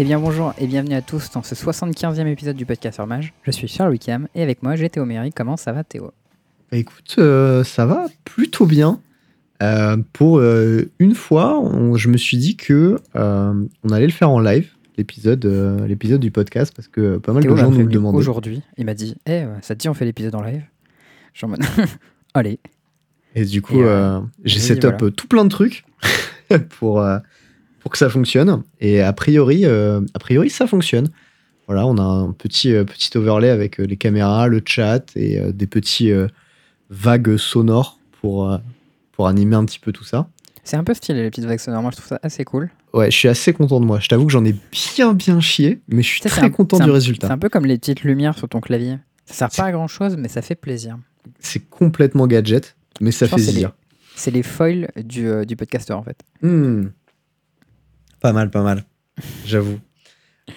Eh bien bonjour et bienvenue à tous dans ce 75e épisode du podcast Mage. Je suis Charles Wickham et avec moi j'ai Théo Méry. Comment ça va Théo? Bah, Écoute, euh, ça va plutôt bien. Euh, pour euh, une fois, on- je me suis dit que on allait le faire en live, l'épisode l'épisode du podcast, parce que pas mal Théo de gens nous le demandaient. aujourd'hui. Il m'a dit Eh, ça te dit on fait l'épisode en live? Mode Allez. Et du coup, j'ai set up voilà. tout plein de trucs pour, pour que ça fonctionne. Et a priori, euh, a priori ça fonctionne. Voilà, on a un petit, euh, petit overlay avec euh, les caméras, le chat et des petits vagues sonores pour, pour animer un petit peu tout ça. C'est un peu stylé les petites vagues sonores. Moi je trouve ça assez cool. Ouais, je suis assez content de moi. Je t'avoue que j'en ai bien bien chié, mais je suis très un- content du un- C'est résultat. un peu comme les petites lumières sur ton clavier. Ça sert pas à grand chose, mais ça fait plaisir. C'est complètement gadget, mais ça Je fait que c'est. C'est les foils du, euh, du podcaster en fait. Hmm. Pas mal, pas mal. J'avoue.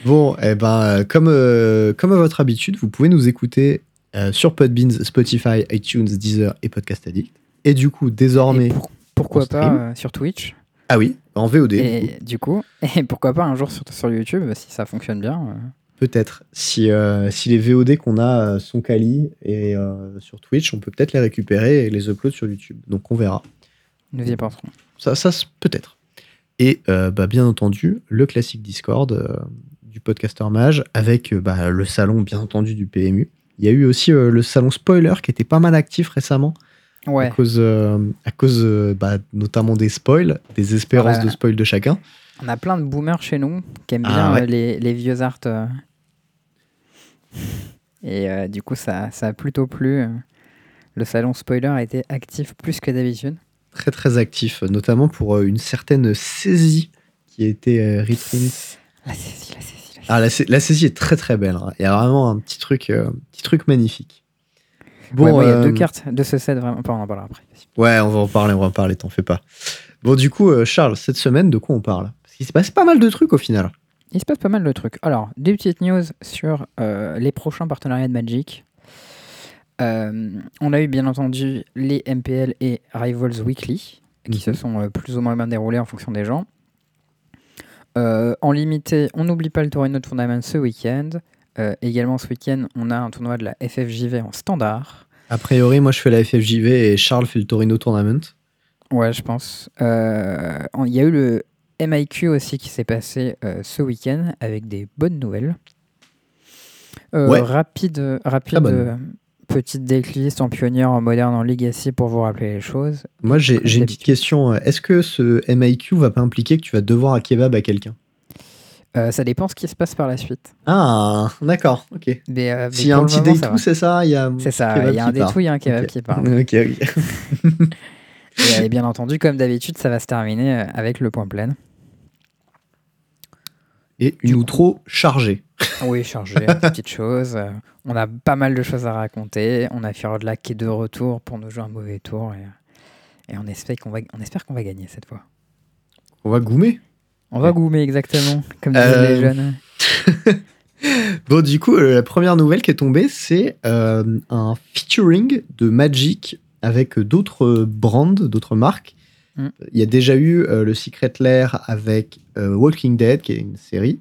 Bon, eh ben, euh, comme, euh, comme à votre habitude, vous pouvez nous écouter euh, sur Podbeans, Spotify, iTunes, Deezer et Podcast Addict. Et du coup, désormais. Pour- pourquoi pas euh, sur Twitch Ah oui, en VOD. du coup. Et du coup, et pourquoi pas un jour sur, sur YouTube si ça fonctionne bien. euh. Peut-être. Si, euh, si les VOD qu'on a sont quali et euh, sur Twitch, on peut peut-être les récupérer et les upload sur YouTube. Donc on verra. Nous y penserons. Ça, ça peut-être. Et euh, bah, bien entendu, le classique Discord euh, du podcaster mage avec euh, bah, le salon, bien entendu, du PMU. Il y a eu aussi le salon spoiler qui était pas mal actif récemment Ouais. à cause, euh, à cause euh, bah, notamment des spoils, des espérances de spoil de chacun. On a plein de boomers chez nous qui aiment Ah bien ouais. euh, les, les vieux arts. Et du coup, ça, ça a plutôt plu. Le salon spoiler a été actif plus que d'habitude. Très très actif, notamment pour euh, une certaine saisie qui a été euh, reprint. La saisie, la saisie, la saisie. Ah, la, sa- la saisie est très très belle. hein. Il y a vraiment un petit truc, euh, petit truc magnifique. Bon, Ouais, moi, il y a deux cartes de ce set vraiment. Enfin, on en parlera après. Ouais, on va en parler, on va en parler, t'en fais pas. Bon, du coup, Charles, cette semaine, de quoi on parle? Parce qu'il s'est passé pas mal de trucs au final. Il se passe pas mal de trucs. Alors, des petites news sur euh, les prochains partenariats de Magic. Euh, on a eu bien entendu les MPL et Rivals Weekly, qui se Mhm. sont euh, plus ou moins bien déroulés en fonction des gens. Euh, en limité, on n'oublie pas le Torino Tournament ce week-end. Également ce week-end, on a un tournoi de la FFJV en standard. A priori, moi, je fais la FFJV et Charles fait le Torino Tournament. Ouais, je pense. Euh, en- Il y a eu le MIQ aussi qui s'est passé euh, ce week-end avec des bonnes nouvelles. Euh, Ouais. Rapide, rapide petite decklist en pionnière, en moderne, en legacy pour vous rappeler les choses. Moi, j'ai une petite question. Est-ce que ce MIQ va pas impliquer que tu vas devoir un kebab à quelqu'un? Euh, ça dépend ce qui se passe par la suite. Ah, d'accord, ok. Mais, euh, mais S'il y a un petit détou, c'est ça? C'est ça, il y a un détou, il y a un kebab qui part. Ok, ok. Et, euh, bien entendu, comme d'habitude, ça va se terminer avec le point plein. Et une outro chargée. Oui, chargé, des petites choses. Euh, On a pas mal de choses à raconter. On a Fiordlac qui est de retour pour nous jouer un mauvais tour. Et, et on espère qu'on va, on espère qu'on va gagner cette fois. On va goumer. On va Ouais. goumer exactement, comme disent Euh, les jeunes. Bon, du coup, euh, la première nouvelle qui est tombée, c'est euh, un featuring de Magic avec d'autres brands, d'autres marques. Mm. Il y a déjà eu euh, le Secret Lair avec euh, Walking Dead, qui est une série.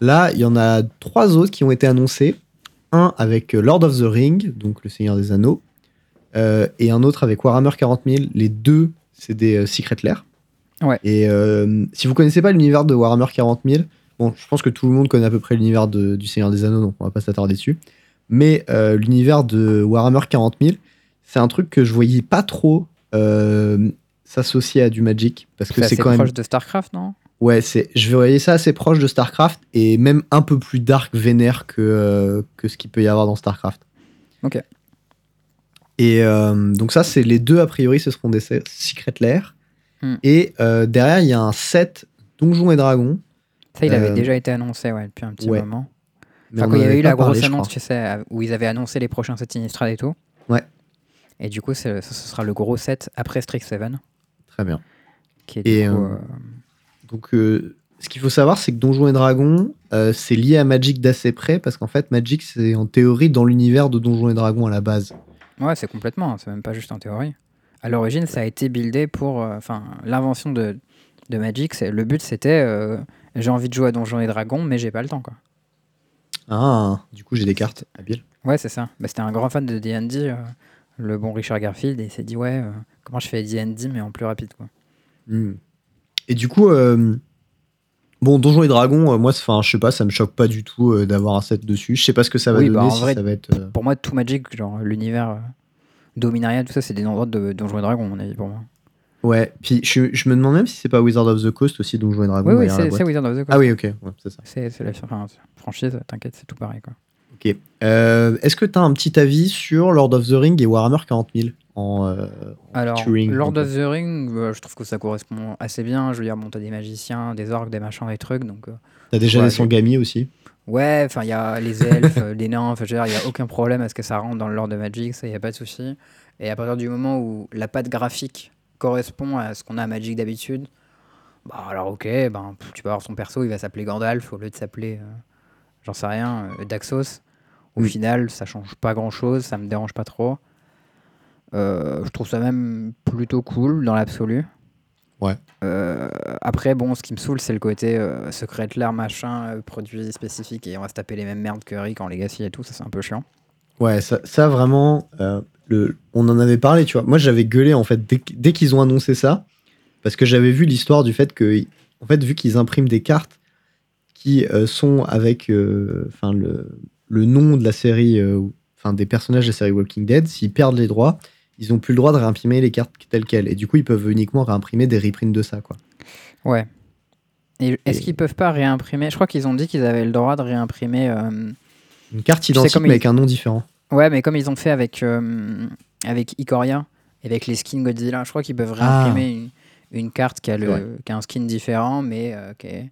Là, il y en a trois autres qui ont été annoncés. Un avec euh, Lord of the Ring, donc le Seigneur des Anneaux, et un autre avec Warhammer 40 000. Les deux, c'est des Secret Lair. Ouais. Et si vous connaissez pas l'univers de Warhammer 40 000, Bon, je pense que tout le monde connaît à peu près l'univers du Seigneur des Anneaux, donc on va pas s'attarder dessus. Mais l'univers de Warhammer 40 000, c'est un truc que je voyais pas trop euh, s'associer à du Magic. Parce que C'est quand même. proche de StarCraft, non? Ouais, c'est, je voyais ça assez proche de StarCraft et même un peu plus dark vénère que, euh, que ce qu'il peut y avoir dans StarCraft. Ok. Et euh, donc, ça, c'est les deux, a priori, ce seront des se- Secret Lair. Hmm. Et euh, derrière, il y a un set Donjons et Dragons. Ça, il avait déjà été annoncé ouais, depuis un petit ouais. moment. Mais Enfin, quand il y avait eu la grosse annonce, tu sais, où ils avaient annoncé les prochains sets Innistrad et tout. Ouais. Et du coup, ce sera le gros set après Strixhaven, Très bien. qui est du Et, coup, euh, euh, Donc, euh, ce qu'il faut savoir, c'est que Donjons et Dragons, c'est lié à Magic d'assez près, parce qu'en fait, Magic, c'est en théorie dans l'univers de Donjons et Dragons à la base. Ouais, c'est complètement, c'est même pas juste en théorie. À l'origine, ça a été buildé pour. euh, Enfin, l'invention de, de Magic, le but c'était euh, J'ai envie de jouer à Donjons et Dragons, mais j'ai pas le temps, quoi. Ah, du coup, j'ai des cartes habiles. Ouais, c'est ça. Bah, C'était un grand fan de D&D, euh, le bon Richard Garfield, et il s'est dit, ouais, euh, comment je fais D&D, mais en plus rapide, quoi. Hmm. Et du coup, euh, bon, Donjons et Dragons, euh, moi, enfin, je sais pas, ça me choque pas du tout euh, d'avoir un set dessus. Je sais pas ce que ça va Oui, donner, bah, en si vrai, ça va être. Pour moi, tout Magic, genre l'univers Dominaria, tout ça, c'est des endroits de Donjons et Dragons, à mon avis, pour moi. Ouais, puis je, je me demande même si c'est pas Wizard of the Coast aussi, Donjons et Dragons. Oui, oui, c'est Wizard of the Coast. Ah oui, ok, ouais, c'est ça. C'est c'est la enfin, franchise, t'inquiète, c'est tout pareil, quoi. Ok. Euh, Est-ce que tu as un petit avis sur Lord of the Ring et Warhammer 40 000 en, euh, en Alors, Lord of the Ring, euh, je trouve que ça correspond assez bien. Je veux dire, bon, t'as des magiciens, des orques, des machins, des trucs, donc... euh, T'as déjà des Sangami aussi Ouais, enfin, il y a les elfes, les nains, enfin, il n'y a aucun problème à ce que ça rentre dans le lore de Magic, ça, il n'y a pas de souci. Et à partir du moment où la patte graphique correspond à ce qu'on a à Magic d'habitude, bah alors ok, ben, tu peux avoir son perso, il va s'appeler Gandalf au lieu de s'appeler, j'en sais rien, Daxos. Au final, ça change pas grand chose, ça me dérange pas trop. Euh, je trouve ça même plutôt cool dans l'absolu. Ouais. Euh, après, bon, ce qui me saoule, c'est le côté euh, secret lair, machin, produit spécifique, et on va se taper les mêmes merdes que Rick en Legacy et tout, ça c'est un peu chiant. Ouais, ça, ça vraiment, le, on en avait parlé, tu vois. Moi, j'avais gueulé, en fait, dès, dès qu'ils ont annoncé ça, parce que j'avais vu l'histoire du fait que, en fait, vu qu'ils impriment des cartes qui sont avec enfin le, le nom de la série, euh, enfin des personnages de la série Walking Dead, s'ils perdent les droits, ils ont plus le droit de réimprimer les cartes telles quelles. Et du coup, ils peuvent uniquement réimprimer des reprints de ça, quoi. Ouais. Et est-ce Et- qu'ils peuvent pas réimprimer? Je crois qu'ils ont dit qu'ils avaient le droit de réimprimer. euh, Une carte identique, comme mais ils- avec un nom différent. Ouais, mais comme ils ont fait avec, euh, avec Ikoria, avec les skins Godzilla, je crois qu'ils peuvent Ah. réimprimer une, une carte qui a, le, qui a un skin différent, mais euh, qui, est,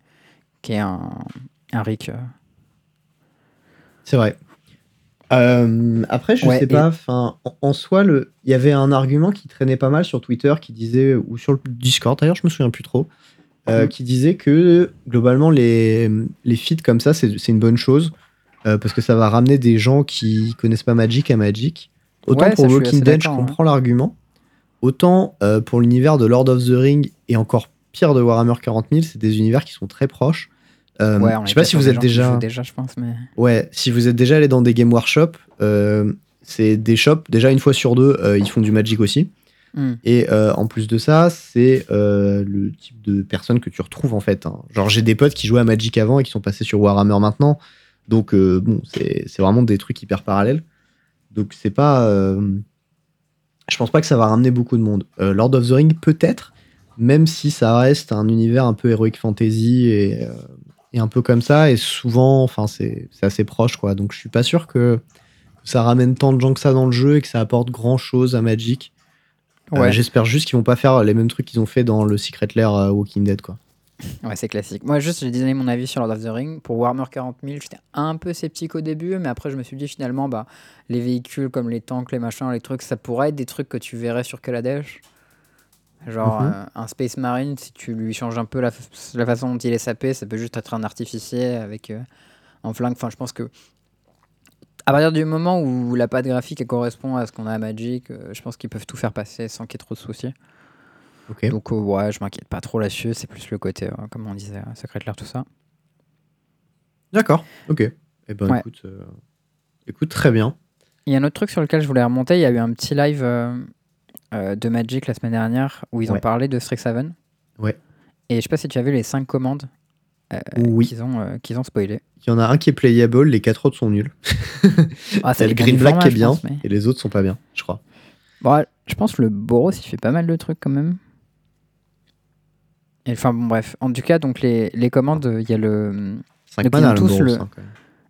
qui est un, un Rick. C'est vrai. Euh, après, je Ouais, sais pas. Enfin, en, en soi, il y avait un argument qui traînait pas mal sur Twitter, qui disait ou sur le Discord. D'ailleurs, je me souviens plus trop, euh, Mhm. qui disait que globalement les les feats comme ça, c'est une bonne chose euh, parce que ça va ramener des gens qui connaissent pas Magic à Magic. Autant Ouais, pour Walking Dead, je hein. comprends l'argument. Autant pour l'univers de Lord of the Ring et encore pire de Warhammer 40 000, c'est des univers qui sont très proches. Euh, ouais, je sais pas si vous êtes déjà. jouent déjà, je pense, mais. Ouais, si vous êtes déjà allé dans des game workshop, euh, c'est des shops, déjà une fois sur deux, euh, ils font du Magic aussi. Hmm. Et euh, en plus de ça, c'est euh, le type de personnes que tu retrouves en fait. hein. Genre, j'ai des potes qui jouaient à Magic avant et qui sont passés sur Warhammer maintenant. Donc, bon, c'est c'est vraiment des trucs hyper parallèles. Donc, c'est pas. je pense pas que ça va ramener beaucoup de monde. Lord of the Ring, peut-être, même si ça reste un univers un peu heroic fantasy et, et un peu comme ça. Et souvent, enfin, c'est c'est assez proche, quoi. Donc, je suis pas sûr que ça ramène tant de gens que ça dans le jeu et que ça apporte grand chose à Magic. Euh, Ouais. J'espère juste qu'ils vont pas faire les mêmes trucs qu'ils ont fait dans le Secret Lair euh, Walking Dead, quoi. Ouais, c'est classique. Moi, juste, j'ai donné mon avis sur Lord of the Ring. Pour Warhammer 40 000, j'étais un peu sceptique au début, mais après, je me suis dit finalement, bah, les véhicules comme les tanks, les machins, les trucs, ça pourrait être des trucs que tu verrais sur Kaladesh. Genre, Mhm. euh, un Space Marine, si tu lui changes un peu la, la façon dont il est sapé, ça peut juste être un artificier avec euh, un flingue. Enfin, je pense que. À partir du moment où la patte graphique elle correspond à ce qu'on a à Magic, euh, je pense qu'ils peuvent tout faire passer sans qu'il y ait trop de soucis. Donc euh, ouais, je m'inquiète pas trop là-dessus, c'est plus le côté, euh, comme on disait, euh, Secret Lair, tout ça. D'accord. Ok. Eh ben, Ouais. écoute, euh, écoute, très bien. Il y a un autre truc sur lequel je voulais remonter, il y a eu un petit live euh, de Magic la semaine dernière où ils ont parlé de Strixhaven. Ouais. Et je sais pas si tu as vu les 5 commandes euh, Oui. qu'ils ont, euh, qu'ils ont spoilé. Il y en a un qui est playable, les quatre autres sont nuls. Ah, Il y a le Green Black qui est bien, pense, mais- et les autres sont pas bien, je crois. Bon, je pense que le Boros il fait pas mal de trucs quand même. Enfin bon bref, en tout cas donc les, les commandes, il y a le 5 Donc, ils ont tous le- hein,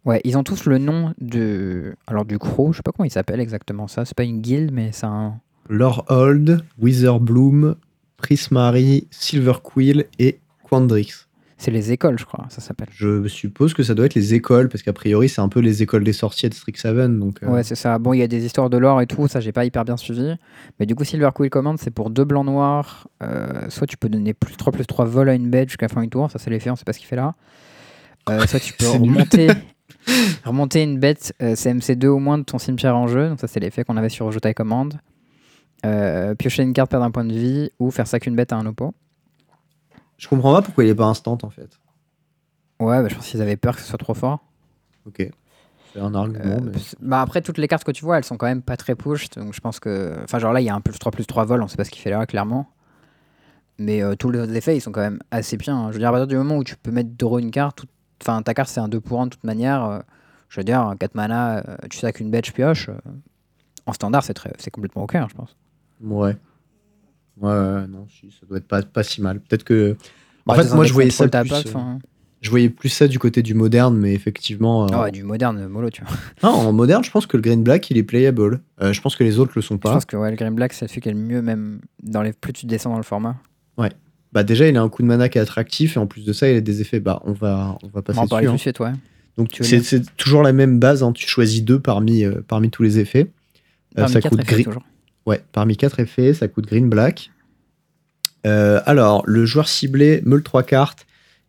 ouais ils ont tous le nom de alors du crow, je sais pas comment il s'appelle exactement ça, c'est pas une guilde mais c'est un Lore Hold, Witherbloom, Prismari, Silver Quill et Quandrix. c'est les écoles je crois ça s'appelle. Je suppose que ça doit être les écoles, parce qu'a priori, c'est un peu les écoles des sorciers de Strixhaven. Donc, euh, Ouais, c'est ça. Bon, il y a des histoires de l'or et tout, ça j'ai pas hyper bien suivi. Mais du coup, Silver Quill Command, c'est pour deux blancs noirs. Euh, soit tu peux donner plus 3 plus 3 vol à une bête jusqu'à la fin du tour, ça c'est l'effet, on sait pas ce qu'il fait là. Euh, soit tu peux remonter, remonter une bête euh, CMC2 au moins de ton cimetière en jeu, donc ça c'est l'effet qu'on avait sur Jotai Command. Euh, piocher une carte, perdre un point de vie, ou faire ça qu'une bête à un oppo. je comprends pas pourquoi il est pas instant, en fait. Ouais, bah, je pense qu'ils avaient peur que ce soit trop fort. Ok. C'est un argument, Euh, mais. bah après, toutes les cartes que tu vois, elles sont quand même pas très push. Donc je pense que. Enfin, genre là, il y a un plus 3 plus 3 vol, on sait pas ce qu'il fait là, clairement. Mais euh, tous les autres effets, ils sont quand même assez bien. hein. Je veux dire, à partir du moment où tu peux mettre draw une carte, tout- enfin, ta carte c'est un 2 pour 1 de toute manière. euh, je veux dire, 4 mana, tu sais qu'une bête, je pioche. en standard, c'est très... complètement ok, hein, je pense. Ouais. Ouais, ouais, non, si, ça doit être pas, pas si mal. Peut-être que. En Bah, fait, moi, je voyais ça plus, euh, Je voyais plus ça du côté du moderne, mais effectivement. euh, ah ouais, du moderne mollo, tu vois. non, en moderne, je pense que le Green Black, il est playable. Euh, je pense que les autres le sont Je pas. pense que ouais, le Green Black, c'est celui qui est mieux, même dans les... plus tu descends dans le format. Bah, déjà, il a un coup de mana qui est attractif, et en plus de ça, il a des effets. Bah, on va, on va On passer parler dessus. hein. suite, ouais. Donc, c'est toujours la même base. hein. Tu choisis deux parmi, euh, parmi tous les effets. Parmi ça coûte effets, gris. toujours. Ouais, parmi quatre effets, ça coûte green black. Euh, alors, le joueur ciblé meule trois cartes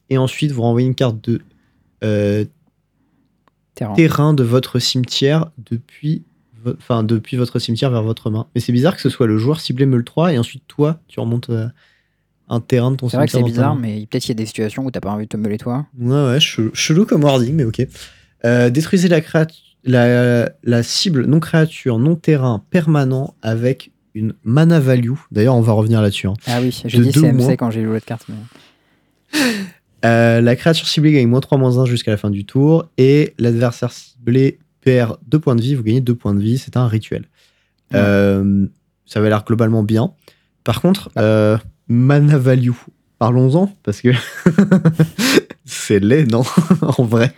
et ensuite vous renvoyez une carte de euh, Terrain. terrain de votre cimetière depuis, vo- depuis votre cimetière vers votre main. Mais c'est bizarre que ce soit le joueur ciblé meule 3 et ensuite toi, tu remontes euh, un terrain de ton C'est vrai que cimetière. c'est bizarre, mais peut-être qu'il y a des situations où t'as pas envie de te meuler toi. Ouais, ouais, chelou, chelou comme wording, mais ok. Détruisez la, créat- la, la cible non créature, non terrain permanent avec une mana value. D'ailleurs, on va revenir là-dessus. hein. Ah oui, j'ai De dit moins. CMC quand j'ai lu l'autre carte. mais- Euh, la créature ciblée gagne moins 3 moins 1 jusqu'à la fin du tour. Et l'adversaire ciblé perd 2 points de vie. Vous gagnez 2 points de vie. C'est un rituel. Ouais. Euh, ça avait l'air globalement bien. Par contre, euh, mana value. Parlons-en, parce que c'est laid, non En vrai.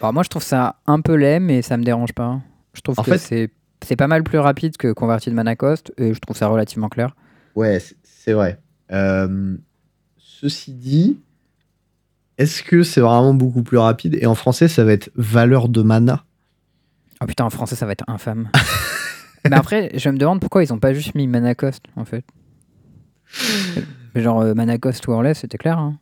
Alors moi je trouve ça un peu laid, mais ça me dérange pas. Je trouve En que fait- c'est c'est pas mal plus rapide que convertir de mana cost et je trouve ça relativement clair. Ouais, c'est- vrai. Euh, ceci dit, est-ce que c'est vraiment beaucoup plus rapide? Et en français, ça va être valeur de mana. Oh putain, en français ça va être infâme. mais après, je me demande pourquoi ils ont pas juste mis mana cost en fait. Genre euh, mana cost ou c'était clair. Hein.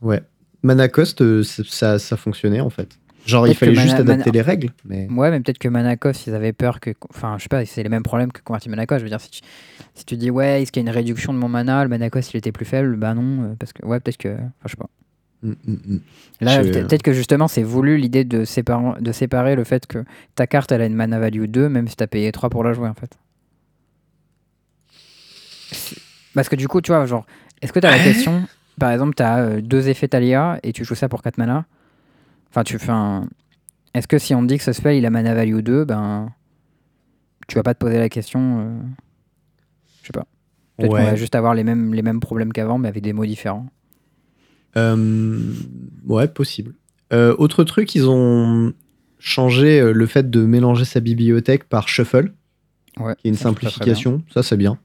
Ouais. Mana cost, euh, ça, ça fonctionnait en fait. Genre, il fallait juste adapter mana- les règles. Mais... Ouais, mais peut-être que mana cost, ils avaient peur que. Enfin, je sais pas, c'est les mêmes problèmes que convertir mana cost. Je veux dire, si tu, si tu dis ouais, est-ce qu'il y a une réduction de mon mana, le mana cost il était plus faible, bah non, euh, parce que ouais, peut-être que. Enfin, je sais pas. Mm, mm, mm. Là, Je- peut-être que justement, c'est voulu l'idée de séparer, de séparer le fait que ta carte elle a une mana value 2, même si t'as payé 3 pour la jouer en fait. Parce que du coup, tu vois, genre, est-ce que t'as la question, par exemple, t'as euh, deux effets Talia et tu joues ça pour 4 mana Enfin, tu fais un. Est-ce que si on te dit que ce spell il a mana value 2, ben. Tu vas pas te poser la question. euh, Je sais pas. Peut-être qu'on va juste avoir les mêmes, les mêmes problèmes qu'avant, mais avec des mots différents. Euh, ouais, possible. Euh, autre truc, ils ont changé le fait de mélanger sa bibliothèque par shuffle, Ouais, qui est une simplification. Ça, c'est bien.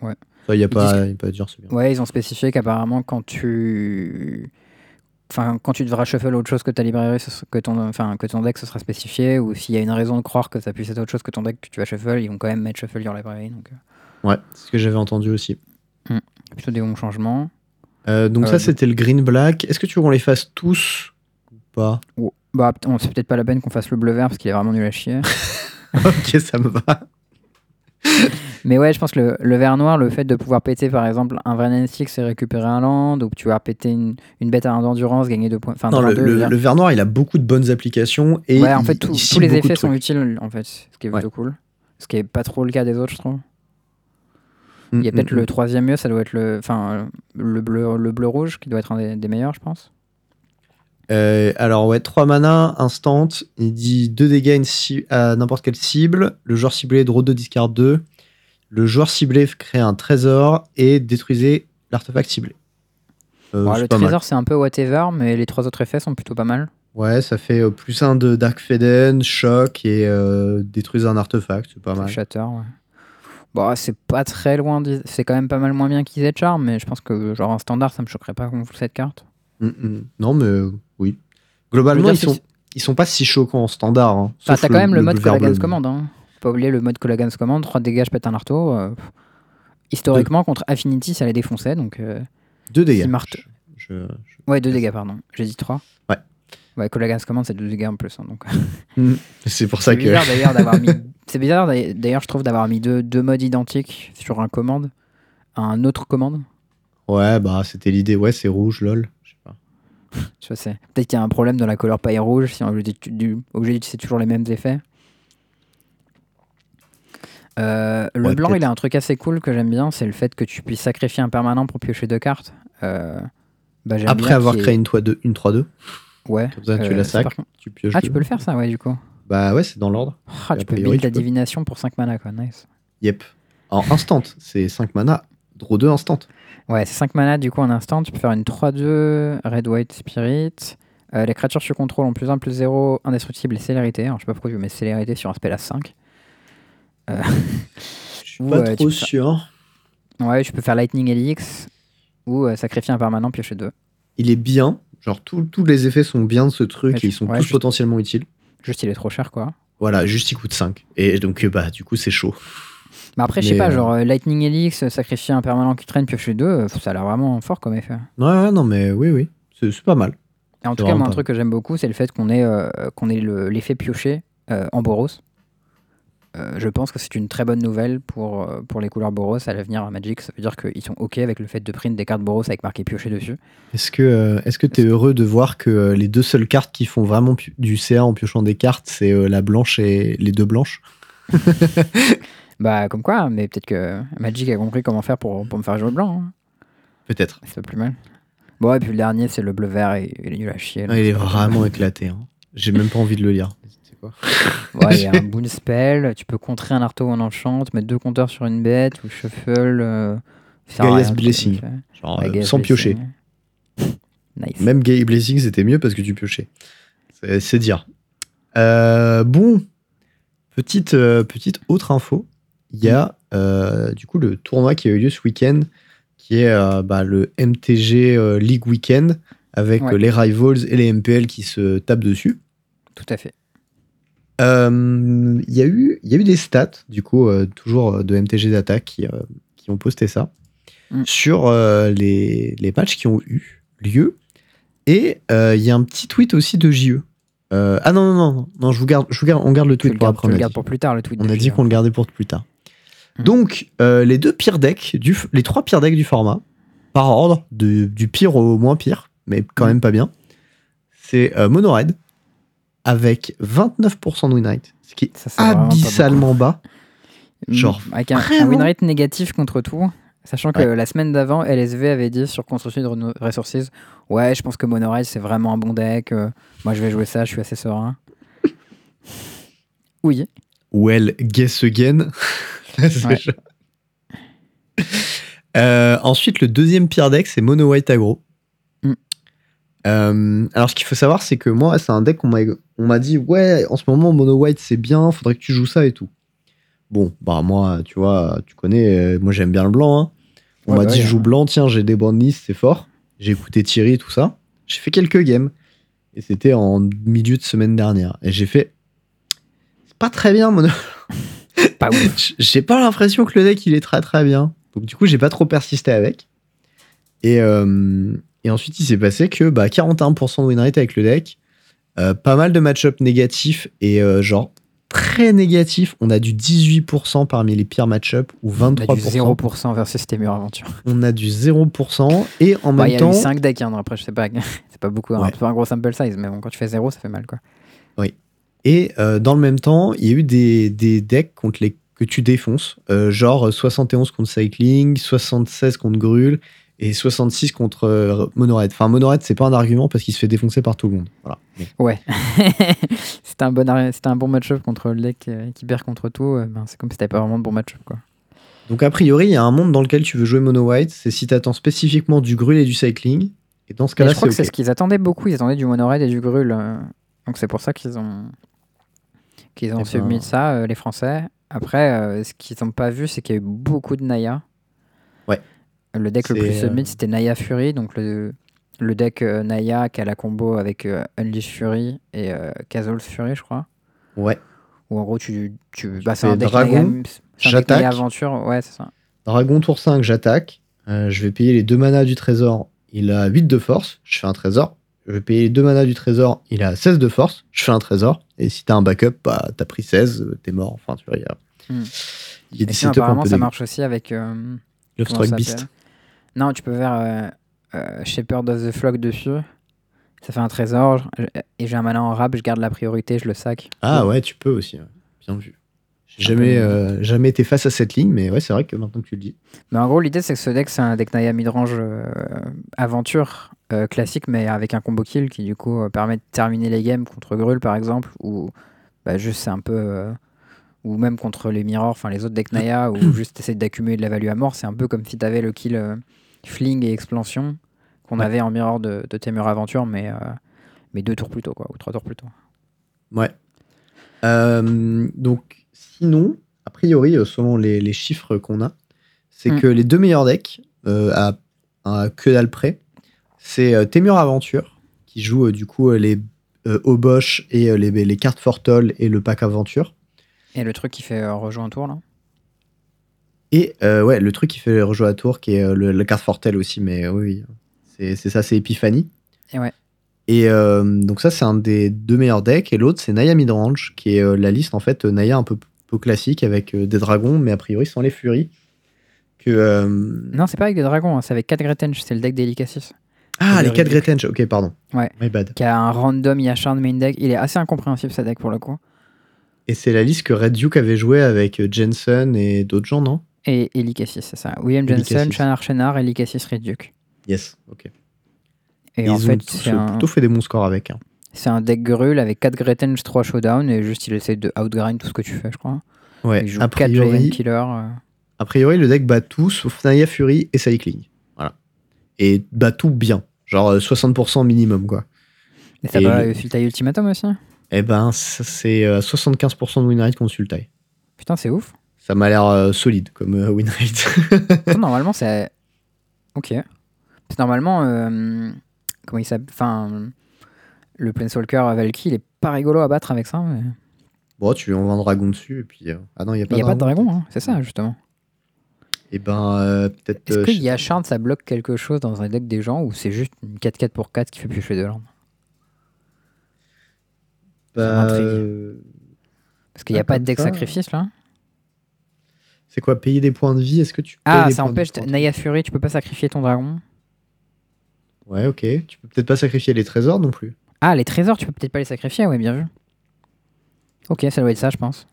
Ouais. Il n'y a, pas y a pas à dire, c'est bien. Ouais, ils ont spécifié qu'apparemment, quand tu. Enfin, quand tu devras shuffle autre chose que ta librairie, que ton, enfin, que ton deck, ce sera spécifié, ou s'il y a une raison de croire que ça puisse être autre chose que ton deck que tu vas shuffle, ils vont quand même mettre shuffle your library. Donc, euh, Ouais, c'est ce que j'avais entendu aussi. plutôt des bons changements. Euh, donc Euh, ça, donc- c'était le green black. Est-ce que tu veux qu'on les fasse tous ou pas? Oh, Bah, c'est peut-être pas la peine qu'on fasse le bleu vert parce qu'il est vraiment nul à chier. Ok, ça me va. Mais ouais, je pense que le, le vert noir, le fait de pouvoir péter par exemple un vrai Six et récupérer un land, ou que tu vas péter une, une bête à un d'endurance, gagner deux points. Enfin, Non, le, deux, le- le vert noir, il a beaucoup de bonnes applications et ouais, en fait, tout- tous les effets sont utiles, en fait, ce qui est Ouais. plutôt cool. Ce qui est pas trop le cas des autres, je trouve. Mm, Il y a mm, peut-être mm. le troisième mieux, ça doit être le, enfin, le bleu, le bleu rouge, qui doit être un des, des meilleurs, je pense. Euh, alors ouais, 3 mana, instant, il dit 2 dégâts à n'importe quelle cible, le joueur ciblé draw 2, discard 2, le joueur ciblé crée un trésor et détruisez l'artefact ciblé. Euh, Bon, le trésor, c'est un peu whatever, mais les trois autres effets sont plutôt pas mal. Ouais, ça fait euh, plus 1 de Dark Faden, choc et détruisez un artefact, c'est pas mal. Shatter, ouais. Bon, c'est pas très loin, c'est quand même pas mal moins bien qu'Ised Charm, mais je pense que, genre, en standard, ça me choquerait pas qu'on joue cette carte. Mm, mm. Non, mais oui. Globalement, ils sont, ils sont pas si choquants en standard. hein, Enfin, t'as quand même le, mode. Collagan's Command. Hein. Faut pas oublier le mode Collagan's Command. 3 dégâts, je pète un marteau. euh, historiquement, contre Affinity, ça les défonçait. Donc, euh, 2 dégâts. si marteau- Je- je- Ouais, 2 dégâts, pardon. J'ai dit 3. Ouais. Ouais, Collagan's Command, c'est 2 dégâts en plus. hein, donc. Mm. C'est pour ça C'est que. bizarre d'ailleurs d'avoir mis. C'est bizarre d'ailleurs, d'ailleurs, je trouve, d'avoir mis deux, deux modes identiques sur un commande. Un autre commande. Ouais, bah c'était l'idée. Ouais, c'est rouge, lol. Tu vois, c'est peut-être qu'il y a un problème dans la couleur paille rouge si on obligé d'uti- du- obligé d'utiliser toujours les mêmes effets. Euh, le Ouais, blanc, il a un truc assez cool que j'aime bien, c'est le fait que tu puisses sacrifier un permanent pour piocher deux cartes. Euh, bah, Après avoir ait- créé une 3-2, une 3-2, Ouais. comme ça tu euh, la sacs, par contre- tu pioches. Ah, tu peux le faire ça, ouais, du coup. Bah ouais, c'est dans l'ordre. Ah, A tu peux build la divination pour 5 mana, quoi. Nice. Yep. En instant, c'est 5 mana, draw 2 instant. Ouais, c'est 5 mana du coup en instant. Tu peux faire une 3-2 Red White Spirit. Euh, les créatures sur contrôle ont plus 1, plus 0, indestructible et célérité. Alors je sais pas pourquoi je mets célérité sur un spell à 5. Je suis Ou, pas euh, trop sûr. Ouais, je peux faire Lightning Helix ou euh, sacrifier un permanent, piocher 2. Il est bien, genre tous les effets sont bien de ce truc Ouais, et ils sont ouais, tous juste- potentiellement utiles. Juste il est trop cher quoi. Voilà, juste il coûte 5. Et donc, euh, bah, du coup, c'est chaud. Mais après, je sais pas, euh, genre euh, Lightning Helix, euh, sacrifier un permanent qui traîne, piocher 2, euh, ça a l'air vraiment fort comme effet. Ouais, ouais, non, mais oui, oui, c'est pas mal. Et en tout cas, moi, un truc que j'aime beaucoup, c'est le fait qu'on ait, euh, qu'on ait le- l'effet pioché euh, en Boros. Euh, je pense que c'est une très bonne nouvelle pour, pour les couleurs Boros à l'avenir à Magic. Ça veut dire qu'ils sont OK avec le fait de print des cartes Boros avec marqué pioché dessus. Est-ce que est-ce que t'es heureux de voir que les deux seules cartes qui font vraiment du CA en piochant des cartes, c'est la blanche et les deux blanches? Bah, comme quoi, mais peut-être que Magic a compris comment faire pour, pour me faire jouer blanc. hein. Peut-être. C'est pas plus mal. Bon, et puis le dernier, c'est le bleu-vert et il est nul à chier. Ah, il est vraiment éclaté. hein. J'ai même pas envie de le lire. C'est quoi Ouais, il y a un boon spell, tu peux contrer un arteau en enchant, mettre deux compteurs sur une bête, ou shuffle. Euh, Gaia's Blessing. le. Genre, Ouais, euh, sans piocher. Blessing. Nice. Même Gay Blazing, c'était mieux parce que tu piochais. C'est c'est dire. Euh, bon, petite, euh, petite autre info. Il y a euh, du coup le tournoi qui a eu lieu ce week-end, qui est euh, bah, le MTG euh, League Weekend, avec Ouais. euh, les Rivals et les MPL qui se tapent dessus. Tout à fait. Il y, a eu- y a eu des stats, du coup, toujours de MTG Data qui, qui ont posté ça, Mm. sur les, les matchs qui ont eu lieu. Et il y a un petit tweet aussi de JE. Ah non, non, non, non, je vous garde, je vous garde, on garde le tweet le pour gardes, après. on le dit. pour plus tard, le tweet. On a dit Julien. qu'on le gardait pour plus tard. Mm. Donc, euh, les deux pires decks, du, les trois pires decks du format, par ordre, de- du pire au moins pire, mais quand Mm. même pas bien, c'est euh, Mono Red, avec 29% de win rate, ce qui est Ça, abyssalement bas. Mm, genre, Avec un, un win rate négatif contre tout. Sachant que Ouais. la semaine d'avant, LSV avait dit sur Construction de Resources Ouais, je pense que Monorail c'est vraiment un bon deck. euh, moi je vais jouer ça, je suis assez serein. Oui. Well, guess again. Euh, ensuite, le deuxième pire deck, c'est Mono White Aggro. Mm. Euh, alors, ce qu'il faut savoir, c'est que moi, c'est un deck qu'on m'a dit Ouais, en ce moment, Mono White, c'est bien, faudrait que tu joues ça et tout. Bon, bah, moi, tu vois, tu connais, euh, moi, j'aime bien le blanc. hein. On Ouais, m'a bah dit Je joue blanc, tiens, j'ai des bonnes listes, c'est fort. J'ai écouté Thierry, tout ça. J'ai fait quelques games. Et c'était en milieu de semaine dernière. Et j'ai fait C'est pas très bien, Mono Pas ouf. j'ai pas l'impression que le deck il est très très bien. Donc du coup j'ai pas trop persisté avec. Et, euh, et ensuite il s'est passé que bah, 41% de win rate avec le deck, euh, pas mal de match-up négatifs et euh, genre très négatifs. On a du 18% parmi les pires match-up ou On a du 23%. 0% versus Stemur Aventure. On a du 0% et en Bah, même Il y a temps eu 5 decks, hein, après je sais pas, c'est pas beaucoup, hein, Ouais. c'est pas un gros sample size, mais bon, quand tu fais 0, ça fait mal quoi. Et euh, dans le même temps, il y a eu des, des decks contre les que tu défonces, euh, genre 71 contre Cycling, 76 contre Grul et 66 contre euh, Monored. Enfin, Monored, c'est pas un argument parce qu'il se fait défoncer par tout le monde. Voilà. Ouais. c'était un, bon c'était un bon match-up contre le deck euh, qui perd contre tout. euh, ben, c'est comme si t'avais pas vraiment de bon match-up quoi. Donc, a priori, il y a un monde dans lequel tu veux jouer Mono White, c'est si t'attends spécifiquement du Grul et du Cycling. Et dans ce cas-là, je crois que c'est ce qu'ils attendaient beaucoup. Ils attendaient du Monorail et du Grul. euh, donc c'est pour ça qu'ils ont qu'ils ont Eh ben- submis ça, euh, les Français. Après, euh, ce qu'ils n'ont pas vu, c'est qu'il y a eu beaucoup de Naya. Ouais. Le deck le plus euh, submit, c'était Naya Fury. Donc le, le deck euh, Naya qui a la combo avec euh, Unleash Fury et euh, Kazol's Fury, je crois. Ouais. Ou en gros, tu. tu bah, c'est un deck dragon, j'attaque. Aventure. Ouais, c'est ça. Dragon tour 5, j'attaque. Euh, je vais payer les deux manas du trésor. Il a 8 de force. Je fais un trésor. Je vais payer les deux manas du trésor. Il a 16 de force. Je fais un trésor. Et si t'as un backup, bah, t'as pris 16, euh, t'es mort. Enfin, tu vois, il y a, Hmm. il y a des sinon, apparemment, ça marche aussi avec. euh, Love Beast. Non, tu peux faire euh, euh, Shepherd of the Flock dessus. Ça fait un trésor, et j'ai un mana en rap, je garde la priorité, je le sac. Ah ouais, tu peux aussi. ouais. Bien vu. Jamais, euh, jamais été face à cette ligne, mais ouais, c'est vrai que maintenant que tu le dis. Mais en gros, l'idée, c'est que ce deck, c'est un deck Naya midrange euh, aventure euh, classique, mais avec un combo kill qui, du coup, euh, permet de terminer les games contre Grul, par exemple, ou bah, juste c'est un peu. euh, ou même contre les Mirrors, enfin les autres decks Naya, ou juste essayer d'accumuler de la value à mort. C'est un peu comme si tu avais le kill Fling et Explansion qu'on Ouais. avait en Mirror de, de Temur Aventure, mais, mais deux tours plus tôt, quoi, ou trois tours plus tôt. Ouais. Donc, sinon, a priori, selon les, les chiffres qu'on a, c'est Hmm. que les deux meilleurs decks, à, à que dalle près, c'est euh, Temur Aventure, qui joue euh, du coup euh, les euh, Obosh et les, les cartes Fortol et le pack Aventure. Et le truc qui fait rejoint un tour, là? Et ouais, le truc qui fait rejouer à tour, qui est le- la carte Fortel aussi, mais oui, oui, c'est c'est ça, c'est Epiphany. Et ouais. Et euh, donc ça, c'est un des deux meilleurs decks. Et l'autre, c'est Naya Midrange, qui est euh, la liste, en fait, Naya un peu, peu classique, avec euh, des dragons, mais a priori sans les furies. Que, Non, c'est pas avec des dragons, hein, c'est avec 4 Gretench, c'est le deck d'Elicasis. Ah, le les 4 Riddick. Gretench, ok, pardon. Ouais. My bad. Qui a un random Yasharn main deck. Il est assez incompréhensible, ce deck, pour le coup. Et c'est la liste que Red Duke avait joué avec euh, Jensen et d'autres gens, non? Et Elicasis, c'est ça. William Jensen, Elicasis. Shan Archenar, Elicasis Red Duke. Yes, ok. Et ils en ont fait, euh, un, plutôt fait des bons scores avec. hein. c'est un deck Grul avec 4 Gretench, 3 Showdown, et juste il essaie de outgrind tout ce que tu fais, je crois. Ouais, il joue a 4 Giant priori, Killer. euh. a priori, le deck bat tout, sauf Naya Fury et Cycling. Voilà. Et bat tout bien. Genre euh, 60% minimum, quoi. Et ça va le- euh, Sultai Ultimatum aussi Eh ben, c'est euh, 75% de win rate contre Sultai. Putain, c'est ouf. Ça m'a l'air euh, solide comme euh, win rate. Normalement, c'est. Ok. Parce normalement, euh, comment il s'appelle Enfin, le Planeswalker Valky, il est pas rigolo à battre avec ça. Mais bon, tu lui envoies un dragon dessus et puis. euh, Ah non, il n'y a il pas n'y a pas de dragon, hein, c'est ça, justement. Eh ben, euh, peut-être. Est-ce euh, que je- Yashard, ça bloque quelque chose dans un deck des gens ou c'est juste une 4-4 pour 4 qui fait piocher de l'ordre? Bah, euh, Parce qu'il n'y a pas de deck ça. sacrifice là C'est quoi, payer des points de vie? Est-ce que tu Ah, ça de empêche. Naya Fury, tu peux pas sacrifier ton dragon. Ouais, ok. Tu peux peut-être pas sacrifier les trésors non plus. Ah, les trésors, tu peux peut-être pas les sacrifier, ouais, bien vu. Ok, ça doit être ça, je pense.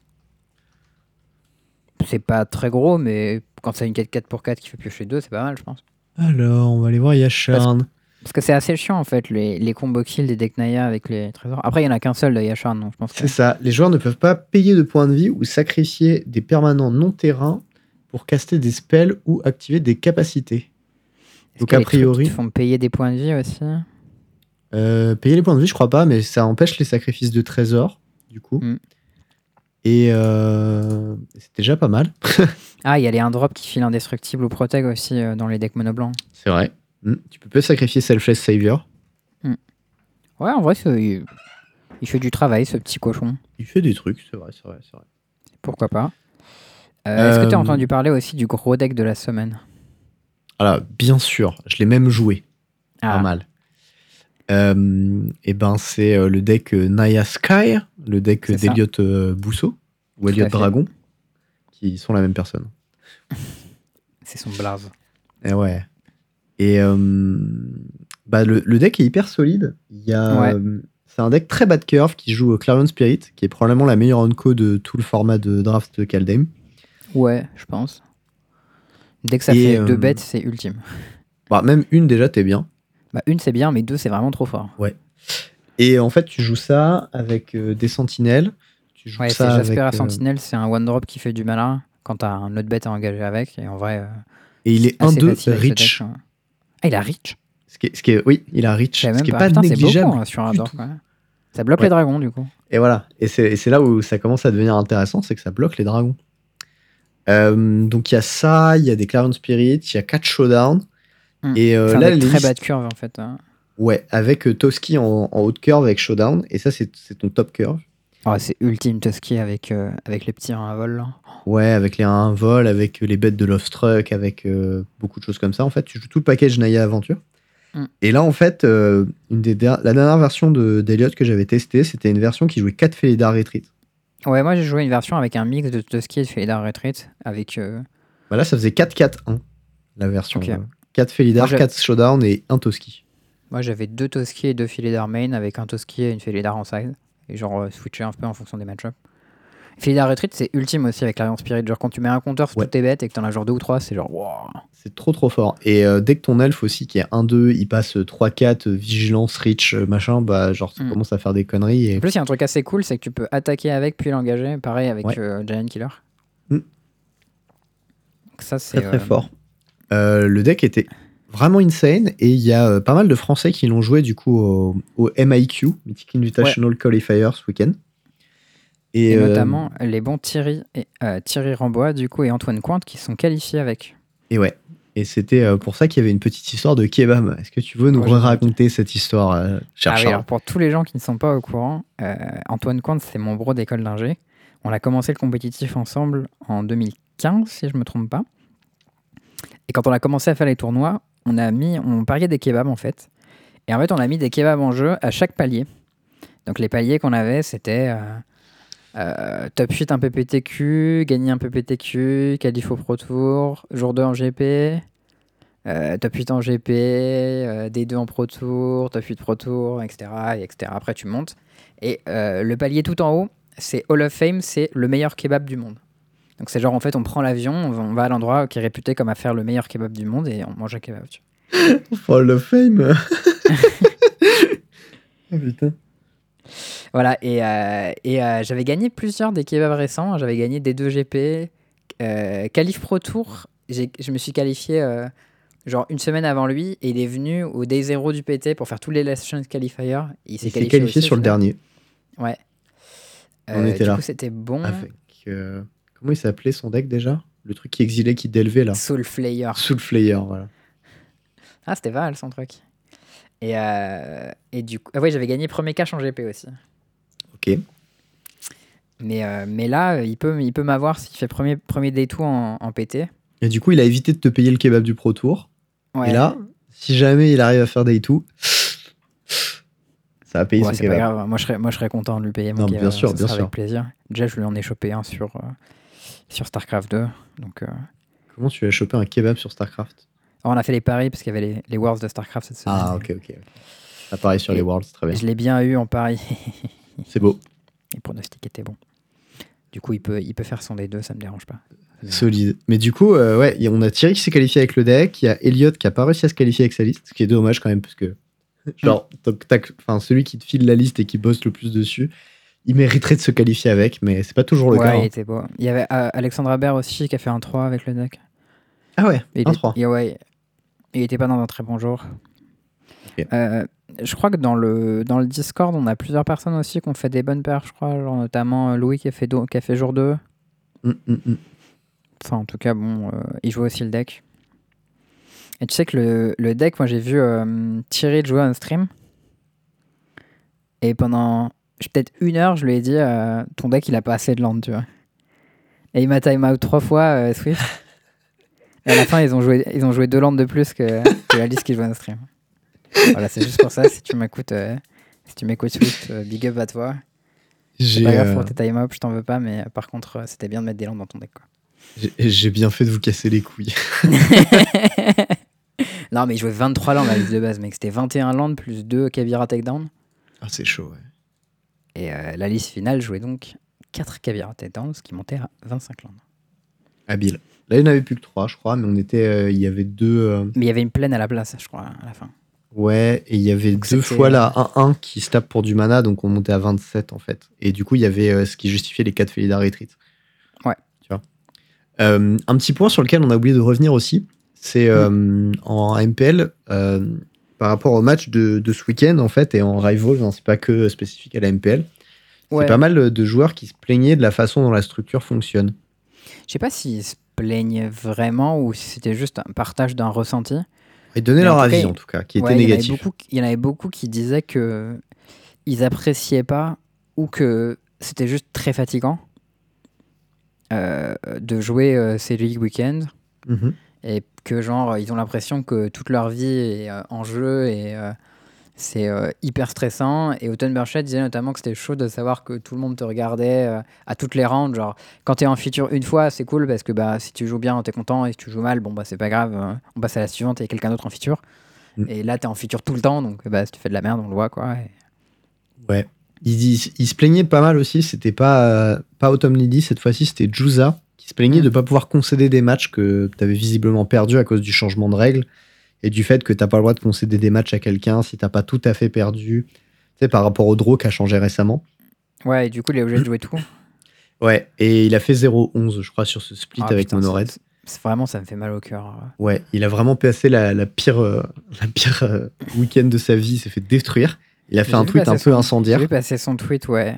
C'est pas très gros, mais quand c'est une 4-4 pour 4 qui fait piocher 2, c'est pas mal, je pense. Alors, on va aller voir Yasharn. Parce que c'est assez chiant en fait, les, les combos kills des decks Naya avec les trésors. Après, il y en a qu'un seul de Yasharn, donc je pense que. C'est ça. Les joueurs ne peuvent pas payer de points de vie ou sacrifier des permanents non terrain pour caster des spells ou activer des capacités. Donc, a priori- te font payer des points de vie aussi? Euh, payer les points de vie, je crois pas, mais ça empêche les sacrifices de trésors, du coup. Mm. Et euh, c'est déjà pas mal. Ah, il y a les 1 drop qui filent indestructible ou protège aussi euh, dans les decks mono blancs. C'est vrai. Mm. Tu peux pas sacrifier Selfless Savior. Ouais, en vrai, il... il fait du travail, ce petit cochon. Il fait des trucs, c'est vrai, c'est vrai, c'est vrai. Pourquoi pas. Euh, Est-ce que tu as entendu parler aussi du gros deck de la semaine? Alors, bien sûr, je l'ai même joué. Ah, Pas mal. Euh, et ben, c'est le deck Naya Sky, le deck d'Eliott euh, Bousseau, ou Tout à Elliot fait. Dragon, qui sont la même personne. c'est son blaze. Et ouais. Et euh, bah, le, le deck est hyper solide. Il y a, Ouais. euh, c'est un deck très bas de curve qui joue Clarion Spirit, qui est probablement la meilleure onco de tout le format de draft de Kaldheim. Ouais, je pense. Dès que ça Et, fait deux bêtes, c'est ultime. Bah, même une déjà, t'es bien. Bah, une, c'est bien, mais deux, c'est vraiment trop fort. Et en fait, tu joues ça avec euh, des sentinelles. Tu joues Ouais, ça Jasper avec, à euh, Sentinelle, c'est un one drop qui fait du malin quand t'as un autre bête à engager avec. Et en vrai, euh, Et il est assez 1-2 facile avec ce Reach. deck, hein. Ah, il a Reach Ce qui est, ce qui est- oui, il a Reach. Savais Ce qui est pas. pas négligeable. beaucoup hein, sur un ouais. Ça bloque Ouais. les dragons, du coup. Et voilà. Et c'est et c'est là où ça commence à devenir intéressant, c'est que ça bloque les dragons. Euh, donc il y a ça, il y a des Clarion Spirit, il y a 4 Showdown. Hmm. Et euh, un là, les très listes- bas de curve, en fait. hein. Ouais, avec euh, Toski en, en haute curve avec Showdown. Et ça, c'est ton top curve. Oh, c'est ultime Tusky avec, euh, avec les petits reins à vol. là. Ouais, avec les 1 vol, avec euh, les bêtes de Love Struck, avec euh, beaucoup de choses comme ça. En fait, tu joues tout le package Naya Aventure. Mm. Et là, en fait, euh, une des der- la dernière version de- d'Eliott que j'avais testée, c'était une version qui jouait 4 Felidar Retreat. Ouais, moi j'ai joué une version avec un mix de Tusky et de Felidar Retreat. Avec. euh, Bah là, ça faisait 4-4-1, la version. Ok. euh, 4 Felidar, Moi, j'ai- 4 Showdown et 1 Toski. Moi, j'avais deux Toski et deux Philidar main avec un Toski et une Philidar en side. Et genre, euh, switcher un peu en fonction des match-ups. Philidar Retreat, c'est ultime aussi avec l'Arion Spirit. Genre, quand tu mets un compteur sur Ouais. toutes tes bêtes et que t'en as genre deux ou trois, c'est genre, wow. C'est trop trop fort. Et euh, dès que ton elfe aussi, qui est 1-2, il passe 3-4, euh, vigilance, reach, euh, machin, bah genre ça Mm. commence à faire des conneries. Et... En plus, il y a un truc assez cool, c'est que tu peux attaquer avec puis l'engager. Pareil avec Ouais. Giant Killer. Mm. Donc ça, c'est Très très fort. Le deck était vraiment insane et il y a euh, pas mal de Français qui l'ont joué du coup au, au MIQ, Mythic Invitational Qualifier ce week-end. Et, Et euh, notamment les bons Thierry, et, euh, Thierry Rambois du coup et Antoine Cointe qui sont qualifiés avec. et ouais. Et c'était pour ça qu'il y avait une petite histoire de kebab. Est-ce que tu veux nous Ouais, raconter cette histoire, euh, cher Ah oui, alors pour tous les gens qui ne sont pas au courant, euh, Antoine Cointe c'est mon bro d'école d'ingé. On a commencé le compétitif ensemble en 2015 si je me trompe pas. Et quand on a commencé à faire les tournois, on a mis, on pariait des kebabs en fait. Et en fait, on a mis des kebabs en jeu à chaque palier. Donc les paliers qu'on avait, c'était euh, euh, top 8 un PPTQ, gagner un PPTQ, qualif au Pro Tour, jour 2 en GP, euh, top 8 en GP, euh, D2 en Pro Tour, top 8 Pro Tour, etc. et etc. Après, tu montes. Et euh, le palier tout en haut, c'est Hall of Fame, c'est le meilleur kebab du monde. Donc c'est genre, en fait, on prend l'avion, on va, à l'endroit qui est réputé comme à faire le meilleur kebab du monde et on mange un kebab. tu vois. Fame Oh, putain. Voilà, et, euh, et euh, j'avais gagné plusieurs des kebabs récents. J'avais gagné des 2 GP, euh, Qualif Pro Tour. Je me suis qualifié euh, genre une semaine avant lui et il est venu au Day 0 du PT pour faire tous les Last Qualifiers. Il s'est qualifié, qualifié aussi, sur le dernier. Ouais. On était du là. coup, c'était bon. Avec. Euh, comment il s'appelait son deck déjà? Le truc qui exilait, qui délevait là. Soul Flayer. Soul Flayer, voilà. Ah, c'était mal son truc. Et, euh, et du coup, ah ouais, j'avais gagné premier cash en GP aussi. Ok. Mais, euh, mais là, il peut, il peut m'avoir s'il fait premier, premier day 2 en, en PT. Et du coup, il a évité de te payer le kebab du Pro Tour. Ouais. Et là, si jamais il arrive à faire Day 2, ça va payer Ouais, son c'est pas kebab. grave. Moi je, serais, moi, je serais content de lui payer mon Non, kebab, bien sûr, ça bien sûr. Avec plaisir. Déjà, je lui en ai chopé un sur, euh, sur StarCraft 2. Donc, euh, Comment tu as chopé un kebab sur StarCraft? Alors, on a fait les paris parce qu'il y avait les, les Worlds de StarCraft cette semaine. Ah, ok, ok. Ça pareil sur Et- les Worlds, très bien. Je l'ai bien eu en pari. C'est beau. Les pronostics étaient bons. Du coup, il peut, il peut faire son des deux, ça me dérange pas. Solide. Mais du coup, euh, ouais, on a Thierry qui s'est qualifié avec le deck. Il y a Elliot qui a pas réussi à se qualifier avec sa liste, ce qui est dommage quand même, parce que genre, tac, celui qui te file la liste et qui bosse le plus dessus, il mériterait de se qualifier avec, mais c'est pas toujours le ouais, cas. il hein. était beau. Il y avait euh, Alexandre Habert aussi qui a fait un 3 avec le deck. Ah ouais, Il un est- 3. il- ouais, il était pas dans un très bon jour. Euh, je crois que dans le, dans le Discord, on a plusieurs personnes aussi qui ont fait des bonnes paires, je crois. Genre notamment euh, Louis qui a fait, do- qui a fait jour 2. Mm, mm, mm. Enfin, en tout cas, bon, euh, il joue aussi le deck. Et tu sais que le, le deck, moi j'ai vu Thierry jouer en stream. Et pendant peut-être une heure, je lui ai dit euh, Ton deck il a pas assez de land, tu vois. Et il m'a time out trois fois, euh, Swift. Et à la fin, ils ont joué, ils ont joué deux landes de plus que, que la liste qui jouait en stream. Voilà, c'est juste pour ça. Si tu m'écoutes, euh, si tu m'écoutes Swift, euh, big up à toi. J'ai pas grave pour tes time out, je t'en veux pas, mais par contre, c'était bien de mettre des landes dans ton deck. Quoi. j'ai- j'ai bien fait de vous casser les couilles. non, mais il jouait 23 landes la liste de base, mec. C'était 21 landes plus 2 Kavira Takedown. Ah, c'est chaud, ouais. Et euh, la liste finale jouait donc 4 Kavira Takedown, ce qui montait à 25 landes. Habile. Là, il n'y en avait plus que 3, je crois, mais on était, euh, il y avait deux. euh, Mais il y avait une plaine à la place, je crois, à la fin. Ouais, et il y avait Donc deux c'était- fois la 1-1 qui se tape pour du mana, donc on montait à 27 en fait. Et du coup, il y avait euh, ce qui justifiait les 4 Felidar Retreat. Ouais. Tu vois. Euh, un petit point sur lequel on a oublié de revenir aussi, c'est euh, en MPL, euh, par rapport au match de, de ce week-end en fait, et en Rivals, hein, c'est pas que spécifique à la MPL. Ouais. C'est pas mal de joueurs qui se plaignaient de la façon dont la structure fonctionne. Je sais pas s'ils se plaignaient vraiment ou si c'était juste un partage d'un ressenti. Ils donnaient Mais en leur cas, avis en tout cas, qui Ouais, était il négatif. beaucoup- Il y en avait beaucoup qui disaient que ils appréciaient pas ou que c'était juste très fatigant euh, de jouer euh, ces League Weekend Mhm. Et que genre ils ont l'impression que toute leur vie est euh, en jeu et euh, c'est euh, hyper stressant et Autumn Burchett disait notamment que c'était chaud de savoir que tout le monde te regardait à toutes les rounds genre quand t'es en feature une fois c'est cool parce que bah si tu joues bien t'es content et si tu joues mal bon bah c'est pas grave euh, on passe à la suivante et quelqu'un d'autre en feature Mm. Et là, t'es en feature tout le temps, donc bah, si tu fais de la merde, on le voit, quoi. Et- Ouais. Il, il- il se plaignait pas mal aussi. C'était pas, pas Autumn Lily cette fois-ci, c'était Juza qui se plaignait Mm. de pas pouvoir concéder des matchs que tu avais visiblement perdus à cause du changement de règles et du fait que t'as pas le droit de concéder des matchs à quelqu'un si t'as pas tout à fait perdu. Tu sais, par rapport au draw qui a changé récemment. Ouais, et du coup, il est obligé de jouer tout. Ouais, et il a fait 0-11, je crois, sur ce split Ah, avec Monored. c'est- Vraiment, ça me fait mal au cœur. Ouais, il a vraiment passé la, la pire, euh, la pire euh, week-end de sa vie. Il s'est fait détruire. Il a fait un tweet un peu son- incendiaire. J'ai vu passer son tweet, ouais.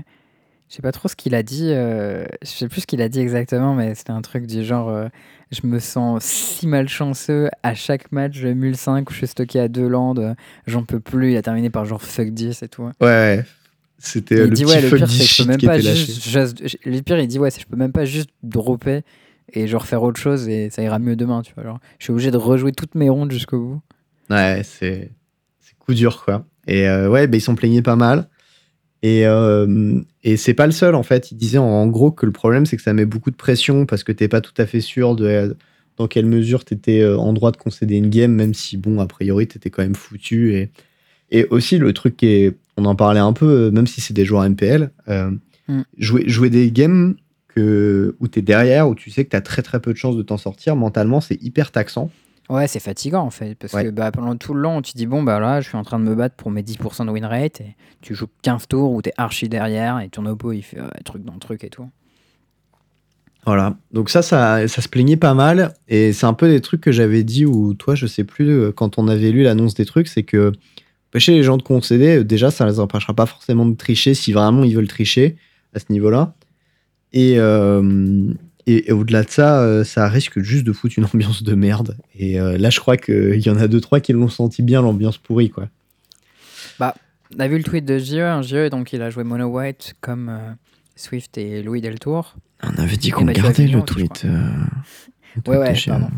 Je sais pas trop ce qu'il a dit. euh, Je sais plus ce qu'il a dit exactement, mais c'était un truc du genre euh, Je me sens si malchanceux à chaque match de Mule 5 où je suis stocké à deux landes. euh, J'en peux plus. Il a terminé par genre fuck 10 et tout. Ouais, ouais. C'était euh, le dit petit ouais, le fuck pire, du c'est que je shit peux même qui pas était lâché. juste. juste- Le pire, il dit ouais, je peux même pas juste dropper et genre faire autre chose et ça ira mieux demain, tu vois. Genre, je suis obligé de rejouer toutes mes rondes jusqu'au bout. Ouais, c'est coup dur, quoi. Et euh, ouais, bah, ils s'en plaignaient pas mal. Et, euh, et c'est pas le seul, en fait. Il disait en, en gros que le problème, c'est que ça met beaucoup de pression parce que t'es pas tout à fait sûr de dans quelle mesure t'étais euh, en droit de concéder une game, même si, bon, a priori, t'étais quand même foutu. Et, et aussi, le truc qui est. On en parlait un peu, euh, même si c'est des joueurs MPL, euh, Mm. jouer, jouer des games que, où t'es derrière, où tu sais que t'as très très peu de chances de t'en sortir, mentalement, c'est hyper taxant. Ouais, c'est fatigant en fait, parce Ouais. que bah, pendant tout le long, tu dis bon, bah là, je suis en train de me battre pour mes 10% de win rate, et tu joues 15 tours où t'es archi derrière, et ton oppo il fait euh, truc dans le truc et tout. Voilà. Donc ça, ça, ça se plaignait pas mal. Et c'est un peu des trucs que j'avais dit, ou toi, je sais plus, euh, quand on avait lu l'annonce des trucs, c'est que empêcher les gens de concéder, euh, déjà, ça les empêchera pas forcément de tricher si vraiment ils veulent tricher à ce niveau-là. Et, euh, et, et au-delà de ça, euh, ça risque juste de foutre une ambiance de merde. Et euh, là, je crois qu'il y en a deux, trois qui l'ont senti bien, l'ambiance pourrie, quoi. On a vu le tweet de JE, hein, JE, donc il a joué Mono White comme euh, Swift et Louis Deltour. On avait dit qu'on Mathieu gardait le tweet. Ouais, ouais, pardon.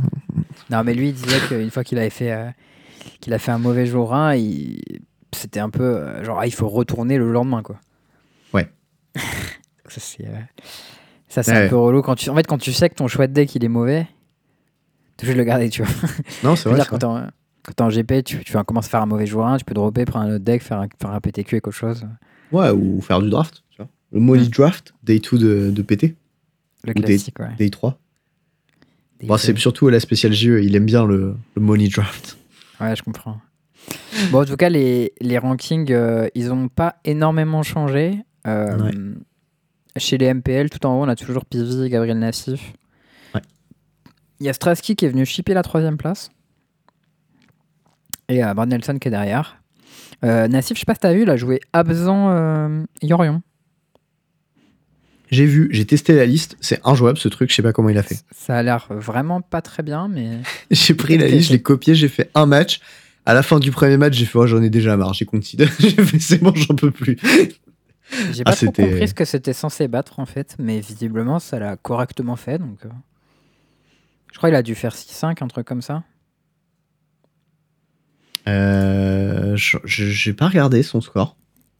Non, mais lui il disait qu'une fois qu'il avait fait, euh, qu'il a fait un mauvais jour 1, il... c'était un peu euh, genre, ah, il faut retourner le lendemain, quoi. Ouais. ça, c'est euh, ça, c'est Ouais. un peu relou. Quand tu... En fait, quand tu sais que ton choix de deck il est mauvais, obligé de le garder, tu vois. Non, c'est vrai. quand t'es en, en GP, tu, tu vas commencer à faire un mauvais jour 1, tu peux dropper, prendre un autre deck, faire un, faire un PTQ et autre chose. Ouais, ou faire du draft, tu vois. Le Molly Mm. Draft, Day 2 de, de PT, Le Ou classique, ouais. Day 3. Des Bon, c'est surtout la spéciale JE, il aime bien le, le Money Draft. Ouais, je comprends. Bon, en tout cas, les, les rankings, euh, ils n'ont pas énormément changé. Euh, Ouais. Chez les MPL, tout en haut, on a toujours Pivi et Gabriel Nassif. Ouais. Il y a Strasky qui est venu shipper la troisième place. Et euh, Brad Nelson qui est derrière. Euh, Nassif, je sais pas si t'as vu, il a joué Abzan euh, Yorion. J'ai vu, j'ai testé la liste, c'est injouable ce truc, je sais pas comment il a fait. Ça a l'air vraiment pas très bien, mais J'ai pris la liste, je l'ai copié, j'ai fait un match. À la fin du premier match, j'ai fait, oh, j'en ai déjà marre, j'ai considéré, j'ai fait, c'est bon, j'en peux plus. J'ai Ah, pas trop compris ce que c'était censé battre en fait. Mais visiblement, ça l'a correctement fait. Donc, euh, je crois qu'il a dû faire 6-5, un truc comme ça. Euh, j'ai pas regardé son score.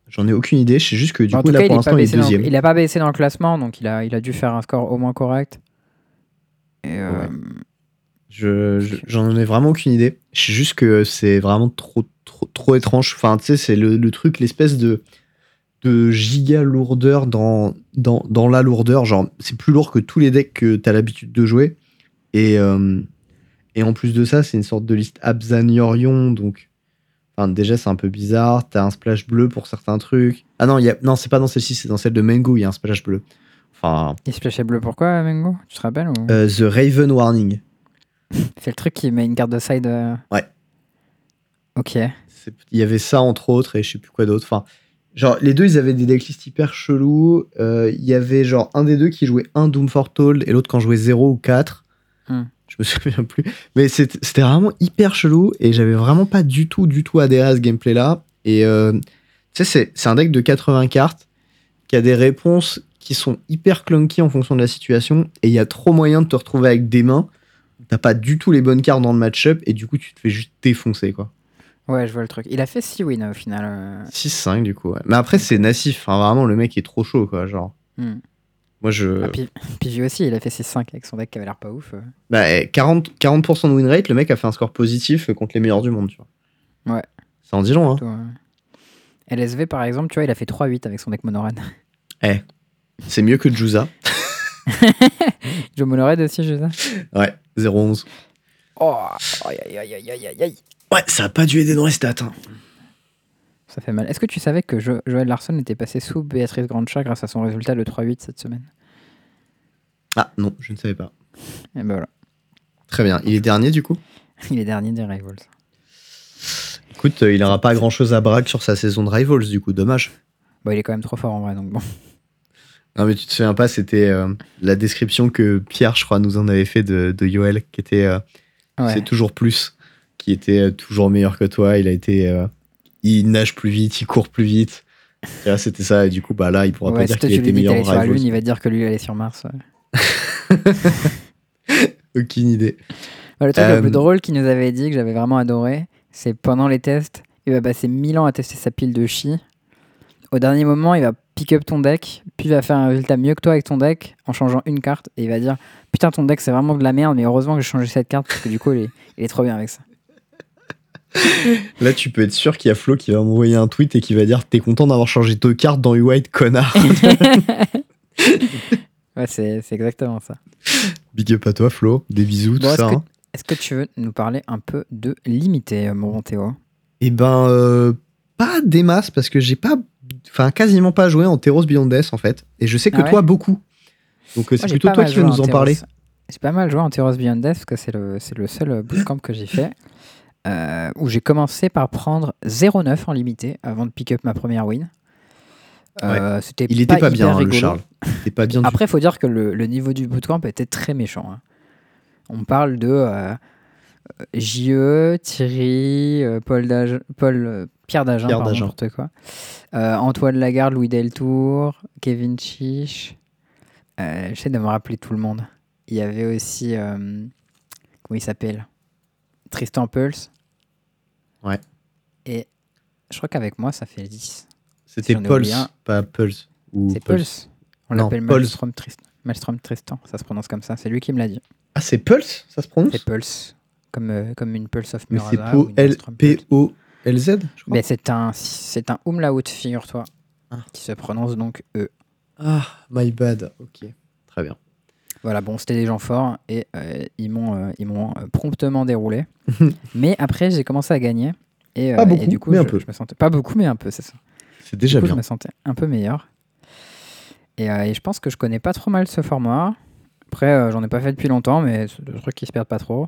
J'en ai aucune idée, je sais juste que du en coup, là, cas, pour l'instant, il est dans, deuxième. il a pas baissé dans le classement, donc il a, il a dû faire un score au moins correct. Et, euh, Ouais. Je- je- J'en ai vraiment aucune idée. Je sais juste que c'est vraiment trop, trop, trop étrange. Enfin, tu sais, c'est le, le truc, l'espèce de, de giga lourdeur dans, dans, dans la lourdeur. Genre, c'est plus lourd que tous les decks que tu as l'habitude de jouer. Et, euh, et en plus de ça, c'est une sorte de liste Abzan-Yorion. Donc, enfin, déjà, c'est un peu bizarre. Tu as un splash bleu pour certains trucs. Ah non, il y a, non c'est pas dans celle-ci, c'est dans celle de Mango, il y a un splash bleu. Enfin, il se plachait bleu pourquoi, Mengo Tu te rappelles ou... euh, The Raven Warning. C'est le truc qui met une carte de side. euh, Ouais. Ok. Il y avait ça entre autres et je sais plus quoi d'autre. Enfin, genre les deux ils avaient des decklists hyper chelous. Euh, Il y avait genre un des deux qui jouait un Doom et l'autre quand jouait 0 ou 4. Hmm. Je me souviens plus. Mais c'était vraiment hyper chelou et j'avais vraiment pas du tout, du tout adhéré à ce gameplay là. Et euh, tu sais, c'est- un deck de 80 cartes qui a des réponses qui sont hyper clunky en fonction de la situation et il y a trop moyen de te retrouver avec des mains t'as pas du tout les bonnes cartes dans le match-up et du coup tu te fais juste défoncer quoi. Ouais, je vois le truc. Il a fait 6 wins au final. euh. 6-5 du coup, ouais. Mais après, c'est nassif. Enfin, vraiment, le mec est trop chaud, quoi. Genre, Hmm. moi, je. Ah, puis, Pivi aussi, il a fait 6-5 avec son deck qui avait l'air pas ouf. euh. Bah, eh, 40%, 40 de win rate, le mec a fait un score positif contre les meilleurs du monde, tu vois. Ouais. Ça en dit long, hein. Plutôt, ouais. LSV, par exemple, tu vois, il a fait 3-8 avec son deck Monored. C'est mieux que Juza. Joe Monored aussi, sais. Ouais, 0-11. Oh, aïe, aïe, aïe, aïe, aïe, aïe. Ouais, ça a pas dû aider dans les stats. hein. Ça fait mal. Est-ce que tu savais que Jo- Joël Larson était passé sous Béatrice Grandchat grâce à son résultat de 3-8 cette semaine? Ah non, je ne savais pas. Et ben voilà. Très bien. Il est dernier du coup? Il est dernier des Rivals. Écoute, euh, il n'aura pas grand chose à brag sur sa saison de Rivals, du coup, dommage. Bon, il est quand même trop fort en vrai, donc bon. Non, mais tu te souviens pas, c'était euh, la description que Pierre, je crois, nous en avait fait de, de Yoel, qui était euh, Ouais. c'est toujours plus, qui était euh, toujours meilleur que toi. Il a été. euh, il nage plus vite, il court plus vite. C'était ça, et du coup, bah là, il pourra Ouais, pas si dire qu'il était meilleur sur la. Lune, il va dire que lui, il est sur Mars. ouais. Aucune idée. Ouais, le truc Euh, le plus drôle qu'il nous avait dit, que j'avais vraiment adoré, c'est pendant les tests, il va passer 1000 ans à tester sa pile de chi. Au dernier moment, il va pick up ton deck, puis il va faire un résultat mieux que toi avec ton deck en changeant une carte, et il va dire Putain, ton deck c'est vraiment de la merde, mais heureusement que j'ai changé cette carte, parce que du coup, il est, il est trop bien avec ça. Là, tu peux être sûr qu'il y a Flo qui va m'envoyer un tweet et qui va dire T'es content d'avoir changé deux cartes dans U-White, connard Ouais, c'est c'est exactement ça. Big up à toi, Flo. Des bisous, Bon, tout ça. hein. Est-ce que tu veux nous parler un peu de limité, euh, mon Théo? Eh ben, euh, pas des masses parce que j'ai pas, enfin, quasiment pas joué en Teros Beyond Death en fait. Et je sais que Ah ouais toi, beaucoup. Donc euh, c'est plutôt toi qui joué nous en parler. J'ai pas mal joué en Theros Beyond Death parce que c'est le, c'est le seul bootcamp que j'ai fait. Euh, où j'ai commencé par prendre 0,9 en limité avant de pick up ma première win. Euh, Il était pas, bien, hein, le. Charles. Il pas bien Après, il faut dire que le, le niveau du bootcamp était très méchant. hein. On parle de euh, JE, Thierry, euh, Paul, Dage- Paul Pierre Dagen, n'importe quoi. Antoine Lagarde, Louis Deltour, Kevin Chiche. J'essaie de me rappeler tout le monde. Il y avait aussi. comment il s'appelle? Tristan Pulse. Ouais. Et je crois qu'avec moi, ça fait 10. C'était ai Pulse, un. pas Pulse. Ou C'est Pulse. On l'appelle. Maelstrom Tristan. Maelstrom Tristan, ça se prononce comme ça. C'est lui qui me l'a dit. Ah, c'est Pulse Ça se prononce C'est Pulse. Comme, euh, comme une Pulse of Mais c'est. P-O-L-Z. Mais c'est un, c'est un umlaut, figure-toi. Ah. Qui se prononce donc E. Ah, my bad. Ok. Très bien. Voilà, bon, c'était des gens forts et euh, ils m'ont euh, ils m'ont euh, promptement déroulé. mais après, j'ai commencé à gagner. Et, Pas et beaucoup, du coup, mais un je, peu. je me sentais pas beaucoup, mais un peu, c'est ça. C'est déjà du coup, bien. je me sentais un peu meilleur. Et, et je pense que je connais pas trop mal ce format. Après, j'en ai pas fait depuis longtemps, mais c'est des trucs qui se perdent pas trop.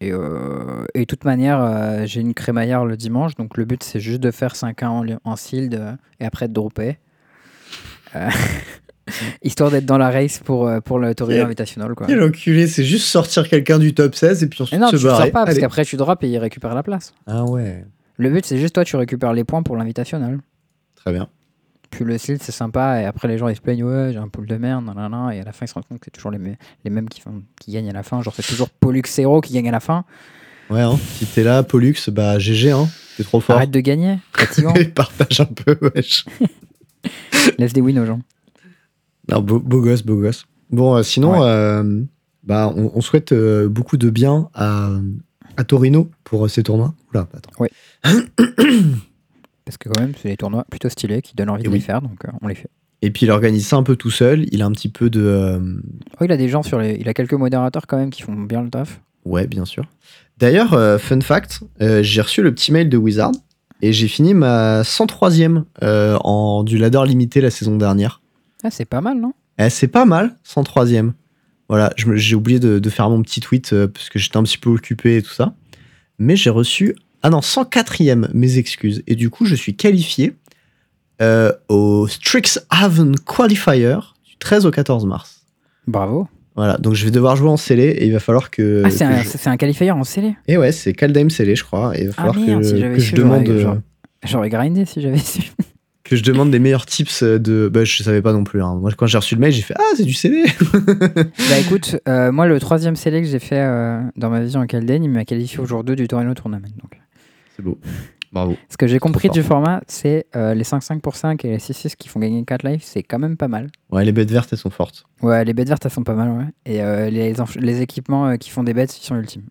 Et, et de toute manière, j'ai une crémaillère le dimanche, donc le but c'est juste de faire 5-1 en, en sealed et après de dropper. Histoire d'être dans la race pour, euh, pour le Torino Invitational. Quoi. Quel enculé, c'est juste sortir quelqu'un du top 16 et puis Mais ensuite non, se tu ne barrer. sors pas parce qu'après tu drops et il récupère la place. Ah ouais. Le but c'est juste toi, tu récupères les points pour l'Invitational. Très bien. Puis le sealed c'est sympa et après les gens ils se plaignent ouais j'ai un pool de merde nanana, et à la fin ils se rendent compte que c'est toujours les, mê- les mêmes qui, font, qui gagnent à la fin genre c'est toujours Pollux Zero qui gagne à la fin Ouais, hein. si t'es là, Pollux, bah GG, hein. T'es trop fort. arrête de gagner fatigant partage un peu, wesh. laisse des wins aux gens Non, beau, beau gosse, beau gosse. Bon, euh, sinon, Ouais. euh, bah, on, on souhaite euh, beaucoup de bien à, à Torino pour euh, ces tournois. Oula, attends. parce que quand même c'est des tournois plutôt stylés qui donnent envie Et de oui. les faire donc euh, on les fait Et puis il organise ça un peu tout seul. Il a un petit peu de. euh, oh, il a des gens sur les il a quelques modérateurs quand même qui font bien le taf Ouais, bien sûr. D'ailleurs, euh, fun fact, euh, j'ai reçu le petit mail de Wizard et j'ai fini ma 103e euh, en du ladder limité la saison dernière. Ah c'est pas mal non? Eh, c'est pas mal, 103e. Voilà, je me- j'ai oublié de, de faire mon petit tweet euh, parce que j'étais un petit peu occupé et tout ça. Mais j'ai reçu. Ah non, 104e, mes excuses. Et du coup, je suis qualifié euh, au Strixhaven Qualifier du 13 au 14 mars. bravo Voilà, donc je vais devoir jouer en scellé et il va falloir que. ah c'est un, je- c'est un qualifier en scellé? Et ouais, c'est Kaldheim scellé, je crois. Et il va Ah falloir merde, que, si j'avais que su, je demande, j'aurais- euh, j'aurais grindé si j'avais su que je demande des meilleurs tips de. Bah, je savais pas non plus. hein. Moi, quand j'ai reçu le mail, j'ai fait Ah, c'est du scellé Bah écoute, euh, moi le troisième select que j'ai fait euh, dans ma vie en Calden, il m'a qualifié au jour 2 du Torino Tournament. C'est beau. Bravo. Ce que j'ai compris du format, c'est euh, les 5-5 pour 5 et les 6-6 qui font gagner 4 lives, c'est quand même pas mal. Ouais, les bêtes vertes, elles sont fortes. Ouais, les bêtes vertes, elles sont pas mal, ouais. Et euh, les, les équipements euh, qui font des bêtes, ils sont ultimes.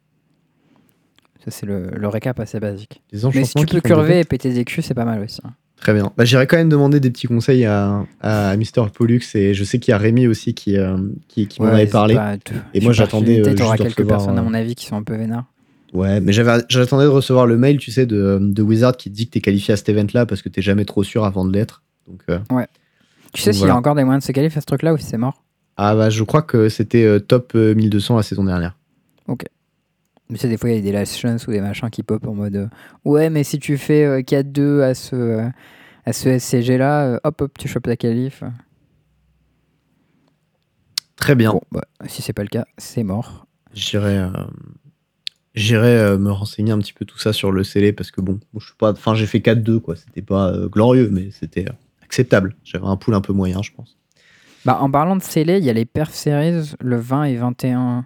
Ça, c'est le, le récap assez basique. Mais si tu peux curver et péter des culs, c'est pas mal aussi. hein. Très bien. Bah, J'irai quand même demander des petits conseils à, à Mister Pollux et je sais qu'il y a Rémi aussi qui, euh, qui, qui m'en Ouais, avait parlé. pas te- Et moi, j'attendais, de quelques recevoir, personnes, à euh, mon avis, qui sont un peu vénards. Ouais, mais j'attendais de recevoir le mail, tu sais, de, de Wizard qui te dit que t'es qualifié à cet event-là parce que t'es jamais trop sûr avant de l'être. Donc, euh, Tu sais s'il y voilà. a encore des moyens de se qualifier à ce truc-là ou si c'est mort? Ah bah, je crois que c'était euh, top euh, 1200 la saison dernière. Mais tu sais, des fois, il y a des last chance ou des machins qui pop en mode euh, Ouais, mais si tu fais euh, 4-2 à ce, euh, à ce SCG-là, euh, hop, hop, tu chopes ta qualif. Très bien. Bon, bah, si c'est pas le cas, c'est mort. J'irai, euh, j'irai euh, me renseigner un petit peu tout ça sur le scellé parce que bon, bon, je suis pas, enfin j'ai fait 4-2 quoi. C'était pas euh, glorieux, mais c'était euh, acceptable. J'avais un pool un peu moyen, je pense. Bah, en parlant de scellé, il y a les Perf Series le 20 et 21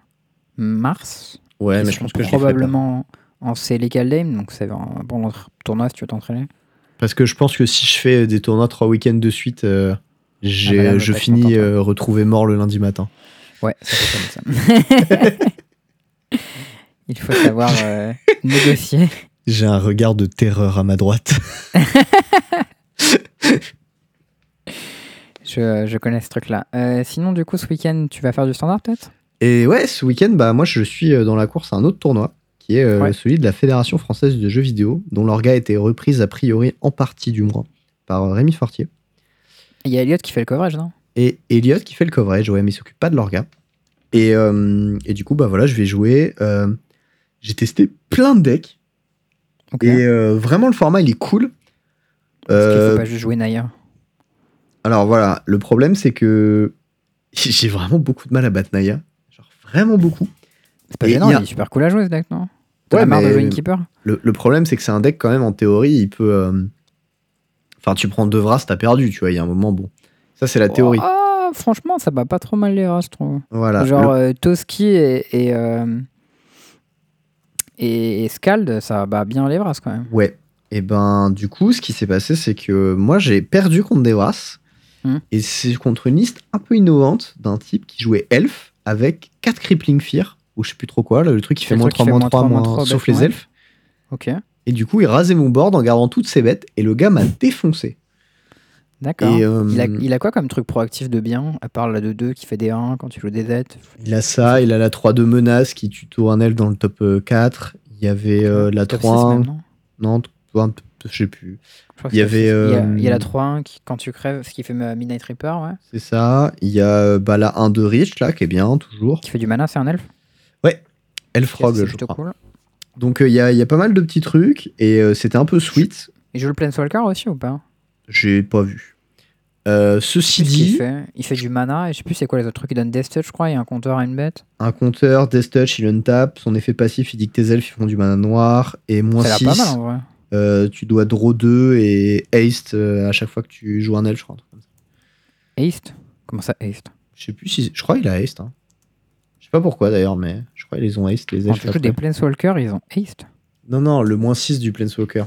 mars. Ouais, mais je pense que probablement en scellé Caldame, donc c'est un bon notre tournoi si tu veux t'entraîner. Parce que je pense que si je fais des tournois trois week-ends de suite, euh, j'ai- Ah bah là, je finis euh, retrouvé mort le lundi matin. Ouais, ça fait comme ça. il faut savoir euh, négocier. J'ai un regard de terreur à ma droite. Je, je connais ce truc-là. Euh, sinon, du coup, ce week-end, tu vas faire du standard peut-être? Et ouais, ce week-end, bah moi je suis euh, dans la course à un autre tournoi qui est euh, Ouais. celui de la Fédération française de jeux vidéo, dont l'orga a été reprise a priori en partie du moins par euh, Rémi Fortier. Il y a Elliot qui fait le coverage, non? Et Elliot qui fait le coverage, ouais, mais il s'occupe pas de l'orga. Et, euh, et du coup, bah voilà, je vais jouer. euh, J'ai testé plein de decks. Et vraiment, le format, il est cool. Parce qu'il faut pas juste jouer Naya. alors voilà, le problème, c'est que j'ai vraiment beaucoup de mal à battre Naya. Vraiment beaucoup. C'est pas gênant, il y a- il est super cool à jouer ce deck, non? T'as Ouais, marre de jouer une keeper? Le, le problème, c'est que c'est un deck, quand même, en théorie, il peut. euh, Enfin, tu prends deux Vras, t'as perdu, tu vois, il y a un moment, bon. Ça, c'est la théorie. Ah, franchement, ça bat pas trop mal les races, je trouve. Voilà. Genre Le- euh, Toski et, et, euh, et, et Scald, ça bat bien les races quand même. Ouais. Et ben, du coup, ce qui s'est passé, c'est que moi, j'ai perdu contre des Vras. Hmm. Et c'est contre une liste un peu innovante d'un type qui jouait Elf avec 4 Crippling Fear, ou je sais plus trop quoi, là, le truc qui fait le moins truc qui 3, fait moins moins 3, 3, moins moins 3, sauf bête, les ouais. elfes. Ok, Et du coup, il rasait mon board en gardant toutes ses bêtes, et le gars m'a défoncé. d'accord. Euh, Il, a, il a quoi comme truc proactif de bien, à part la 2-2 qui fait des 1 quand tu joues des Z Il a ça, il a la 3 de menace qui tue un elfe dans le top euh, 4. Il y avait euh, la Top 3. 6 même, non? non, un peu- je sais plus. Je Il y avait, 6. Il y a, euh, il y a la 3-1 qui, quand tu crèves, ce qui fait Midnight Reaper, ouais. C'est ça. Il y a euh, bah, la 1 de Rich, là, qui est bien, toujours. Qui fait du mana, c'est un elfe. Elfrog, c'est je plutôt crois. cool. Donc euh, il y, a, il y a pas mal de petits trucs, et c'était un peu sweet. Il joue le Planeswalker aussi ou pas? J'ai pas vu. Euh, ceci dit, fait? Il fait du mana, et je sais plus c'est quoi les autres trucs. Il donne Death Touch, je crois, il y a un compteur à une bête. un compteur, Death Touch, il untape. Son effet passif, il dit que tes elfes ils font du mana noir. Et moins Ça a 6, l'air pas mal en vrai. Euh, tu dois draw 2 et haste euh, à chaque fois que tu joues un elfe, je crois. Haste? Comment ça, Haste? Je sais plus si. Je crois qu'il a haste. Hein. Je sais pas pourquoi d'ailleurs, mais je crois qu'ils ont haste, les Quand elfes. tu joues après. des Planeswalkers, ils ont Haste? Non, non, le moins 6 du Planeswalker.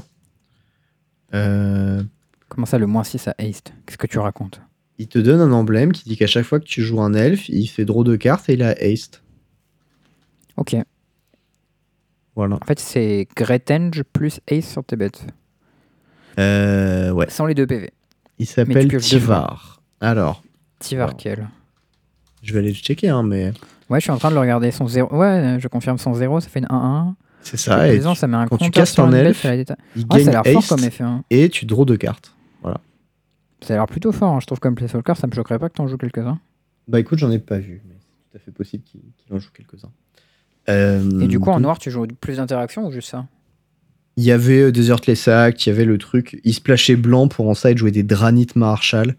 Euh, Comment ça, le moins 6 à Haste? Qu'est-ce que tu racontes? il te donne un emblème qui dit qu'à chaque fois que tu joues un elfe, il fait draw de cartes et il a haste. Ok. En Voilà. fait, c'est Gretenge plus Haste sur tes bêtes. Euh, ouais. Sans les deux PV. Il s'appelle Tivar. Alors, Tivarkel. je vais aller le checker, hein, mais Ouais, je suis en train de le regarder. Son 0. Ouais, je confirme son 0, ça fait une 1-1. c'est ça. Et Plaisant, ça met un quand tu castes un elfe, ça la a l'air fort comme effet. hein. et tu draw deux cartes. Ça a l'air plutôt fort, hein. je trouve, comme Planeswalker. Ça me choquerait pas que t'en joues quelques-uns. Bah écoute, j'en ai pas vu, mais c'est tout à fait possible qu'il qu'il en joue quelques-uns. Euh, Et du coup, en noir, tu joues plus d'interactions ou juste ça Il y avait euh, Desertless Act, il y avait le truc, il splashait blanc pour en side jouer des Dranit Marshall.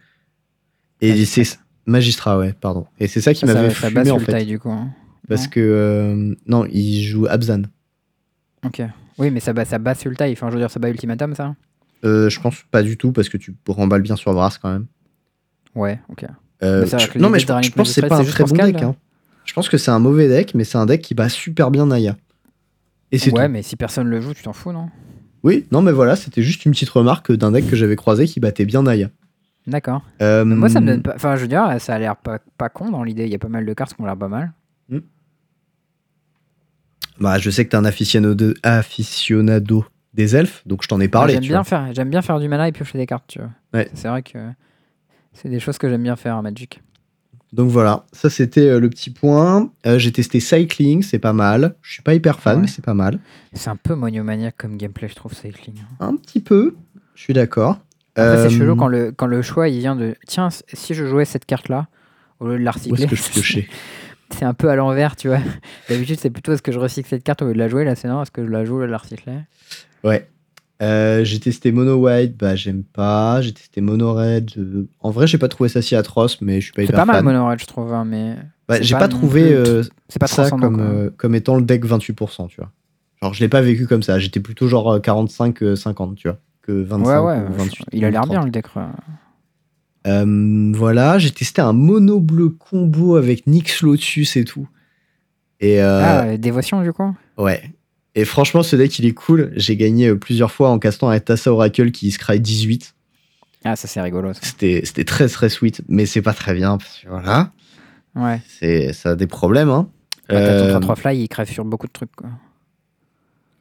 Et Magistrat. c'est magistrat, ouais, pardon. Et c'est ça qui Ça, ça, m'avait ça fumé en fait. taille, du coup. hein. Parce Non que euh, non, il joue Abzan. Ok. Oui, mais ça bat, ça bat sur le taille. Enfin, je veux dire, ça bat Ultimatum, ça Euh, je pense pas du tout parce que tu remballes bien sur Vras quand même. Ouais, ok. Euh, Mais je- les non mais je, pense que c'est pas un très bon deck. hein. Je pense que c'est un mauvais deck, mais c'est un deck qui bat super bien Naya. Et c'est Ouais, tout. mais si personne le joue, tu t'en fous, non? Oui, non mais voilà, c'était juste une petite remarque d'un deck que j'avais croisé qui battait bien Naya. D'accord. Euh, Moi, ça me donne pas. Enfin, je veux dire, ça a l'air pas, pas con dans l'idée. Il y a pas mal de cartes qui ont l'air pas mal. Bah, je sais que t'es un aficionado, aficionado des elfes, donc je t'en ai parlé. j'aime bien vois. faire, j'aime bien faire du mana et piocher des cartes, tu vois. Ouais. C'est vrai que c'est des choses que j'aime bien faire à Magic. Donc voilà, ça c'était euh, le petit point. Euh, J'ai testé Cycling, c'est pas mal. Je suis pas hyper fan, Ouais. mais c'est pas mal. C'est un peu monomaniaque comme gameplay, je trouve, Cycling. Un petit peu, je suis d'accord. Euh, c'est chelou quand le, quand le choix il vient de tiens, si je jouais cette carte-là, au lieu de la Où est-ce recycler, que je c'est un peu à l'envers, tu vois. D'habitude, c'est plutôt est-ce que je recycle cette carte au lieu de la jouer, là c'est non, est-ce que je la joue au lieu de la recycler? Ouais. Euh, j'ai testé Mono White, bah j'aime pas. J'ai testé Mono Red. euh, En vrai, j'ai pas trouvé ça si atroce, mais je suis pas C'est hyper pas mal fan. Mono Red, je trouve, hein, mais Bah, c'est j'ai pas trouvé euh, c'est pas ça comme, euh, comme étant le deck 28%, tu vois. Genre, je l'ai pas vécu comme ça. J'étais plutôt genre euh, 45-50, tu vois, que 25 ouais, ouais, ou 28. il a l'air 30. bien le deck. voilà, j'ai testé un mono bleu combo avec Nyx Lotus et tout. Et Ah, dévotion du coup? ouais. Et franchement, ce deck, il est cool. J'ai gagné euh, plusieurs fois en castant un Tassa Oracle qui scry 18. Ah, ça c'est rigolo. C'était très très sweet, mais c'est pas très bien. Parce que voilà, Ouais. c'est ça a des problèmes. Hein. Bah, t'as ton Euh, 3 fly, il crève sur beaucoup de trucs. Quoi.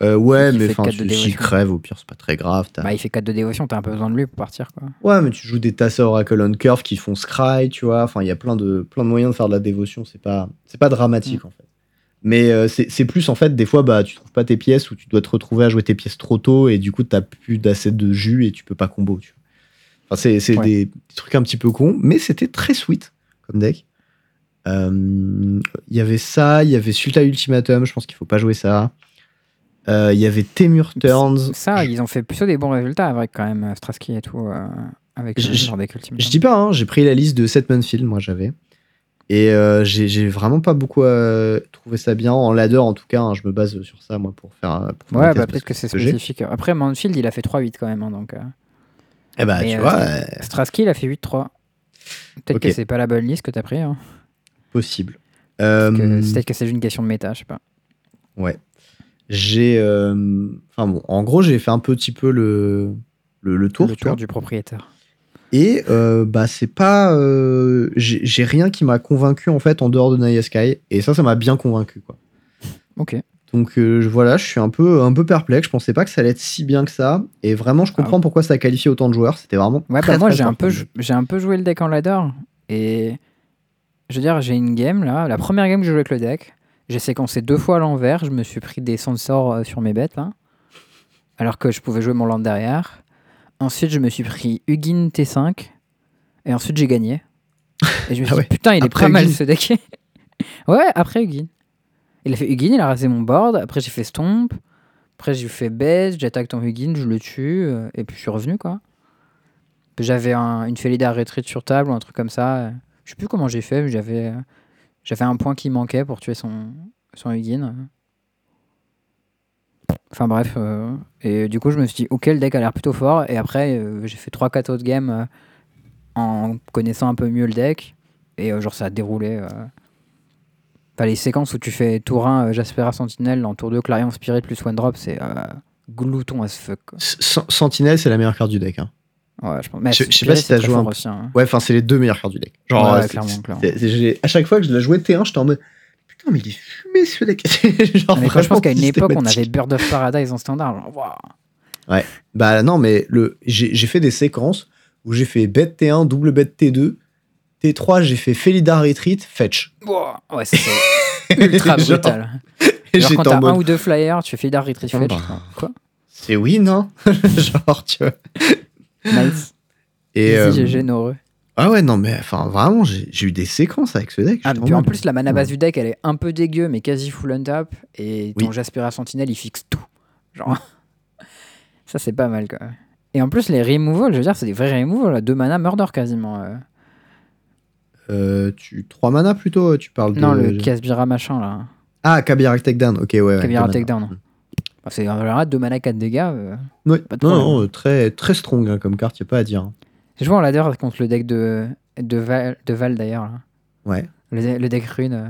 euh, ouais, mais enfin, quatre de si dévotion. crève, au pire, c'est pas très grave. Bah, il fait 4 de dévotion, t'as un peu besoin de lui pour partir. Quoi. Ouais, mais tu joues des Tassa Oracle on curve qui font scry, tu vois. Enfin, il y a plein de, plein de moyens de faire de la dévotion. C'est pas, c'est pas dramatique, Mm. en fait. Mais euh, c'est plus, en fait, des fois, bah, tu trouves pas tes pièces ou tu dois te retrouver à jouer tes pièces trop tôt et du coup, t'as plus d'assez de jus et tu peux pas combo, tu vois. Enfin, c'est Ouais. des, des trucs un petit peu cons, mais c'était très sweet comme deck. Euh, Il y avait ça, il y avait Sulta Ultimatum, je pense qu'il faut pas jouer ça. Euh, Il y avait Temur Turns. Ça, ils ont fait plutôt des bons résultats avec quand même euh, Stratsky et tout. euh, avec Je- le je- genre deck ultime. Je dis pas, hein, j'ai pris la liste de Setman Field, moi j'avais. Et euh, j'ai vraiment pas beaucoup euh, trouvé ça bien. En ladder, en tout cas, hein, je me base sur ça, moi, pour faire. pour Ouais, bah, peut-être que c'est spécifique. Après, Manfield, il a fait 3-8 quand même. hein, donc, euh, Eh bah, Mais, tu euh, vois, euh, Stratsky, il a fait 8-3. Peut-être que c'est pas la bonne liste que t'as pris. Hein. possible. Peut-être que c'est juste une question de méta, je sais pas. ouais. J'ai. Enfin bon, en gros, j'ai fait un petit peu le, le, le tour. le vois. tour du propriétaire. Et euh, bah, c'est pas. euh, j'ai rien qui m'a convaincu, en fait, en dehors de Naya Sky. Et ça, ça m'a bien convaincu, quoi. Ok. Donc euh, voilà, je suis un peu, un peu perplexe. Je pensais pas que ça allait être si bien que ça. Et vraiment, je comprends pourquoi ça a qualifié autant de joueurs. C'était vraiment. Ouais, très, bah moi très j'ai un, peu, j'ai un peu joué le deck en ladder. Et je veux dire, j'ai une game là. La première game que j'ai joué avec le deck, j'ai séquencé deux fois à l'envers. Je me suis pris des sensors sur mes bêtes là. Alors que je pouvais jouer mon land derrière. Ensuite, je me suis pris Hugin T5. Et ensuite, j'ai gagné. Et je me suis Ah ouais. dit, putain, il est pas mal ce deck. ouais, après Hugin. Il a fait Hugin, il a rasé mon board. Après, j'ai fait Stomp. Après, j'ai fait Base, j'attaque ton Hugin, je le tue. euh, Et puis, je suis revenu quoi. J'avais un- une Felida retreat sur table ou un truc comme ça. Je sais plus comment j'ai fait, mais j'avais, euh, j'avais un point qui manquait pour tuer son, son Hugin. Enfin bref. euh, et du coup, je me suis dit, ok, le deck a l'air plutôt fort. Et après, euh, j'ai fait 3-4 autres games euh, en connaissant un peu mieux le deck. Et genre, ça a déroulé. Enfin, les séquences où tu fais tour 1 euh, Jaspera Sentinelle, en tour 2 Clarion Spirit plus One Drop, c'est glouton as fuck. quoi. Sentinelle, c'est la meilleure carte du deck. hein. Ouais, je pense. Mais Je- je sais pas si t'as joué un aussi, hein. Ouais, enfin, c'est les deux meilleures cartes du deck. Genre, Ouais, clairement, clairement. à chaque fois que je la jouais T1, j'étais en mode putain, mais il est fumé ce deck. Genre, Mais je pense qu'à une époque, on avait. Bird of Paradise en standard. Genre, waouh. Bah non, mais le, j'ai j'ai fait des séquences où j'ai fait bet T1, double bet T2. T3, j'ai fait Felida Retreat, Fetch. Waouh. Ouais, c'est ultra Genre, brutal. et Genre, quand t'as mode, un ou deux flyers, tu fais Fidar Retreat Oh, Fetch. bah. Quoi c'est win, hein Genre, tu vois. Nice. Et, euh, GG, Noreux. Ah ouais, non, mais enfin, vraiment, j'ai eu des séquences avec ce deck. Ah, puis en plus, la mana base ouais. du deck, elle est un peu dégueu, mais quasi full on tap. Et ton Oui. Jaspera Sentinelle, il fixe tout. Genre, ça, c'est pas mal, quoi. Et en plus, les removals, je veux dire, c'est des vrais removals. là. Deux mana murder quasiment. euh. Euh, tu, 3 mana plutôt, tu parles de. Non, le Kasbira machin, là. Ah, Kabira Takedown, ok, ouais. ouais Kabira deux mana. Takedown. Enfin, c'est en général deux mana 4 dégâts. euh. Ouais. Pas de Non, non, euh, très, très strong hein, comme carte, y a pas à dire. hein. J'ai joué en ladder contre le deck de, de, Val, de Val d'ailleurs. Ouais. Le, le deck rune euh,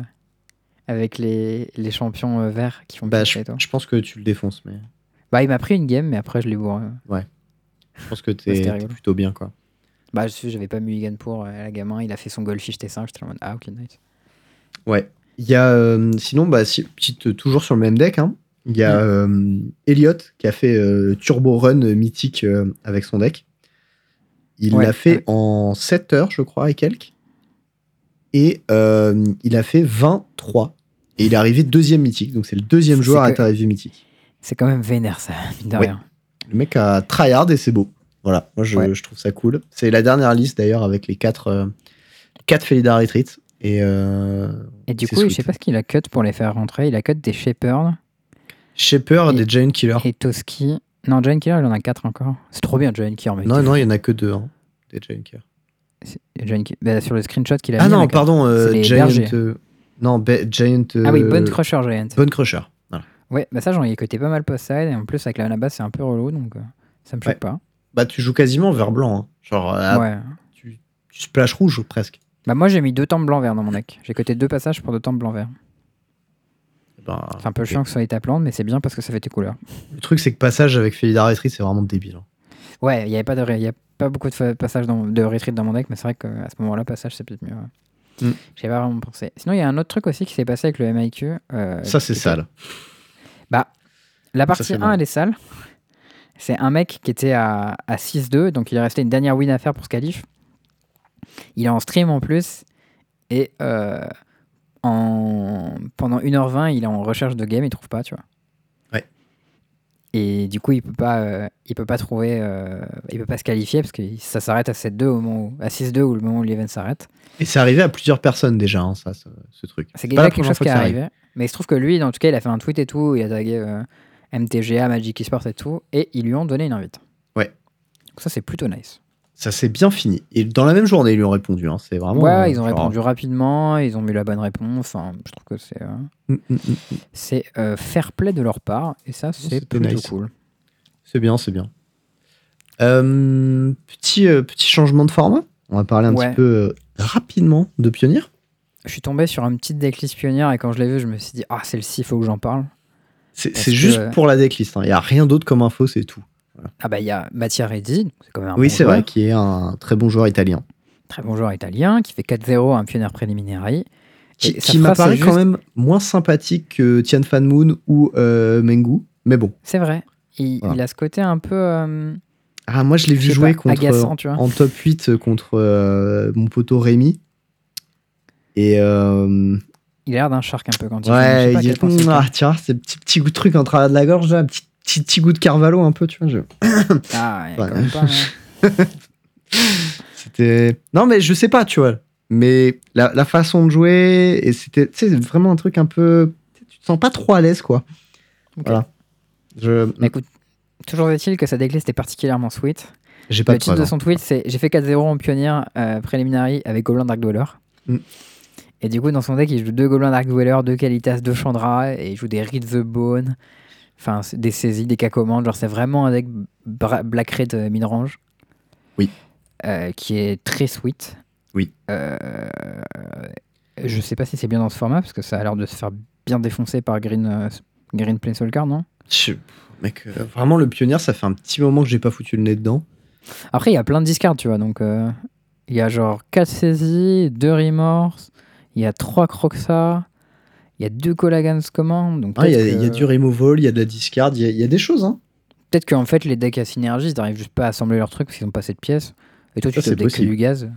avec les, les champions euh, verts qui font Bah, je, je pense que tu le défonces, mais Bah, il m'a pris une game, mais après, je l'ai bourré. je pense que t'es plutôt bien, quoi. Bah, je j'avais pas mulligan pour euh, la gamin. Il a fait son goldfish T5. J'étais en mode, ah, ok, nice. Ouais. Il y a, sinon, bah, si- petite, toujours sur le même deck, hein, il y a euh, Elliot qui a fait Turbo Run mythique avec son deck. Il Ouais, l'a fait ouais. en 7 heures, je crois, et quelques. Et euh, il a fait 23. Et il est arrivé deuxième mythique. Donc c'est le deuxième joueur à être arrivé mythique. C'est quand même vénère, ça, mine de Ouais. rien. Le mec a tryhard et c'est beau. Voilà, moi je, je trouve ça cool. C'est la dernière liste d'ailleurs avec les 4 euh, quatre Felidar Retreat. Et, euh, Et du coup, je sweet. sais pas ce qu'il a cut pour les faire rentrer. Il a cut des Shepherds Shaper Et- des Giant Killer. et Toski. Non, Giant Killer, il en a 4 encore. C'est trop bien, Giant Killer. Non, non, il y en a que deux, hein, des Giant Killer. Bah, sur le screenshot qu'il a Ah mis, il y en a non, pardon, euh, Giant. euh, non, Giant. Ah oui, euh, Bone Crusher Giant. Bone Crusher. Voilà. Ouais, bah ça, j'en ai cuté pas mal post-side. Et en plus, avec la basse, c'est un peu relou. Donc, euh, ça me choque Ouais. pas. Bah, tu joues quasiment vert blanc. hein. Genre, euh, ouais. tu, tu splash rouge presque. Bah, moi, j'ai mis deux temples blanc-vert dans mon deck. J'ai coté deux passages pour deux temples blanc-vert. C'est un peu chiant que ce soit étape mais c'est bien parce que ça fait tes couleurs. Le truc, c'est que passage avec Felidar Retreat, c'est vraiment débile. hein. Ouais, il y avait pas de, y a pas beaucoup de passages dans, de retreat dans mon deck, mais c'est vrai qu'à ce moment-là, passage, c'est peut-être mieux. ouais. Mm. Pas vraiment pensé. Sinon, il y a un autre truc aussi qui s'est passé avec le MIQ. euh, Ça, c'est sale. Bah, la partie fait 1, mal. elle est sale. C'est un mec qui était à, à 6-2, donc il est resté une dernière win à faire pour ce qualif. Il est en stream en plus, et euh, en, pendant 1h20, il est en recherche de game, il trouve pas, tu vois. Ouais. Et du coup, il peut pas, euh, il peut pas trouver, euh, il peut pas se qualifier parce que ça s'arrête à 7-2 au moment où, à 6-2 ou le moment où l'event s'arrête. Et c'est arrivé à plusieurs personnes déjà, hein, ça, ce, ce truc. C'est déjà quelque chose fois qui est ça arrive. arrivé. Mais il se trouve que lui, en tout cas, il a fait un tweet et tout, il a tagué euh, MTGA, Magic Esports et tout, et ils lui ont donné une invite. Ouais. Donc ça, c'est plutôt nice. Ça s'est bien fini. Et dans la même journée, ils lui ont répondu. hein. C'est vraiment. ouais, euh, ils ont genre- répondu rapidement, ils ont mis la bonne réponse. Enfin, je trouve que c'est euh, Mm, mm, mm. c'est euh, fair play de leur part, et ça, c'est c'était plutôt nice. cool. C'est bien, c'est bien. Euh, petit, petit changement de format. On va parler un Ouais. petit peu rapidement de Pionnier. Je suis tombé sur une petite decklist pionnière, et quand je l'ai vu, je me suis dit, ah, celle-ci, il faut que j'en parle. C'est c'est juste que- pour la decklist. Il n'y a rien d'autre comme info, c'est tout. Ah bah, il y a Mattia Reddy, c'est quand même un oui, bon c'est vrai, qui est un très bon joueur italien. Très bon joueur italien, qui fait 4-0 un pionnier préliminaire. Qui, m'apparaît quand même moins sympathique que Tian Fan Moon ou euh, Mengu. Mais bon. C'est vrai. Il, Voilà. il a ce côté un peu. euh, Ah, moi, je l'ai vu jouer pas, contre, agaçant, tu vois. en top 8 contre euh, mon poteau Rémi. Et euh, il a l'air d'un shark un peu quand il ouais, à il dit, ah, tiens, ces petits, petits goûts de truc en travers de la gorge, là, un petit, goût de Carvalho un peu, tu vois. je-. Ah, Ouais. quand même pas, hein. C'était. Non, mais je sais pas, tu vois. Mais la, la façon de jouer, et c'était vraiment un truc un peu. Tu te sens pas trop à l'aise, quoi. Voilà. Je. Mais écoute, toujours est-il que sa decklist est particulièrement sweet. J'ai pas Le titre de son tweet, c'est J'ai fait 4-0 en pionnier euh, preliminary avec Goblin Dark Dweller. Mm. Et du coup, dans son deck, il joue deux Goblin Dark Dweller, deux Qualitas, deux Chandra, et il joue des Read the Bone, enfin des saisies, des cas commandes. Genre, c'est vraiment un deck bra- Black Red euh, mid-range. Oui. Euh, qui est très sweet. Oui. Euh, je sais pas si c'est bien dans ce format, parce que ça a l'air de se faire bien défoncer par Green, euh, Green Planeswalker, non? Je- Mec, euh, vraiment, le pionnier, ça fait un petit moment que j'ai pas foutu le nez dedans. Après, il y a plein de discards, tu vois. Donc, euh, il y a genre 4 saisies, 2 remorse, il y a 3 croxa, il y a 2 Collagans Command. Donc, Ah, Il y, a- y du removal, il y a de la discard, il y a, il y a des choses. Hein. peut-être qu'en fait, les decks à synergie, ils n'arrivent juste pas à assembler leurs trucs parce qu'ils n'ont pas assez de pièces. Et toi, tu te c'est deck que possible. du gaz.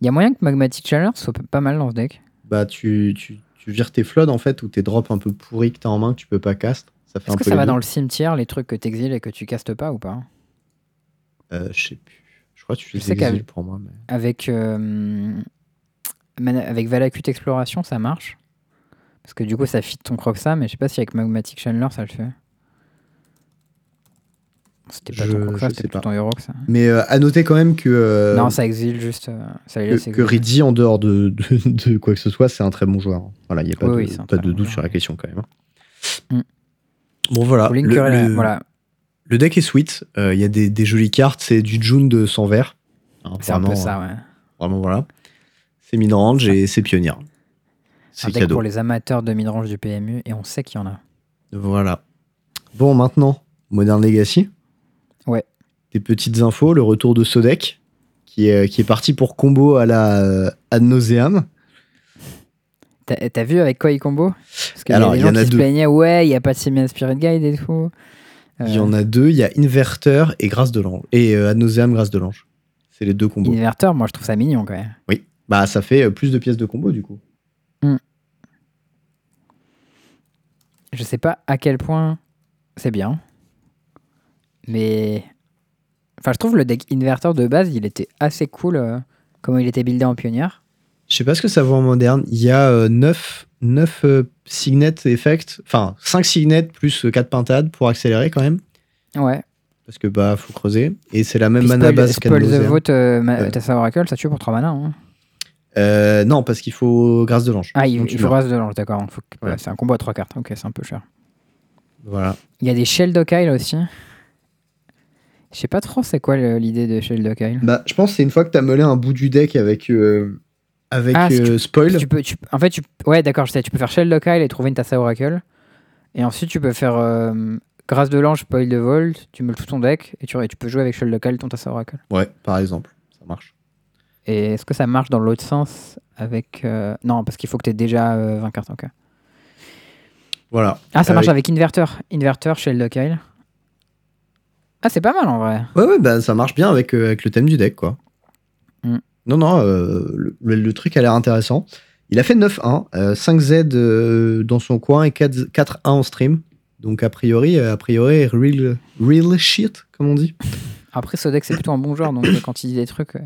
Il y a moyen que Magmatic Challenge soit pas mal dans ce deck. Bah, tu, tu, tu vires tes floods, en fait, ou tes drops un peu pourris que t'as en main que tu peux pas cast. Ça fait un Est-ce que ça va deux. dans le cimetière, les trucs que tu exiles et que tu castes pas ou pas? Euh, je sais plus. Je crois que tu les exiles pour moi. Mais... Avec, euh, avec Valakut Exploration, ça marche. Parce que du coup, ça fit ton Croxa, mais je sais pas si avec Magmatic Chandler, ça le fait. C'était pas Je- ton Croxa, je c'était pas. ton Eurox. ça. Mais euh, à noter quand même que, euh, non, ça exile juste. euh, ça que. Ridzi, en dehors de, de, de quoi que ce soit, c'est un très bon joueur. Voilà, il n'y a pas Oui, de, oui, pas doute sur la question quand même. hein. Mm. Bon, voilà. Le, le- voilà. le deck est sweet. Euh, Il y a des, des jolies cartes. C'est du June de sans vert. Hein, C'est un peu ça, euh, ouais. Vraiment, voilà. C'est mid-range et c'est pionnier. C'est cadeau. pour les amateurs de midrange du PMU, et on sait qu'il y en a. Voilà. Bon, maintenant, Modern Legacy. Ouais. Des petites infos. Le retour de Sodec, qui est, qui est parti pour combo à la euh, ad nauseam. T'as vu avec quoi il combo? Parce qu'il y a Alors, des y gens en a qui se deux. plaignaient, ouais, il n'y a pas de Simian Spirit Guide et tout. Il y en a deux, il y a Inverter et Grâce de l'Ange. Et euh, Ad nauseam, Grâce de l'Ange. C'est les deux combos. Inverter, moi je trouve ça mignon quand même. Oui. Bah, ça fait euh, plus de pièces de combo, du coup. Je sais pas à quel point c'est bien. Mais. Enfin, je trouve le deck Inverter de base, il était assez cool. euh, comment il était buildé en pionnière. Je sais pas ce que ça vaut en moderne. Il y a 9, signet effects, enfin 5 signets plus 4 pintades pour accélérer quand même. Ouais. Parce que bah faut creuser. Et c'est la même Puis mana Spoil, base qu'Ad Spoil the. Vote, euh, Ouais. Tassa Oracle, ça tue pour 3 mana. hein. Euh, non, parce qu'il faut Grâce de l'Ange. Ah, il, tu faut reste de l'ange, d'accord. faut Ouais. ouais, c'est un combo à 3 cartes. Ok, c'est un peu cher. Voilà. Il y a des Shell aussi. Je sais pas trop c'est quoi l'idée de Shell. Bah, je pense que c'est une fois que t'as meulé un bout du deck avec, euh, avec Ah, euh, spoil. Tu peux, tu- en fait, tu, ouais, d'accord, je sais, tu peux faire Shell et trouver une Tassa Oracle. Et ensuite, tu peux faire euh, Grâce de l'Ange, Spoil de Volt, tu meules tout ton deck et tu, et tu peux jouer avec Shell Dokile ton Tassa Oracle. Ouais, par exemple. Ça marche. Et est-ce que ça marche dans l'autre sens avec. euh, Non, parce qu'il faut que tu aies déjà euh, 20 cartes. ok. Voilà. Ah, ça marche avec Inverter. Inverter, Shell Dokile. Ah, c'est pas mal en vrai. Ouais, ouais, bah, ça marche bien avec, euh, avec le thème du deck, quoi. Mm. Non, non, euh, le, le- le truc a l'air intéressant. Il a fait 9-1, euh, 5Z euh, dans son coin et 4 4-1 en stream. Donc, a priori, euh, a priori real, real shit, comme on dit. Après, ce deck, c'est plutôt un bon joueur, donc euh, quand il dit des trucs, euh,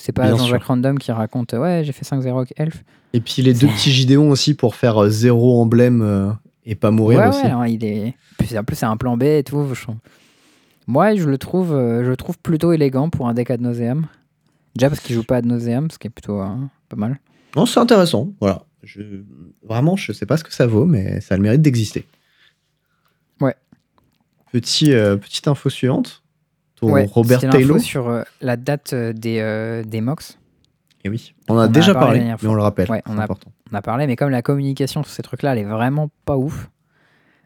c'est pas Jean-Jacques. Random qui raconte Ouais, j'ai fait 5-0 avec Elf. Et puis, les deux petits Gideon aussi pour faire euh, zéro emblème euh, et pas mourir ouais, aussi. ouais, non, il est. puis, En plus, c'est un plan B et tout. je- Moi, je le trouve, euh, je le trouve plutôt élégant pour un deck ad nauseam. Déjà parce qu'il joue pas ad nauseam, ce qui est plutôt euh, pas mal. Non, c'est intéressant. Voilà. Je, vraiment, je sais pas ce que ça vaut, mais ça a le mérite d'exister. Ouais. Petit, euh, petite info suivante. Ton ouais, Robert Taylor. sur euh, la date euh, des, euh, des MOX. Et oui. On a On en a déjà parlé mais on le rappelle. Ouais, c'est on a-. On a parlé, mais comme la communication sur ces trucs-là, elle est vraiment pas ouf.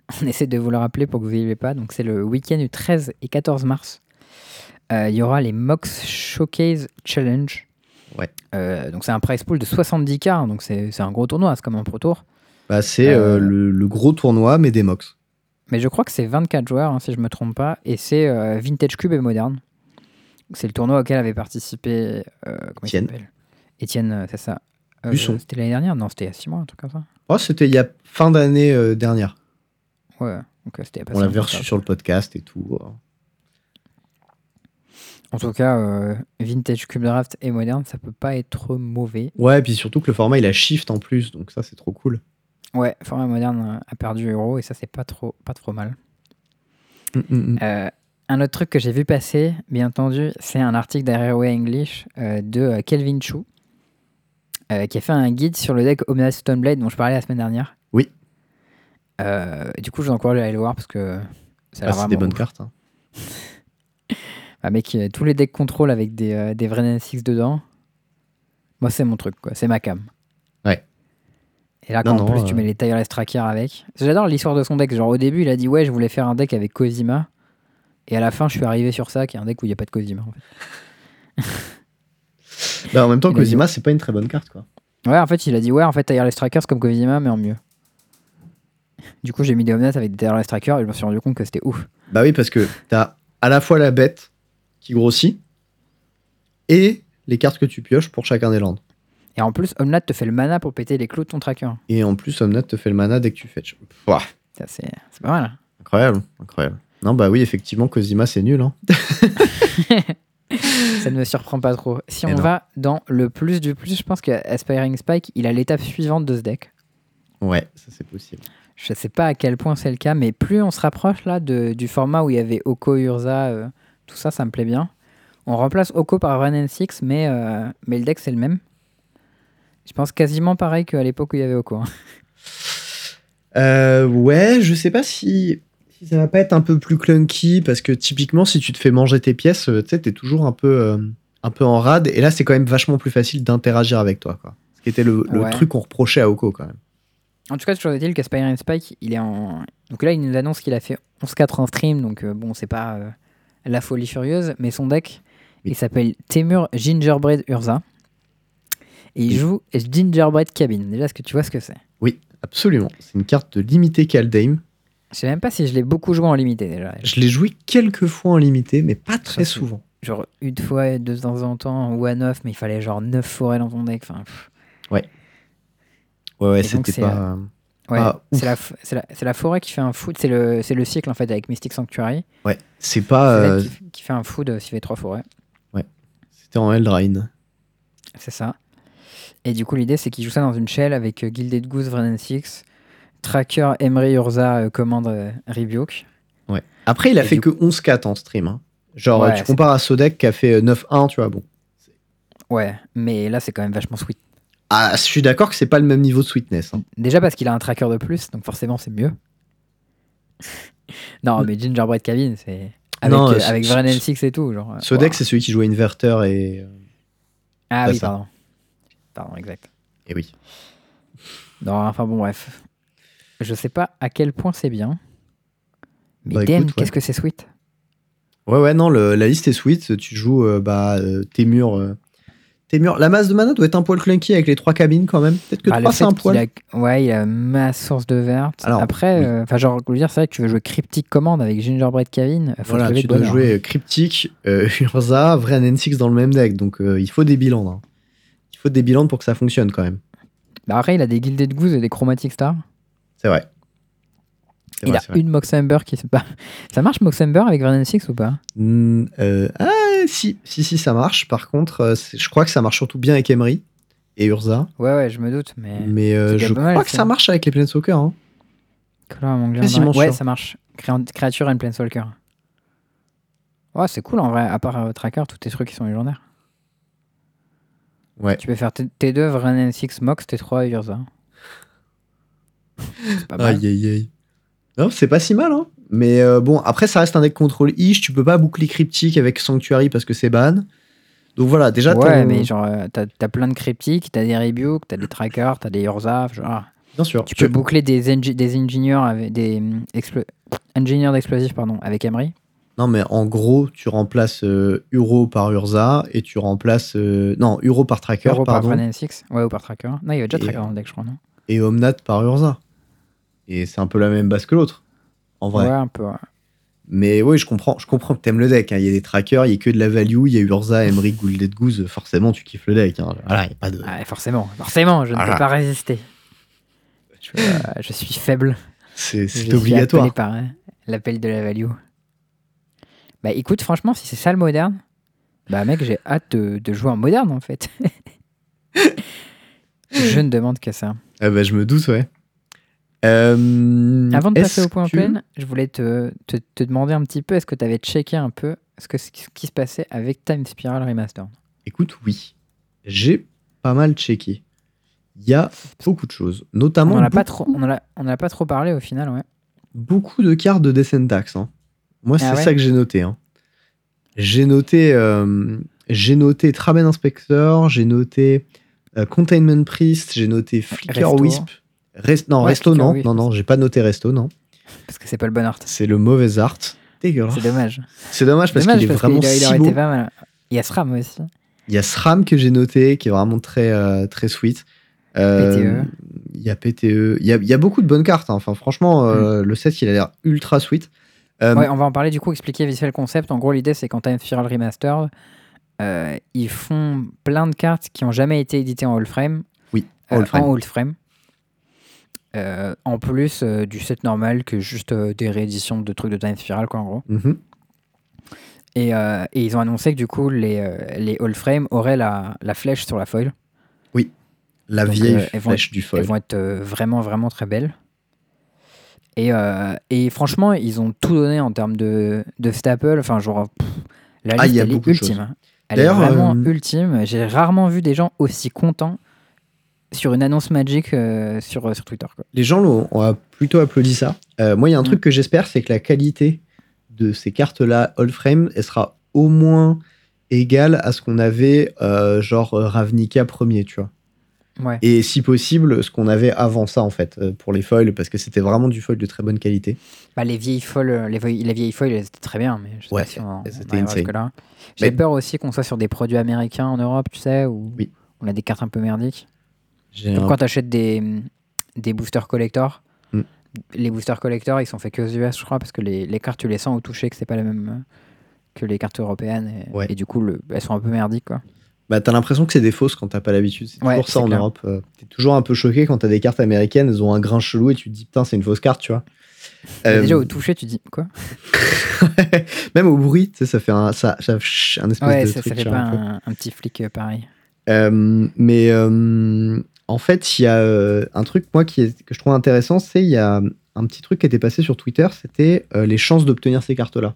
On essaie de vous le rappeler pour que vous n'ayez pas. Donc, c'est le week-end du 13 et 14 mars. Euh, Il y aura les Mox Showcase Challenge. Ouais. Donc, c'est un price pool de 70K. hein, donc, c'est c'est un gros tournoi. C'est comme un Pro Tour. Bah, c'est le, le gros tournoi, mais des mox. Mais je crois que c'est 24 joueurs, hein, si je me trompe pas. Et c'est euh, Vintage Cube et Moderne. C'est le tournoi auquel avait participé. euh, comment il s'appelle? Étienne, euh, c'est ça. Euh. C'était l'année dernière? Non, c'était il y a 6 mois, un truc comme ça. Oh, c'était il y a fin d'année euh, dernière. Ouais, donc c'était On l'avait reçu sur le podcast et tout. En tout cas, euh, Vintage Cube Draft et Moderne, ça peut pas être mauvais. Ouais, et puis surtout que le format il a shift en plus, donc ça c'est trop cool. Ouais, format Moderne euh, a perdu Euro et ça, c'est pas trop, pas trop mal. Mm, mm, mm. Euh, un autre truc que j'ai vu passer, bien entendu, c'est un article d'Airway English euh, de Kelvin Chu, euh, qui a fait un guide sur le deck Omnia Stoneblade dont je parlais la semaine dernière. Oui. Du coup, je vous encourage à aller le voir parce que ça a Ah, c'est des bonnes ouf. cartes. hein. Mec, tous les decks contrôle avec des, des vrais N6 dedans, moi, c'est mon truc, quoi. C'est ma cam. Et là, Non, quand en plus tu euh, mets les Tireless Tracker avec. J'adore l'histoire de son deck. Genre, au début, il a dit, ouais, je voulais faire un deck avec Kozima. Et à la fin, je suis arrivé sur ça, qui est un deck où il n'y a pas de Kozima. En fait. Bah, en même temps, Il a dit- Kozima, c'est pas une très bonne carte quoi. Ouais, en fait, il a dit, ouais, en fait, Tireless Tracker, c'est comme Kozima, mais en mieux. Du coup, j'ai mis des Omnat avec des Tireless Tracker et je me suis rendu compte que c'était ouf. Bah oui, parce que t'as à la fois la bête qui grossit et les cartes que tu pioches pour chacun des landes. Et en plus, Omnat te fait le mana pour péter les clous de ton tracker. Et en plus, Omnat te fait le mana dès que tu fetch. Pouah, Ça, c'est c'est pas mal. incroyable, incroyable. Non, bah oui, effectivement, Kozima, c'est nul. Hein. Ça ne me surprend pas trop. Si on non. va dans le plus du plus, je pense que Aspiring Spike, il a l'étape suivante de ce deck. Ouais, ça c'est possible. Je sais pas à quel point c'est le cas, mais plus on se rapproche là de- du format où il y avait Oko, Urza, euh, tout ça, ça me plaît bien. On remplace Oko par Run and Six, mais, euh, mais le deck c'est le même. Je pense quasiment pareil qu'à l'époque où il y avait Oko. hein. Euh, ouais, je sais pas si, si ça va pas être un peu plus clunky parce que typiquement, si tu te fais manger tes pièces, euh, tu sais, t'es toujours un peu, euh, un peu en rade. Et là, c'est quand même vachement plus facile d'interagir avec toi. Quoi. Ce qui était le, le Ouais. truc qu'on reprochait à Oko quand même. En tout cas, toujours est-il qu'Aspiring Spike, il est en. Donc là, il nous annonce qu'il a fait 11-4 en stream, donc euh, bon, c'est pas la folie furieuse, mais son deck, Oui. il s'appelle Temur Gingerbread Urza. Et il joue Gingerbread Cabin. Déjà, est-ce que tu vois ce que c'est? Absolument. C'est une carte de limité Kaldheim. Je sais même pas si je l'ai beaucoup joué en limité déjà. Je l'ai joué quelques fois en limité, mais pas très souvent. Genre une fois de temps en temps en one off, mais il fallait genre 9 forêts dans ton deck. Enfin, pff, Ouais, ouais, Et donc, c'était pas. ouais, c'est la, forêt qui fait un food. C'est le, le cycle en fait avec Mystic Sanctuary. Ouais, c'est pas. Euh, qui, qui fait un food s'il fait 3 forêts. C'était en Eldraine. C'est ça. Et du coup, l'idée, c'est qu'il joue ça dans une shell avec euh, Gilded Goose, Vrennen Six, Tracker, Emery, Urza, euh, Command, euh, Rebuke. Ouais. Après, il a Et fait que 11-4 en stream. hein. Genre, Ouais, tu compares à Sodek qui a fait euh, 9-1, tu vois, bon. Ouais, mais là, c'est quand même vachement sweet. Ah, je suis d'accord que c'est pas le même niveau de sweetness. hein. Déjà parce qu'il a un tracker de plus, donc forcément, c'est mieux. non, mais Gingerbread Cabin, c'est. Avec, Non, euh, avec Six et tout. Genre, c'est celui qui joue Inverter et. Ah oui, ça. pardon. Pardon, exact. Et oui. Non, enfin bon, bref. Je sais pas à quel point c'est bien. Mais Bah, damn, écoute, ouais. qu'est-ce que c'est sweet. Ouais, ouais, non, le- la liste est sweet. Tu joues euh, bah, euh, tes murs. euh, tes murs. La masse de mana doit être un poil clunky avec les trois cabines quand même. Peut-être que Bah, le 3 c'est un poil. a- Ouais, il a ma source de verte. Alors, Après, oui. euh, enfin, genre, je veux dire, c'est vrai que tu veux jouer Cryptic Command avec Gingerbread Cabin. Faut Voilà, tu dois jouer Cryptic, Urza, Vren N6 dans le même deck. Donc il faut des bilans. hein. Faut des bilans pour que ça fonctionne quand même. Bah, après, il a des Gilded Goose et des Chromatic Star. C'est vrai. Il vrai, a une Moxember qui se bat. Ça marche Moxember avec Vernon Six ou pas? Hmm, euh, ah, si, si, si, ça marche. Par contre, euh, je crois que ça marche surtout bien avec Emery et Urza. Ouais, ouais, je me doute, mais. Mais euh, je pas crois mal, que ça. marche avec les Planeswalkers. Hein. Ouais, ça marche. Créa- Créature and Planeswalker. Ouais, c'est cool en vrai. À part euh, Tracker, tous tes trucs qui sont légendaires. Ouais. Tu peux faire T- T2, Vernon Six, Mox, T3, Urza. C'est pas mal. Aïe, aïe, aïe. Non, c'est pas si mal. Hein. Mais euh, bon, après, ça reste un deck contrôle ish. Tu peux pas boucler Cryptic avec Sanctuary parce que c'est ban. Donc voilà, déjà, Ouais, mais genre, euh, t'as plein de cryptiques, t'as des Rebuke, t'as des Trackers, t'as des Urza. Genre, bien sûr. tu peux boucler des, des ingénieurs avec des hum, explo- ingénieurs d'explosifs pardon avec Emery. Non, mais en gros, tu remplaces euh, Uro par Urza et tu remplaces. euh, non, Uro par Tracker, Euro par pardon, Vernon Six. Ouais, ou par Tracker. Non, il y avait déjà Et, Tracker dans le deck, je crois, non et Omnat par Urza. Et c'est un peu la même base que l'autre, en vrai. Ouais, un peu. ouais. Mais oui, je comprends, je comprends que t'aimes le deck. hein. Il y a des trackers, il y a que de la value, il y a Urza, Emery, Goulded Goose. Forcément, tu kiffes le deck. hein. Voilà, il y a pas de. Ah, forcément, forcément, je ne Voilà. peux pas résister. Je, euh, je suis faible. C'est Je c'est suis obligatoire. appelé par euh, l'appel de la value. Bah écoute, franchement, si c'est ça le moderne, bah mec, j'ai hâte de, de jouer en moderne en fait. je ne demande que ça. Ah bah, je me doute, ouais. Euh, Avant de passer au point que- open, je voulais te, te, te demander un petit peu, est-ce que tu avais checké un peu ce, que, ce qui se passait avec Time Spiral Remastered? Écoute, oui. J'ai pas mal checké. Il y a beaucoup de choses, On notamment n'en a, beaucoup, on en a, on en a pas trop parlé au final, ouais. beaucoup de cartes de Descentax. Hein. Moi, c'est Ah ouais ça que j'ai noté. hein. J'ai noté, euh, j'ai noté Traben Inspector, j'ai noté euh, Containment Priest, j'ai noté Flicker Resto. Wisp. Rest- non, Ouais, Resto, non, Wisp non, non, j'ai pas noté Resto, non. Parce que c'est pas le bon art. C'est le mauvais art. Dégueulasse. C'est dommage. C'est dommage parce qu'il est vraiment a- il si beau. mal. Il y a SRAM aussi. Il y a SRAM que j'ai noté, qui est vraiment très, euh, très sweet. Euh, PTE. Il y a PTE. Il y a, il y a beaucoup de bonnes cartes. hein. Enfin, franchement, euh, le set, il a l'air ultra sweet. Euh. Ouais, on va en parler du coup, expliquer vite fait le concept. En gros, l'idée c'est quand Time Spiral Remastered, euh, ils font plein de cartes qui ont jamais été éditées en All Frame. Oui, euh, All Frame. En All Frame. En plus du set normal que juste des rééditions de trucs de Time Spiral, quoi, en gros. mhm. Et, euh, et ils ont annoncé que du coup, les, euh, les All Frame auraient la, la flèche sur la foil. La Donc, vieille euh, elles flèche du Elles foil. vont être vraiment, vraiment très belles. Et, euh, et franchement, ils ont tout donné en termes de, de staple. Enfin, genre, pff, la Ah, liste, elle est ultime. hein. Elle est D'ailleurs, vraiment euh, ultime. J'ai rarement vu des gens aussi contents sur une annonce Magic euh, sur, euh, sur Twitter. quoi. Les gens l'ont- ont plutôt applaudi ça. Euh, moi, il y a un Mm. truc que j'espère, c'est que la qualité de ces cartes-là, All Frame, elle sera au moins égale à ce qu'on avait, genre Ravnica premier, tu vois. Ouais. Et si possible, ce qu'on avait avant ça, en fait, euh, pour les foils, parce que c'était vraiment du foil de très bonne qualité. Bah, les vieilles foils, euh, les, vieilles- les vieilles foils, elles étaient très bien, mais je sais Ouais, pas si on, on. J'ai Mais- peur aussi qu'on soit sur des produits américains en Europe, tu sais, où Oui. On a des cartes un peu merdiques. Donc un- quand tu achètes des, des boosters collector, Mm. les boosters collector, ils sont faits que aux US, je crois, parce que les, les cartes, tu les sens au toucher que c'est pas la même euh, que les cartes européennes. Et, Ouais. et du coup, le, elles sont un peu merdiques, quoi. Bah, t'as l'impression que c'est des fausses quand t'as pas l'habitude. C'est Ouais, toujours ça en clair. Europe. euh, T'es toujours un peu choqué quand t'as des cartes américaines, elles ont un grain chelou et tu te dis putain, c'est une fausse carte, tu vois. Mais Euh, Déjà, au toucher, tu dis quoi Même au bruit, tu sais, ça fait un, ça, ça- un espèce Ouais, de ça, truc. ça fait pas un petit flic euh, pareil. Euh, mais en fait, il y a un truc moi qui est, que je trouve intéressant, c'est il y a un petit truc qui était passé sur Twitter, c'était les chances d'obtenir ces cartes-là.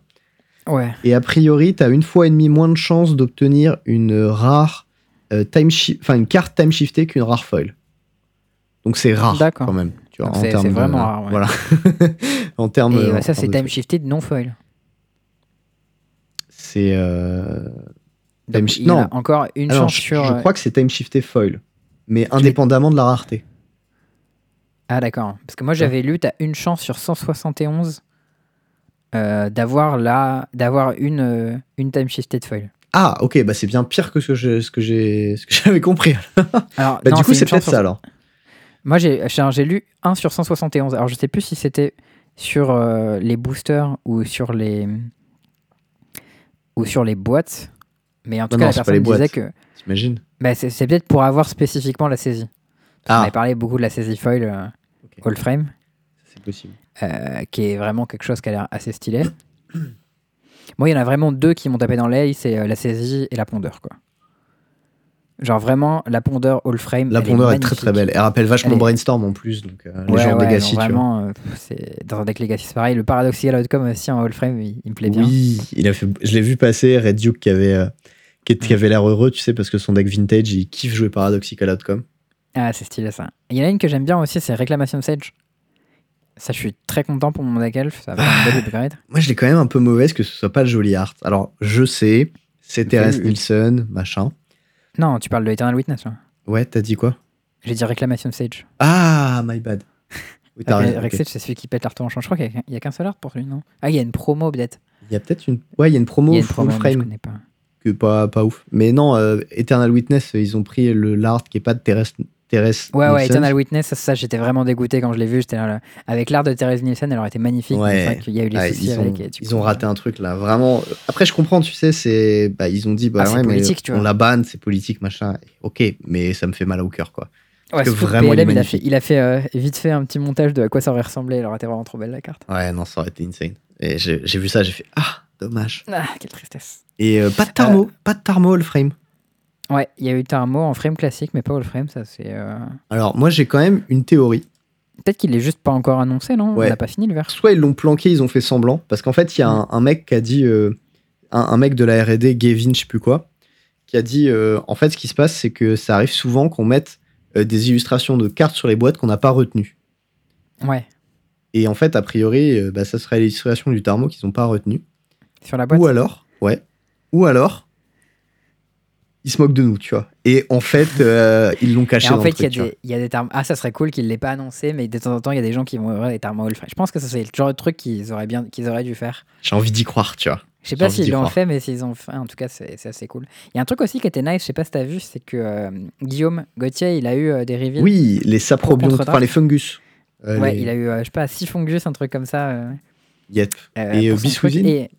Ouais. Et a priori, tu as une fois et demie moins de chances d'obtenir une rare euh, time enfin une carte time shiftée qu'une rare foil. Donc c'est rare quand même. Tu vois, c'est- de- vraiment rare, ouais. Voilà. en termes. Et euh, ça, c'est de time shifted non foil. C'est. euh, Time il a non. encore une alors, chance je, sur. je euh, crois que c'est time shifté foil, mais indépendamment de la rareté. Ah, d'accord. Parce que moi, j'avais lu, tu as une chance sur 171 euh, d'avoir la... d'avoir une, euh, une time shifted foil. Ah, ok, bah c'est bien pire que ce que je- ce que j'ai, ce que j'avais compris. Alors, Bah, non, du coup, c'est peut-être sur- ça alors. Moi, j'ai j'ai- lu 1 sur 171. Alors, je sais plus si c'était sur euh, les boosters ou sur les ou sur les boîtes. Mais en tout Non, cas, non, la personne disait que T'imagines bah, c'est c'est peut-être pour avoir spécifiquement la saisie. On Ah, avait parlé beaucoup de la saisie foil euh, all frame, c'est possible. Euh, qui est vraiment quelque chose qui a l'air assez stylé. Moi, il y en a vraiment deux qui m'ont tapé dans l'œil, c'est euh, la saisie et la pondeur, quoi. Genre vraiment, la pondeur all frame. La pondeur est, très très belle. Elle rappelle vachement Elle est- Brainstorm en plus, donc euh, Ouais, Legacy, non, vraiment, euh, c'est dans un deck Legacy, c'est pareil. Le Paradoxical Outcome aussi en all frame, il, il me plaît bien. Oui, il a fait, je l'ai vu passer, Red Duke qui avait, euh, qui Mm. avait l'air heureux, tu sais, parce que son deck vintage, il kiffe jouer Paradoxical Outcome. Ah, c'est stylé ça. Il y en a une que j'aime bien aussi, c'est Reclamation Sage. Ça, je suis très content pour mon deck elf. Ça va une belle upgrade. Moi, je l'ai quand même un peu mauvaise que ce soit pas le joli art. Alors, je sais, c'est Terence. Nielsen, machin. Non, tu parles de Eternal Witness. là. Ouais, t'as dit quoi? J'ai dit Reclamation Sage. Ah, my bad. Oui. Rexage, c'est celui qui pète l'art en champ. Je crois qu'il y a- qu'un seul art pour lui, non? Ah, il y a une promo peut-être. Il y a peut-être une. Ouais, il y a une promo, y a une full promo, mais je frame connais pas. que pas, pas ouf. Mais non, euh, Eternal Witness, ils ont pris le l'art qui est pas de Terence. Terence Ouais, ouais. Eternal Witness, ça, ça, j'étais vraiment dégoûté quand je l'ai vu. J'étais là, là. Avec l'art de Thérèse Nielsen, elle aurait été magnifique. Ouais. Qu'il y a eu les soucis ils, ont, avec. et du ils coup, ont raté un truc là, vraiment. Après, je comprends, tu sais, c'est. Bah, ils ont dit, bah Ah, c'est ouais, mais politique, tu on vois. la banne, c'est politique, machin. Ok, mais ça me fait mal au cœur, quoi. Ouais, que surtout que vraiment, il PLM, il a fait, magnifique. il a fait euh, vite fait un petit montage de à quoi ça aurait ressemblé. Elle aurait été vraiment trop belle la carte. Ouais, non, ça aurait été insane. Et j'ai vu ça, j'ai fait, ah, dommage. Ah, quelle tristesse. Et euh, pas de Tarmo, pas de Tarmo all frame. Ouais, il y a eu Tarmo en frame classique, mais pas all frame. Ça, c'est. euh, Alors, moi, j'ai quand même une théorie. Peut-être qu'il est juste pas encore annoncé, non? Ouais. On n'a pas fini le verre. Soit ils l'ont planqué, ils ont fait semblant. Parce qu'en fait, il y a un, un mec qui a dit, euh, un, un mec de la RD, Gavin, je sais plus quoi, qui a dit, euh, en fait, ce qui se passe, c'est que ça arrive souvent qu'on mette des illustrations de cartes sur les boîtes qu'on n'a pas retenues. Ouais, Et en fait, a priori, bah, ça serait l'illustration du Tarmo qu'ils n'ont pas retenu. sur la boîte? Ou alors, ouais. Ou alors, ils se moquent de nous, tu vois. Et en fait, euh, ils l'ont Et caché en dans fait, il y, a des- il y a des termes. Ah, ça serait cool qu'il l'ait pas annoncé, mais de temps en temps, il y a des gens qui vont ouvrir des termes all frame. Je pense que ça, c'est le genre de truc qu'ils auraient, bien, qu'ils auraient dû faire. J'ai envie d'y croire, tu vois. Je sais pas s'ils l'ont fait, mais s'ils ont fait, en tout cas, c'est c'est assez cool. Il y a un truc aussi qui était nice, je sais pas si t'as vu, c'est que euh, Guillaume Gauthier, il a eu euh, des reveals. Oui, les saprobions, contre-draft. enfin les fungus. Euh, Ouais, les- il a eu, euh, je sais pas, 6 fungus, un truc comme ça. euh, Yep. euh, Et, euh, Et-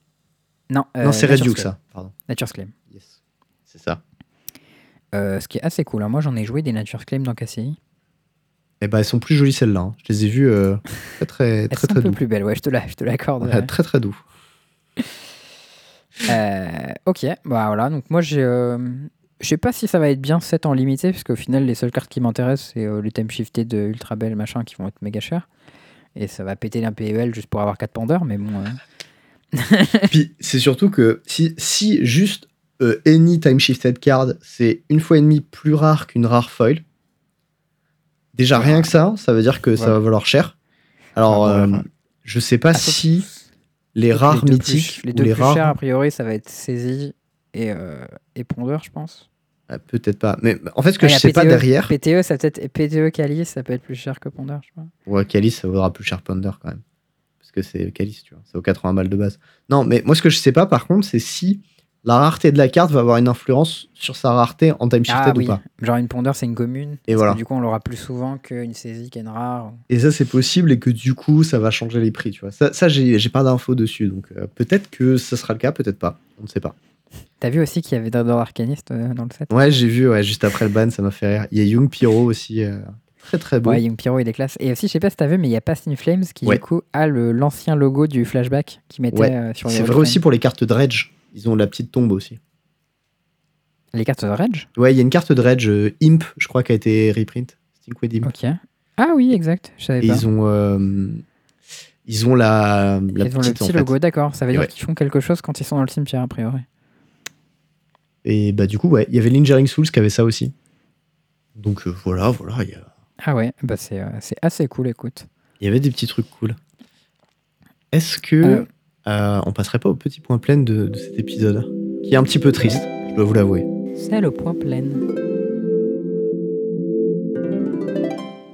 Non, euh, non, c'est Red Nature's Duke, Claim. ça. Pardon. Nature's Claim. Yes. C'est ça. Euh, ce qui est assez cool. hein. Moi, j'en ai joué des Nature's Claim dans KCI. Et bah, elles sont plus jolies celles-là. hein. Je les ai vues euh, très, très, Elles très, sont très un peu doux. plus belles, ouais, je te la- je te l'accorde. Ouais, très, très doux. Euh, ok, bah voilà, donc moi j'ai. euh, je sais pas si ça va être bien 7 en limité, parce qu'au final, les seules cartes qui m'intéressent, c'est euh, les time shiftés de Ultra Bell, machin, qui vont être méga chers. Et ça va péter un PEL juste pour avoir 4 pendeurs, mais bon. euh, Puis c'est surtout que si, si juste euh, Any Time Shifted Card, c'est une fois et demie plus rare qu'une rare foil, déjà rien que ça, ça veut dire que ça va valoir cher. Alors, ouais, euh, je sais pas Ah, si les rares les deux plus- mythiques les ou deux les plus rares. chers, a priori, ça va être saisie et, euh, et pondeur, je pense. Ah, Peut-être pas. Mais en fait, ce que Ah, je sais pas PTE, derrière. PTE, ça peut être PTE Calice, ça peut être plus cher que pondeur, je sais pas. Ouais, Calice, ça vaudra plus cher Ponder quand même. Parce que c'est Calice, tu vois. C'est aux 80 balles de base. Non, mais moi, ce que je sais pas, par contre, c'est si la rareté de la carte va avoir une influence sur sa rareté en time shifted Ah oui, ou pas. genre une pondeur, c'est une commune. Et voilà. du coup, on l'aura plus souvent qu'une saisie, qu'une rare. Et ça, c'est possible et que du coup, ça va changer les prix. Tu vois. Ça, ça j'ai pas d'infos dessus. Donc euh, peut-être que ça sera le cas, peut-être pas. On ne sait pas. T'as vu aussi qu'il y avait Dardor Arcaniste euh, dans le set? Ouais, j'ai vu, ouais, juste après le ban, ça m'a fait rire. Il y a Young Pyro aussi, euh, très très beau. Ouais, Young Pyro, il est classe. Et aussi, je sais pas si t'as vu, mais il y a Past in Flames qui, Ouais. du coup, a l'ancien logo du flashback qui mettait Ouais, sur les c'est vrai aussi pour les cartes Dredge. Ils ont la petite tombe aussi. Les cartes de Rage Ouais, il y a une carte Dredge euh, Imp, je crois, qui a été reprint. Stinkweed Imp. Ok. Ah oui, exact. Je savais Et pas. ils ont, euh, ils ont la, la Ils ont le petite, petit en fait. logo, d'accord. Ça veut dire Ouais. qu'ils font quelque chose quand ils sont dans le cimetière, a priori. Et bah du coup, ouais, il y avait Lingering Souls qui avait ça aussi. Donc euh, voilà, voilà, il y, a- Ah ouais, bah c'est euh, c'est assez cool, écoute. il y avait des petits trucs cool. Est-ce que Euh. euh, on passerait pas au petit point plein de, de cet épisode Qui est un petit peu triste, je dois vous l'avouer. C'est le point plein.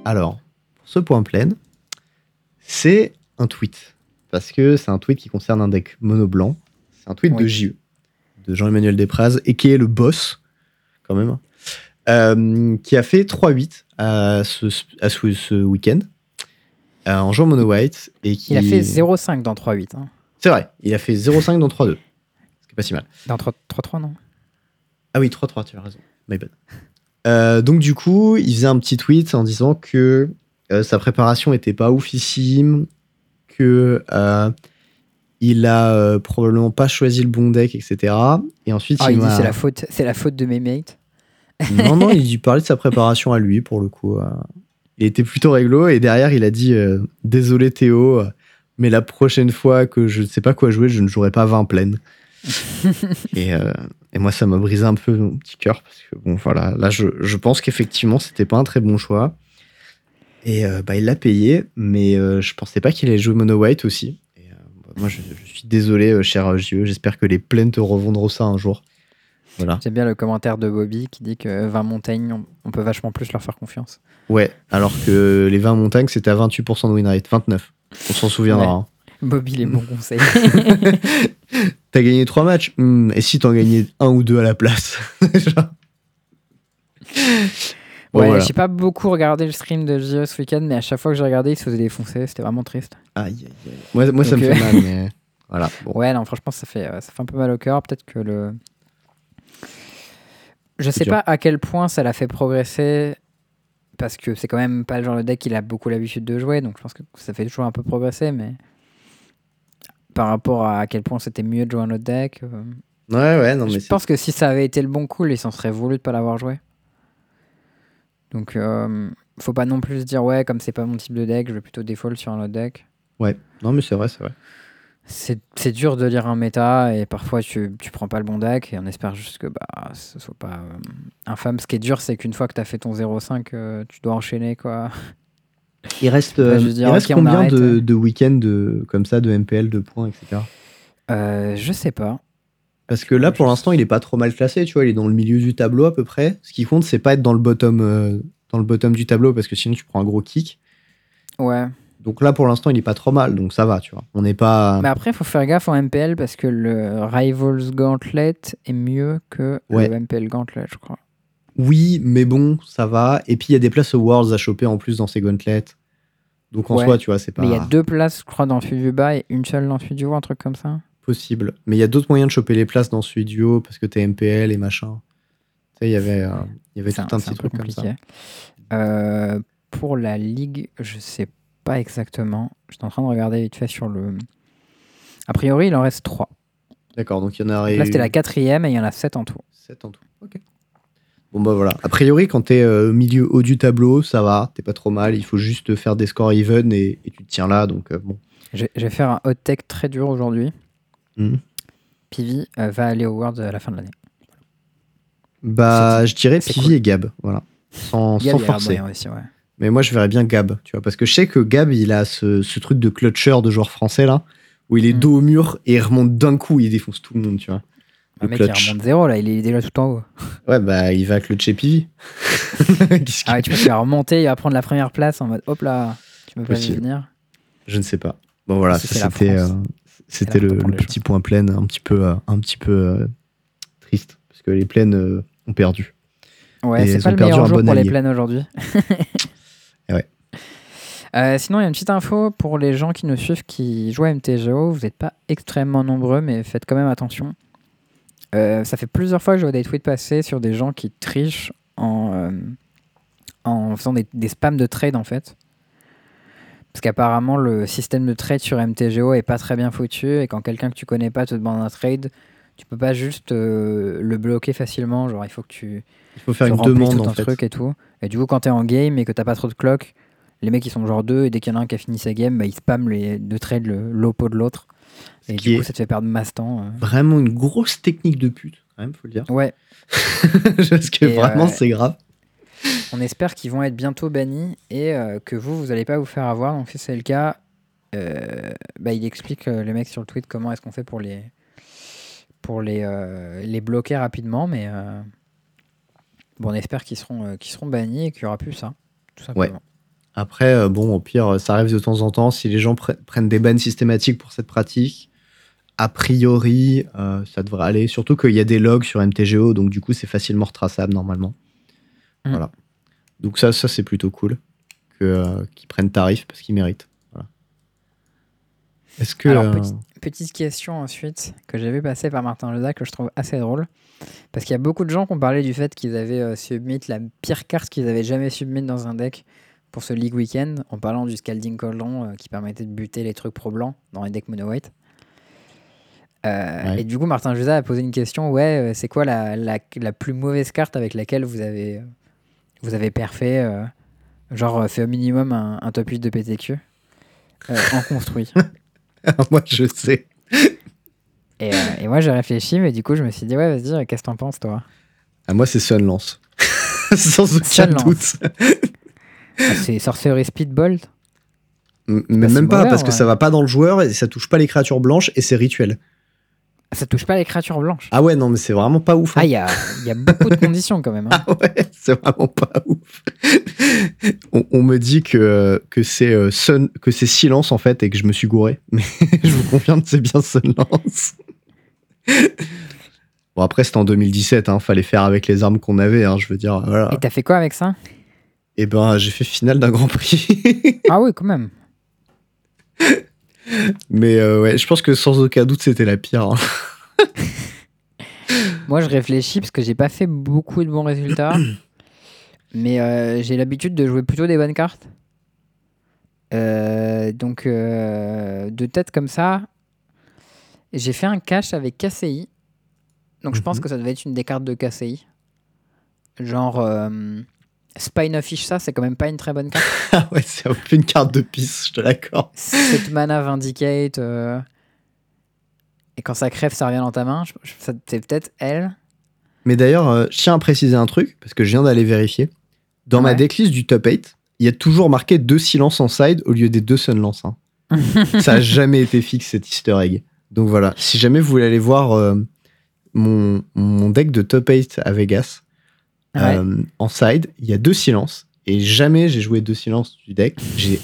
Alors, pour ce point plein, c'est un tweet. Parce que c'est un tweet qui concerne un deck mono blanc. C'est un tweet de. JE, de Jean-Emmanuel Despraz, et qui est le boss, quand même, euh, qui a fait 3-8 à ce, à ce, ce week-end, euh, en jouant mono white. Et qui... Il a fait 0,5 dans 3,8. Hein. C'est vrai, il a fait 0-5 dans 3-2. C'est pas si mal. Dans 3 3-3, non? Ah oui, 3-3, tu as raison. My bad. Euh, donc du coup, il faisait un petit tweet en disant que euh, sa préparation était pas oufissime, que euh, il a probablement pas choisi le bon deck, etc. Et ensuite, Ah, il il dit c'est la faute, c'est la faute de mes mates. Non, non, il parlait de sa préparation à lui, pour le coup. Il était plutôt réglo, et derrière, il a dit euh, Désolé Théo, mais la prochaine fois que je ne sais pas quoi jouer, je ne jouerai pas 20 pleines. et, euh, et moi, ça m'a brisé un peu mon petit cœur, parce que bon, voilà, là, je, je pense qu'effectivement, c'était pas un très bon choix. Et euh, bah, il l'a payé, mais euh, je pensais pas qu'il allait jouer Mono White aussi. Et, euh, bah, moi, je, je suis désolé, cher JE, j'espère que les plaines te revendront ça un jour. Voilà. J'aime bien le commentaire de Bobby qui dit que 20 montagnes, on, on peut vachement plus leur faire confiance. Ouais, alors que les 20 montagnes, c'était à 28% de win rate, 29. On s'en souviendra. Ouais. hein. Bobby, les bons conseils. T'as gagné 3 matchs Hmm, Et si t'en gagnais un ou deux à la place Genre. Bon, ouais, voilà. j'ai pas beaucoup regardé le stream de JE ce week-end, mais à chaque fois que j'ai regardé, il se faisait défoncer. C'était vraiment triste. Aïe, aïe, aïe. Moi, moi ça me fait euh, mal, mais voilà. Bon. Ouais, non, franchement, ça fait, euh, ça fait un peu mal au cœur. Peut-être que le. Je sais pas à quel point ça l'a fait progresser, parce que c'est quand même pas le genre de deck qu'il a beaucoup l'habitude de jouer, donc je pense que ça fait toujours un peu progresser, mais par rapport à quel point c'était mieux de jouer un autre deck, euh, Ouais, ouais, non, mais je pense que si ça avait été le bon coup, il s'en serait voulu de pas l'avoir joué. Donc, euh, faut pas non plus se dire, ouais, comme c'est pas mon type de deck, je vais plutôt default sur un autre deck. Non, mais c'est vrai, c'est vrai. C'est dur de lire un méta et parfois tu, tu prends pas le bon deck et on espère juste que bah, ce soit pas euh, infâme. Ce qui est dur, c'est qu'une fois que tu as fait ton 0,5, euh, tu dois enchaîner quoi. Il reste, euh, dire, il reste combien de, de week-ends de, comme ça, de MPL, de points, etc. Euh, je sais pas. Parce que là, pour l'instant, il est pas trop mal classé, tu vois, il est dans le milieu du tableau à peu près. Ce qui compte, c'est pas être dans le bottom, euh, dans le bottom du tableau, parce que sinon tu prends un gros kick. Ouais. Donc là, pour l'instant, il est pas trop mal, donc ça va, tu vois. On n'est pas. Mais après, il faut faire gaffe en MPL parce que le Rivals Gauntlet est mieux que Ouais. le MPL Gauntlet, je crois. Oui, mais bon, ça va. Et puis il y a des places aux Worlds à choper en plus dans ces gauntlets. Donc en Ouais. soi, tu vois, c'est pas Mais il y a deux places, je crois, dans celui du bas et une seule dans haut, un truc comme ça. possible. Mais il y a d'autres moyens de choper les places dans haut parce que t'es MPL et machin. Tu sais, il y avait, euh, y avait tout un petit truc comme ça. Euh, pour la ligue, je sais pas exactement. J'étais en train de regarder vite fait sur le. A priori, il en reste 3. D'accord, donc il y en a. Là, c'était la quatrième et il y en a 7 en tout. 7 en tout. Ok. Bon bah voilà. A priori, quand t'es euh, milieu haut du tableau, ça va, t'es pas trop mal. Il faut juste faire des scores even et, et tu te tiens là. Donc euh, bon. Je, je vais faire un hot tech très dur aujourd'hui. Mhm. Pivi euh, va aller au World à la fin de l'année. Bah, je dirais Pivi cool. et Gab, voilà. Sans, forcer. aussi, ouais. Mais moi, je verrais bien Gab, tu vois, parce que je sais que Gab, il a ce, ce truc de clutcher de joueur français là, où il est Mm. dos au mur et il remonte d'un coup, il défonce tout le monde, tu vois. Le mec, il clutch. remonte zéro, là, il est déjà tout en haut. Ouais, bah, il va clutcher Pivi. Ah ouais, tu penses qu'il va remonter, il va prendre la première place en mode hop là, tu me pas venir. Je ne sais pas. Bon, voilà, c'était euh, c'était le, le petit point plein, un petit peu, euh, un petit peu euh, triste parce que les plaines ont perdu. Ouais, c'est pas le meilleur jour bon pour les plaines aujourd'hui. Euh, sinon, il y a une petite info pour les gens qui nous suivent qui jouent à MTGO. Vous n'êtes pas extrêmement nombreux, mais faites quand même attention. Euh, ça fait plusieurs fois que je vois des tweets passer sur des gens qui trichent en, euh, en faisant des, des spams de trade en fait. Parce qu'apparemment, le système de trade sur MTGO est pas très bien foutu et quand quelqu'un que tu connais pas te demande un trade, tu peux pas juste euh, le bloquer facilement. Genre, il faut que tu, Il faut faire tu une demande tout en un fait. truc et tout. Et du coup, quand t'es en game et que t'as pas trop de clock, les mecs ils sont genre deux et dès qu'il y en a un qui a fini sa game, bah, ils spamment les deux trades le l'oppo de l'autre. Et du coup, ça te fait perdre masse temps. euh. Vraiment une grosse technique de pute, quand même, faut le dire. Ouais, Parce que Et, vraiment, euh, c'est grave. on espère qu'ils vont être bientôt bannis et euh, que vous, vous allez pas vous faire avoir. Donc si c'est le cas, euh, bah, il explique euh, les mecs sur le tweet comment est-ce qu'on fait pour les pour les, euh, les bloquer rapidement. Mais euh, bon, on espère qu'ils seront, euh, qu'ils seront bannis et qu'il y aura plus ça. Tout simplement. Après, euh, bon, au pire, ça arrive de temps en temps. Si les gens pre- prennent des bans systématiques pour cette pratique, a priori, euh, ça devrait aller. Surtout qu'il y a des logs sur MTGO, donc du coup, c'est facilement retraçable normalement. Mm. Voilà. Donc ça, ça c'est plutôt cool euh, qu'ils prennent tarif parce qu'ils méritent. Voilà. Est-ce que Alors, euh, petit- Petite question ensuite que j'ai vu passer par Martin Leda que je trouve assez drôle. Parce qu'il y a beaucoup de gens qui ont parlé du fait qu'ils avaient submit la pire carte qu'ils avaient jamais submit dans un deck pour ce League Weekend en parlant du Scalding Cauldron euh, qui permettait de buter les trucs pro blancs dans les decks mono white. Euh, Ouais. Et du coup, Martin Leda a posé une question ouais, euh, c'est quoi la, la, la plus mauvaise carte avec laquelle vous avez, vous avez perfé euh, Genre, euh, fait au minimum un, un top 8 de PTQ euh, en construit? moi je sais. Et, et moi j'ai réfléchi, mais du coup je me suis dit, ouais, vas-y, qu'est-ce que t'en penses toi? Ah, moi c'est Sunlance. Sans aucun Sunlance. doute. Ah, C'est Sorcery Speedbolt Mais même pas, parce que ça va pas dans le joueur et ça touche pas les créatures blanches et c'est rituel. Ça touche pas les créatures blanches. Ah ouais, non, mais c'est vraiment pas ouf. hein. Ah, il y a, il y a beaucoup de conditions quand même. hein. Ah ouais, c'est vraiment pas ouf. on, on me dit que, que c'est euh, Sun- que c'est silence en fait et que je me suis gouré. Mais je vous confirme que c'est bien Sunlance. bon après c'était en 2017, hein, fallait faire avec les armes qu'on avait, hein, je veux dire. Voilà. Et t'as fait quoi avec ça? Et ben j'ai fait finale d'un Grand Prix. Ah oui, quand même. Mais euh, ouais, je pense que sans aucun doute c'était la pire. hein. Moi je réfléchis parce que j'ai pas fait beaucoup de bons résultats. mais euh, j'ai l'habitude de jouer plutôt des bonnes cartes. Euh, donc de tête comme ça, j'ai fait un cash avec KCI. Donc je pense Mhm. que ça devait être une des cartes de KCI. Genre Spine of Fish, ça c'est quand même pas une très bonne carte. Ah ouais, c'est un peu une carte de pisse, je te l'accorde. 7 mana Vindicate. euh, Et quand ça crève, ça revient dans ta main. C'est peut-être elle. Mais d'ailleurs, euh, je tiens à préciser un truc, parce que je viens d'aller vérifier. Dans ma decklist du top 8, il y a toujours marqué deux silences en side au lieu des deux sunlance. hein. Ça a jamais été fixe cet easter egg. Donc voilà, si jamais vous voulez aller voir euh, mon, mon deck de top 8 à Vegas, Ouais. euh, en side, il y a deux silences. Et jamais j'ai joué deux silences du deck. J'ai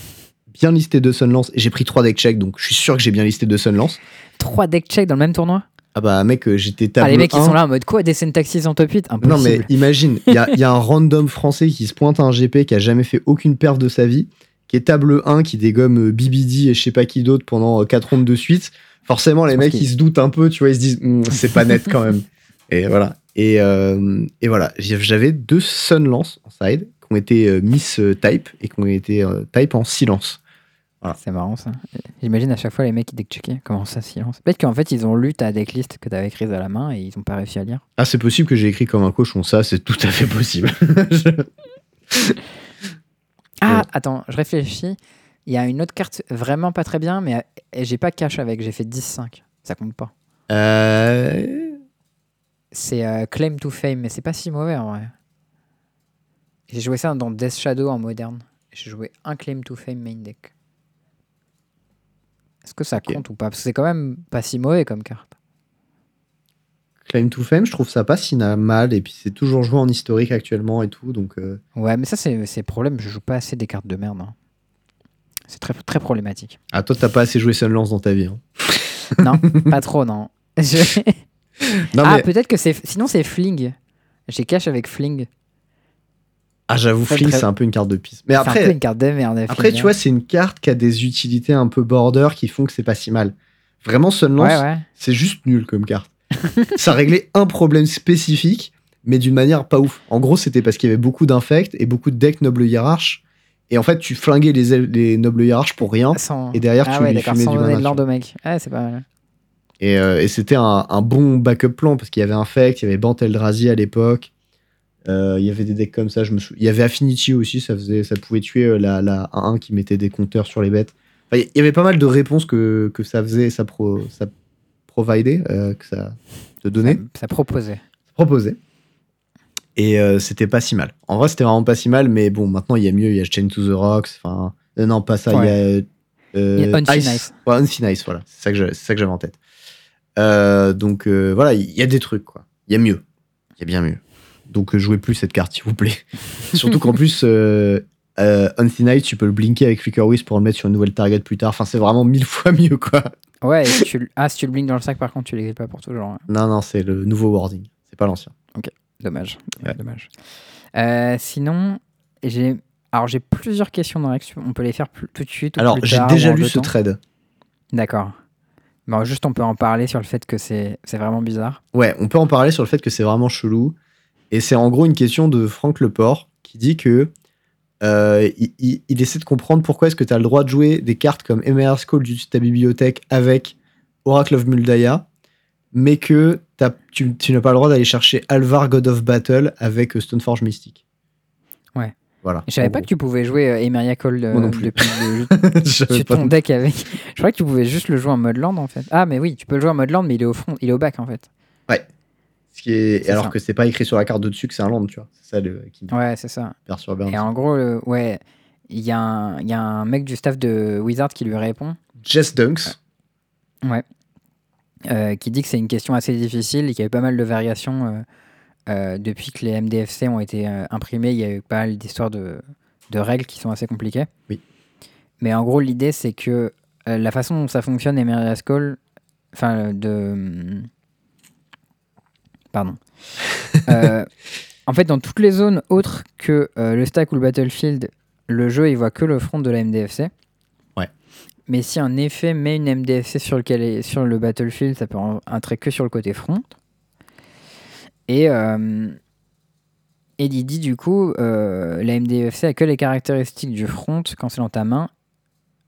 bien listé deux sunlance et j'ai pris trois deck check, donc je suis sûr que j'ai bien listé deux sunlance. 3 deck check dans le même tournoi? Ah bah mec, euh, j'étais Ah, tableau les mecs, ils 1. sont là en mode quoi Des syntaxis en top 8 Impossible. Non, mais imagine, il y a, il y a un random français qui se pointe à un GP qui a jamais fait aucune perf de sa vie, qui est table 1, qui dégomme euh, BBD et je sais pas qui d'autre pendant 4 rondes de suite. Forcément, les mecs, ils se doutent un peu, tu vois, ils se disent, Hmm, c'est pas net quand même. Et voilà. Et, euh, et voilà, j'avais deux Sunlance en side qui ont été euh, miss euh, type et qui ont été type en silence. C'est marrant ça. J'imagine à chaque fois les mecs qui deck. Comment ça, silence Peut-être qu'en fait ils ont lu ta decklist que t'avais écrite à la main et ils ont pas réussi à lire. Ah, c'est possible que j'ai écrit comme un cochon, ça, c'est tout à fait possible. Ah, Ouais. attends, je réfléchis. Il y a une autre carte vraiment pas très bien, mais j'ai pas cash avec. J'ai fait 10-5. Ça compte pas. euh... C'est euh, Claim to Fame, mais c'est pas si mauvais en vrai. J'ai joué ça dans Death Shadow en moderne. J'ai joué un Claim to Fame main deck. Est-ce que ça compte ou pas? Parce que c'est quand même pas si mauvais comme carte. Claim to Fame, je trouve ça pas si mal, et puis c'est toujours joué en historique actuellement et tout, donc euh, Ouais, mais ça c'est problème. Je joue pas assez des cartes de merde. hein. C'est très, très problématique. ah toi t'as pas assez joué Sunlance dans ta vie. hein. Non, pas trop, non. Je- Non, ah, mais peut-être que c'est. Sinon, c'est Fling. J'ai cash avec Fling. ah, j'avoue, Fling, très- c'est un peu une carte de piste. Mais C'est un peu après, une carte de merde. après Fling, tu hein. vois, c'est une carte qui a des utilités un peu border qui font que c'est pas si mal. Vraiment, Sunlance, Ouais, ouais. c'est juste nul comme carte. ça réglait un problème spécifique, mais d'une manière pas ouf. En gros, c'était parce qu'il y avait beaucoup d'infects et beaucoup de decks nobles hiérarches. Et en fait, tu flinguais les, les nobles hiérarches pour rien. Sans- Et derrière, ah tu ouais, d'accord, fumais du mana, de mec. Ah, c'est pas mal. Et, euh, et c'était un, un bon backup plan parce qu'il y avait Infect, il y avait Bant Eldrazi à l'époque. Euh, il y avait des decks comme ça, je me sou- Il y avait Affinity aussi, ça, faisait, ça pouvait tuer euh, la, la 1-1 qui mettait des compteurs sur les bêtes. Enfin, il y avait pas mal de réponses que, que ça faisait, ça, pro, ça providait, euh, que ça te donnait, Ça, ça proposait. ça proposait. Et c'était pas si mal. En vrai, c'était vraiment pas si mal, mais bon, maintenant il y a mieux, il y a Chain to the Rocks, enfin. non, pas ça, il y a. euh, Il y a Unseen Ice. Ouais, Unseen Ice, voilà, c'est ça que j'avais en tête. Euh, donc euh, voilà, il y a des trucs, quoi. Il y a mieux. Il y a bien mieux. Donc euh, jouez plus cette carte, s'il vous plaît. Surtout qu'en plus, euh, Unseen Ice, tu peux le blinker avec Flicker Whisk pour le mettre sur une nouvelle target plus tard. Enfin, c'est vraiment mille fois mieux, quoi. Ouais, si tu... le- ah, si tu le blinks dans le sac, par contre, tu l'exiles pas pour toujours. hein. Non, non, c'est le nouveau wording. C'est pas l'ancien. Dommage. Ouais. Dommage. Euh, sinon, j'ai. Alors, j'ai plusieurs questions dans Rex. On peut les faire plus- tout de suite. ou Alors, plus j'ai tard, déjà en lu deux ce temps. trade. D'accord. Bon, juste, on peut en parler sur le fait que c'est vraiment bizarre. Ouais, on peut en parler sur le fait que c'est vraiment chelou. Et c'est en gros une question de Franck Leport qui dit que euh, il, essaie de comprendre pourquoi est-ce que tu as le droit de jouer des cartes comme Emerald Skull du ta bibliothèque avec Oracle of Muldaya, mais que tu, tu n'as pas le droit d'aller chercher Alvar God of Battle avec Stoneforge Mystique. Ouais. Voilà. Je savais pas gros. que tu pouvais jouer euh, Emeria Call euh, plus. depuis le Je savais sur pas ton deck avec. Je croyais que tu pouvais juste le jouer en mode land en fait. Ah, mais oui, tu peux le jouer en mode land, mais il est au front, il est au back en fait. Ce qui est- C'est alors ça. que c'est pas écrit sur la carte de dessus que c'est un land, tu vois. C'est ça le, qui Ouais, c'est ça. perturbe Et en gros, le- ouais, il y, a un- il y a un mec du staff de Wizard qui lui répond, Jess Dunks. euh, qui dit que c'est une question assez difficile et qu'il y a eu pas mal de variations euh, euh, depuis que les MDFC ont été euh, imprimés. Il y a eu pas mal d'histoires de, de règles qui sont assez compliquées. Oui. Mais en gros, l'idée, c'est que euh, la façon dont ça fonctionne, Emeria Skull, enfin, de. Pardon. En fait, dans toutes les zones autres que le stack ou le battlefield, le jeu il voit que le front de la MDFC. Ouais. Mais si un effet met une MDFC sur, lequel est, sur le battlefield, ça peut en- entrer que sur le côté front. Et, euh, et il dit du coup, euh, la MDFC a que les caractéristiques du front quand c'est dans ta main.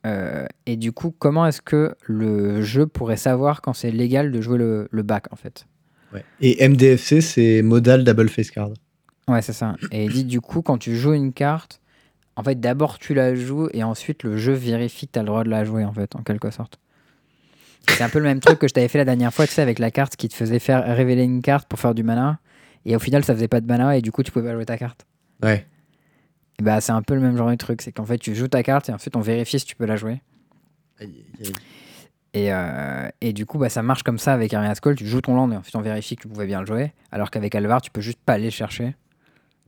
Euh, et du coup, comment est-ce que le jeu pourrait savoir quand c'est légal de jouer le, le back en fait? Ouais. Et MDFC, c'est modal double face card. Ouais, c'est ça. Et il dit du coup, quand tu joues une carte, en fait, d'abord tu la joues et ensuite le jeu vérifie que tu as le droit de la jouer, en fait, en quelque sorte. C'est un peu le même truc que je t'avais fait la dernière fois, tu sais, avec la carte qui te faisait faire révéler une carte pour faire du mana. Et au final, ça faisait pas de mana et du coup, tu pouvais pas jouer ta carte. Ouais. Et bah, c'est un peu le même genre de truc. C'est qu'en fait, tu joues ta carte et ensuite on vérifie si tu peux la jouer. Et, euh, et du coup, bah, ça marche comme ça avec Arias Call. Tu joues ton land et ensuite on vérifie que tu pouvais bien le jouer. Alors qu'avec Alvar, tu peux juste pas aller le chercher.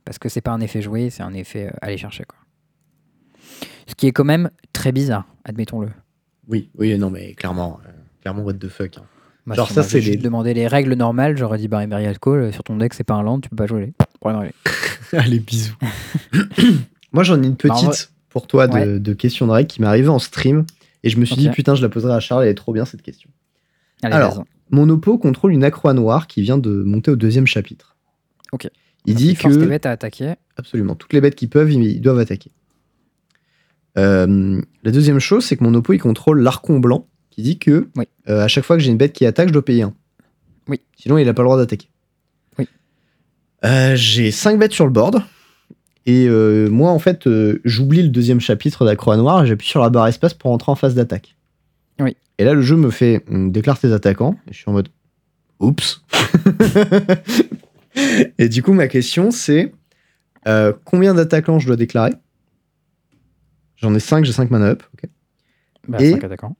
Parce que c'est pas un effet joué, c'est un effet euh, aller chercher. Quoi. Ce qui est quand même très bizarre, admettons-le. Oui, oui, non, mais clairement, euh, clairement, what the fuck. hein. Moi, Genre si ça, c'est les- demandé les règles normales, j'aurais dit bah, Arias Call, euh, sur ton deck, c'est pas un land, tu peux pas jouer. Règle. Allez, bisous. Moi, j'en ai une Bah, petite vrai- pour toi de, Ouais. de question de règle qui m'est arrivée en stream. Et je me suis dit, putain, je la poserai à Charles, elle est trop bien cette question. Allez, Alors. Mon oppo contrôle une accroix noire qui vient de monter au deuxième chapitre. Ok. Il dit force tes que bêtes à attaquer. absolument toutes les bêtes qui peuvent, ils, doivent attaquer. Euh, la deuxième chose, c'est que mon oppo il contrôle l'archon blanc qui dit que Oui. euh, à chaque fois que j'ai une bête qui attaque, je dois payer un. Oui. Sinon, il n'a pas le droit d'attaquer. Oui. Euh, j'ai 5 bêtes sur le board. Et euh, moi, en fait, j'oublie le deuxième chapitre d'Accroix Noir et j'appuie sur la barre espace pour entrer en phase d'attaque. Oui. Et là, le jeu me fait hum, déclare tes attaquants. Et je suis en mode oups. et du coup, ma question, c'est combien d'attaquants je dois déclarer? J'en ai 5, j'ai 5 mana up. ok. Bah, Et- cinq attaquants.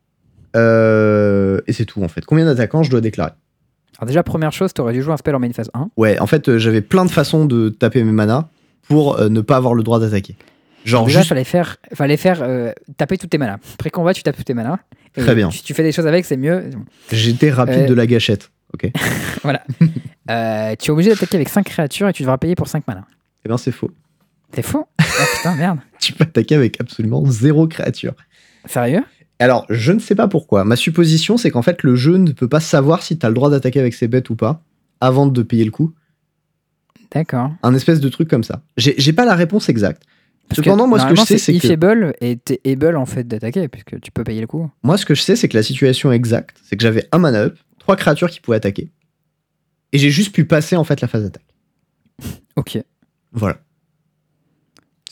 Euh, et c'est tout, en fait. Combien d'attaquants je dois déclarer Alors, déjà, première chose, t'aurais dû jouer un spell en main phase 1. Ouais, en fait, euh, j'avais plein de façons de taper mes manas pour euh, ne pas avoir le droit d'attaquer. Genre, Déjà, juste. fallait faire, fallait faire euh, taper toutes tes manas. Après combat, tu tapes toutes tes manas. Et Très bien. Si tu fais des choses avec, c'est mieux. J'étais rapide de la gâchette. ok. Voilà. Tu es obligé d'attaquer avec 5 créatures et tu devras payer pour 5 mana. Eh bien, c'est faux. C'est faux? Oh putain, merde. Tu peux attaquer avec absolument zéro créature. Sérieux? Alors, je ne sais pas pourquoi. Ma supposition, c'est qu'en fait, le jeu ne peut pas savoir si tu as le droit d'attaquer avec ses bêtes ou pas avant de payer le coup. D'accord. Un espèce de truc comme ça. J'ai pas la réponse exacte. Parce Cependant, moi, ce que je sais, c'est que. Ifable et t'es able en fait d'attaquer puisque tu peux payer le coup. Moi, ce que je sais, c'est que la situation exacte, c'est que j'avais un mana up, trois créatures qui pouvaient attaquer. Et j'ai juste pu passer, en fait, la phase d'attaque. Ok. Voilà.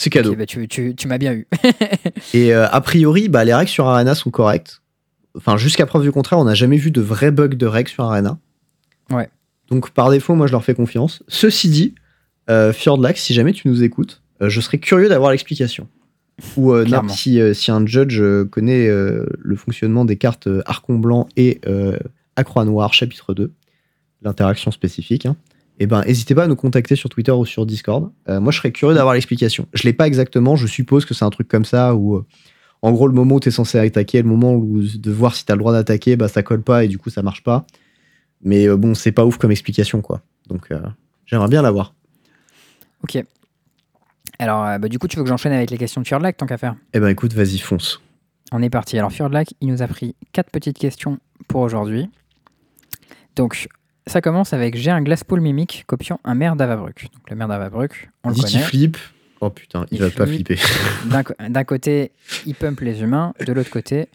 C'est cadeau. Bah, tu tu, tu m'as bien eu. Et euh, a priori, bah, les règles sur Arena sont correctes. Enfin, jusqu'à preuve du contraire, on n'a jamais vu de vrais bugs de règles sur Arena. Ouais. Donc, par défaut, moi, je leur fais confiance. Ceci dit, euh, Fjordlax, si jamais tu nous écoutes, euh, je serais curieux d'avoir l'explication. Ou euh, Clairement. non, si, euh, si un judge connaît euh, le fonctionnement des cartes Archon Blanc et euh, Accroix Noir, chapitre 2, l'interaction spécifique, hein, eh ben, n'hésitez pas à nous contacter sur Twitter ou sur Discord. Euh, moi, je serais curieux d'avoir l'explication. Je l'ai pas exactement, je suppose que c'est un truc comme ça où, euh, en gros, le moment où tu es censé attaquer, le moment où de voir si tu as le droit d'attaquer, bah, ça colle pas et du coup, ça marche pas. Mais euh, bon, c'est pas ouf comme explication, quoi. Donc, j'aimerais bien l'avoir. ok. Alors, bah, du coup, tu veux que j'enchaîne avec les questions de Fjordlac tant qu'à faire? Eh ben, écoute, vas-y, fonce. On est parti. Alors, Fjordlac, il nous a pris quatre petites questions pour aujourd'hui. Donc, ça commence avec J'ai un Glasspool mimique copiant un maire d'Avabruck. Donc, le maire d'Avabruck, on le qu'il connaît. flippe. Oh putain, il, Il va pas flippe. flipper. D'un côté, il pump les humains. De l'autre côté,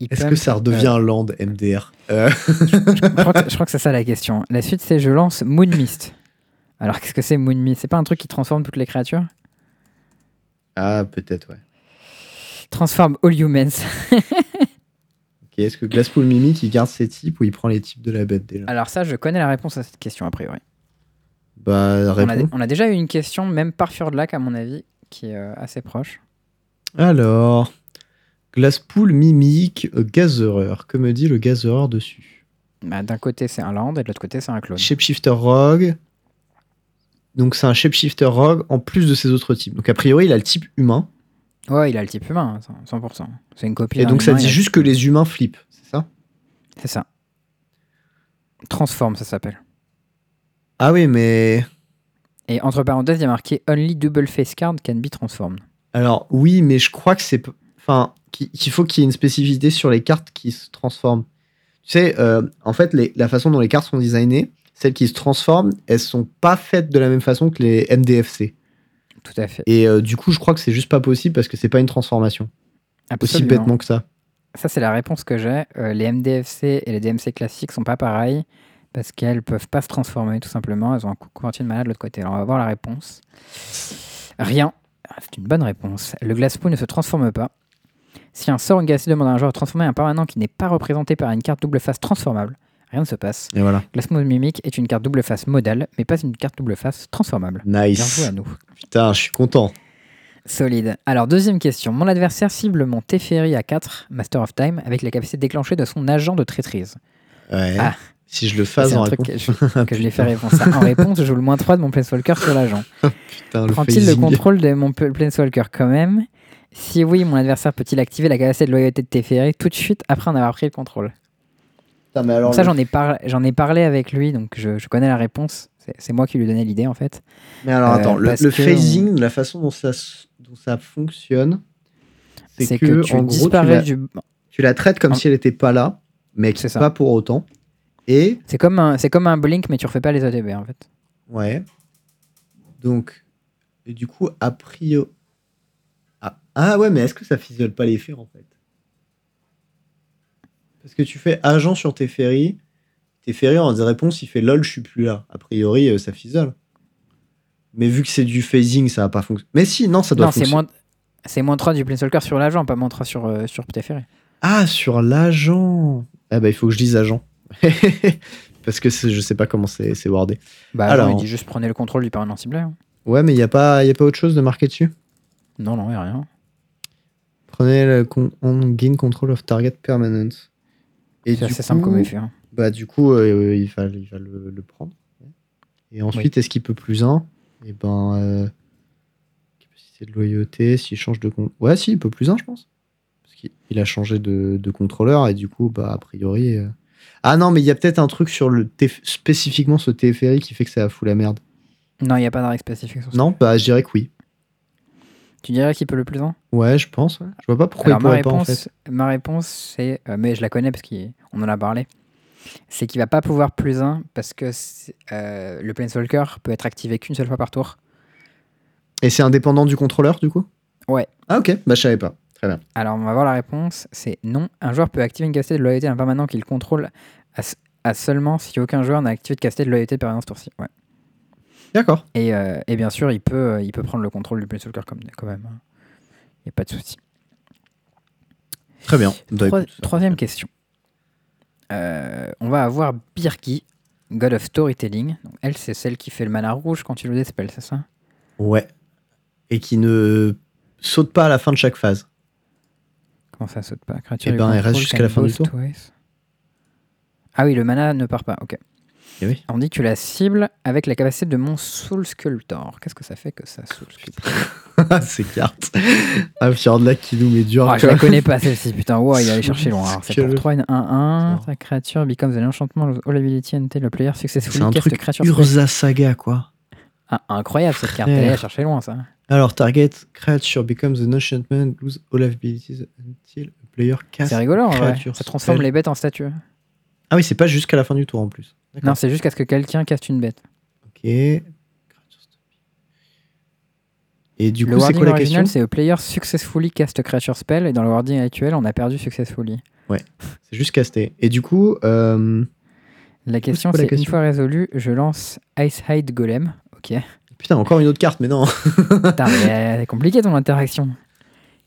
il Est-ce que ça redevient un land MDR Euh, je, crois que, je crois que c'est ça la question. La suite, c'est je lance Moon Mist. Alors, qu'est-ce que c'est Moon Mist? C'est pas un truc qui transforme toutes les créatures? Ah, peut-être, ouais. Transforme all humans. Est-ce que Glasspool Mimic, il garde ses types ou il prend les types de la bête déjà Alors, ça, je connais la réponse à cette question, a priori. Bah, On a, on a déjà eu une question, même par Fjordlac, à mon avis, qui est euh, assez proche. Alors, Glasspool Mimic, euh, Gazereur. Que me dit le Gazereur dessus? Bah, D'un côté, c'est un land, et de l'autre côté, c'est un clone. Shapeshifter Rogue. Donc, c'est un Shapeshifter Rogue en plus de ses autres types. Donc, a priori, il a le type humain. Ouais, il a le type humain, hein, 100%. C'est une copie. Et donc, ça dit juste que les humains flippent, c'est ça? C'est ça. Transforme, ça s'appelle. Ah oui, mais. Et entre parenthèses, il y a marqué Only double face card can be transformed. Alors, oui, mais je crois que c'est. Enfin, qu'il qu'il faut qu'il y ait une spécificité sur les cartes qui se transforment. Tu sais, euh, en fait, les- la façon dont les cartes sont designées, celles qui se transforment, elles sont pas faites de la même façon que les MDFC. Tout à fait. Et euh, du coup, je crois que c'est juste pas possible parce que c'est pas une transformation. Aussi bêtement que ça. Ça, c'est la réponse que j'ai. Euh, les MDFC et les DMC classiques sont pas pareils parce qu'elles peuvent pas se transformer, tout simplement. Elles ont un coup quanti de mana de l'autre côté. Alors, on va voir la réponse. Rien. Ah, C'est une bonne réponse. Le Glasspool ne se transforme pas. Si un sort ou une galaxie demande à un joueur de transformer un permanent qui n'est pas représenté par une carte double face transformable, rien ne se passe. Et voilà. Glasspool Mimic est une carte double face modale, mais pas une carte double face transformable. Bien joué Nice. à nous. Putain, je suis content. Solide. Alors, deuxième question. Mon adversaire cible mon Teferi à 4, Master of Time, avec la capacité déclenchée de son agent de traîtrise. Ouais. Ah. Si je le C'est en réponse. que je, que je lui ai fait répondre. Ça, En réponse, je joue le moins 3 de mon Planeswalker sur l'agent. Le Prend-il le contrôle de mon Pl- Planeswalker quand même? Si oui, mon adversaire peut-il activer la capacité de loyauté de Teferi tout de suite après en avoir pris le contrôle? Mais alors, Ça, le- j'en ai, par- j'en ai parlé avec lui, donc je, je connais la réponse. C'est, moi qui lui ai donné l'idée en fait. Mais alors, Euh, attends, le, le phasing, la façon dont ça, dont ça fonctionne, c'est que, que, tu en gros, tu la, du. tu la traites comme En- si elle n'était pas là, mais C'est pas pour autant. Et, C'est comme, un, c'est comme un blink, mais tu refais pas les ATB en fait. ouais. Donc, et du coup, a priori. Ah, ah ouais, mais est-ce que ça fisole pas l'effet en fait? Parce que tu fais agent sur tes ferries, tes ferries en réponse, il fait lol, je suis plus là. A priori, euh, ça fisole. Mais vu que c'est du phasing, ça va pas fonctionner. Mais si, non, ça doit Non, c'est fonctionner. moins, c'est moins 3 du Planeswalker sur l'agent, pas moins 3 sur, euh, sur Teferi. Ah, sur l'agent. Ah bah il faut que je dise agent. Parce que je sais pas comment c'est wordé. Bah, Alors- il dit juste prenez le contrôle du permanent ciblé. hein. Ouais, mais il n'y a, pas- y a pas autre chose de marqué dessus? Non, non, y a rien. Prenez le con- on gain control of target permanent. Et C'est assez simple comme effet. hein. Bah du coup, euh, il va, il va le, le prendre. Et ensuite, est-ce qu'il peut plus un? Et ben, euh, capacité de loyauté, s'il change de compte. Ouais, si, il peut plus un, je pense. Parce qu'il il a changé de, de contrôleur et du coup, bah a priori. euh, Ah non, mais il y a peut-être un truc sur le T- spécifiquement ce téléphérique qui fait que ça fout la merde. Non, il n'y a pas règle spécifique sur ça. Non, bah je dirais que oui. Tu dirais qu'il peut le plus en Ouais, je pense. ouais. Je vois pas pourquoi Alors, il ma pourrait pas en réponse, fait. ma réponse c'est, euh, mais je la connais parce qu'on en a parlé, c'est qu'il va pas pouvoir plus 1 parce que euh, le Planeswalker peut être activé qu'une seule fois par tour. Et c'est indépendant du contrôleur du coup? Ouais. Ah ok, bah je savais pas. Très bien. Alors on va voir la réponse, c'est non. Un joueur peut activer une capacité de loyauté d'un permanent qu'il contrôle à, seulement si aucun joueur n'a activé de capacité de loyauté de permanence ce tour-ci. Ouais. D'accord. Et, euh, et bien sûr, il peut, euh, il peut prendre le contrôle du Planeswalker comme, quand même. Il n'y a pas de souci. Très bien. Bah, troisième question. Euh, on va avoir Birgi, God of Storytelling. Donc, elle, c'est celle qui fait le mana rouge quand tu joues des spells, c'est ça? Ouais. Et qui ne saute pas à la fin de chaque phase. Comment ça saute pas? Créature Eh ben, elle reste jusqu'à la fin du tour. Ah oui, le mana ne part pas, ok. Eh oui. On dit que tu la cibles avec la capacité de mon Soul Sculptor. Qu'est-ce que ça fait que ça, Soul Sculptor Ces cartes. Ah, Fjordlac qui nous met dur. Ah, Je la connais pas celle-ci, putain. Ouais, il est allé Soul chercher loin. Alors, C'est pour Sculptor. 3 une 1-1. Ta créature becomes an enchantment of all ability until le player C'est successfully un cast truc a creature Urza Saga quoi. Ah, incroyable cette carte, elle est allée chercher loin ça. Alors, target creature becomes an enchantment, lose all abilities until a player cast C'est rigolo en vrai. Ça transforme les bêtes en statues. Ah oui, c'est pas jusqu'à la fin du tour en plus. Non, c'est jusqu'à ce que quelqu'un caste une bête. Ok. Et du le coup, c'est quoi la question original, c'est a player successfully cast creature spell, et dans le wording actuel, on a perdu successfully. C'est juste casté. Et du coup, euh, La question, c'est une question fois résolue, je lance Ice Hide Golem. Ok. putain, encore une autre carte, mais non. Putain, mais elle est compliquée ton interaction.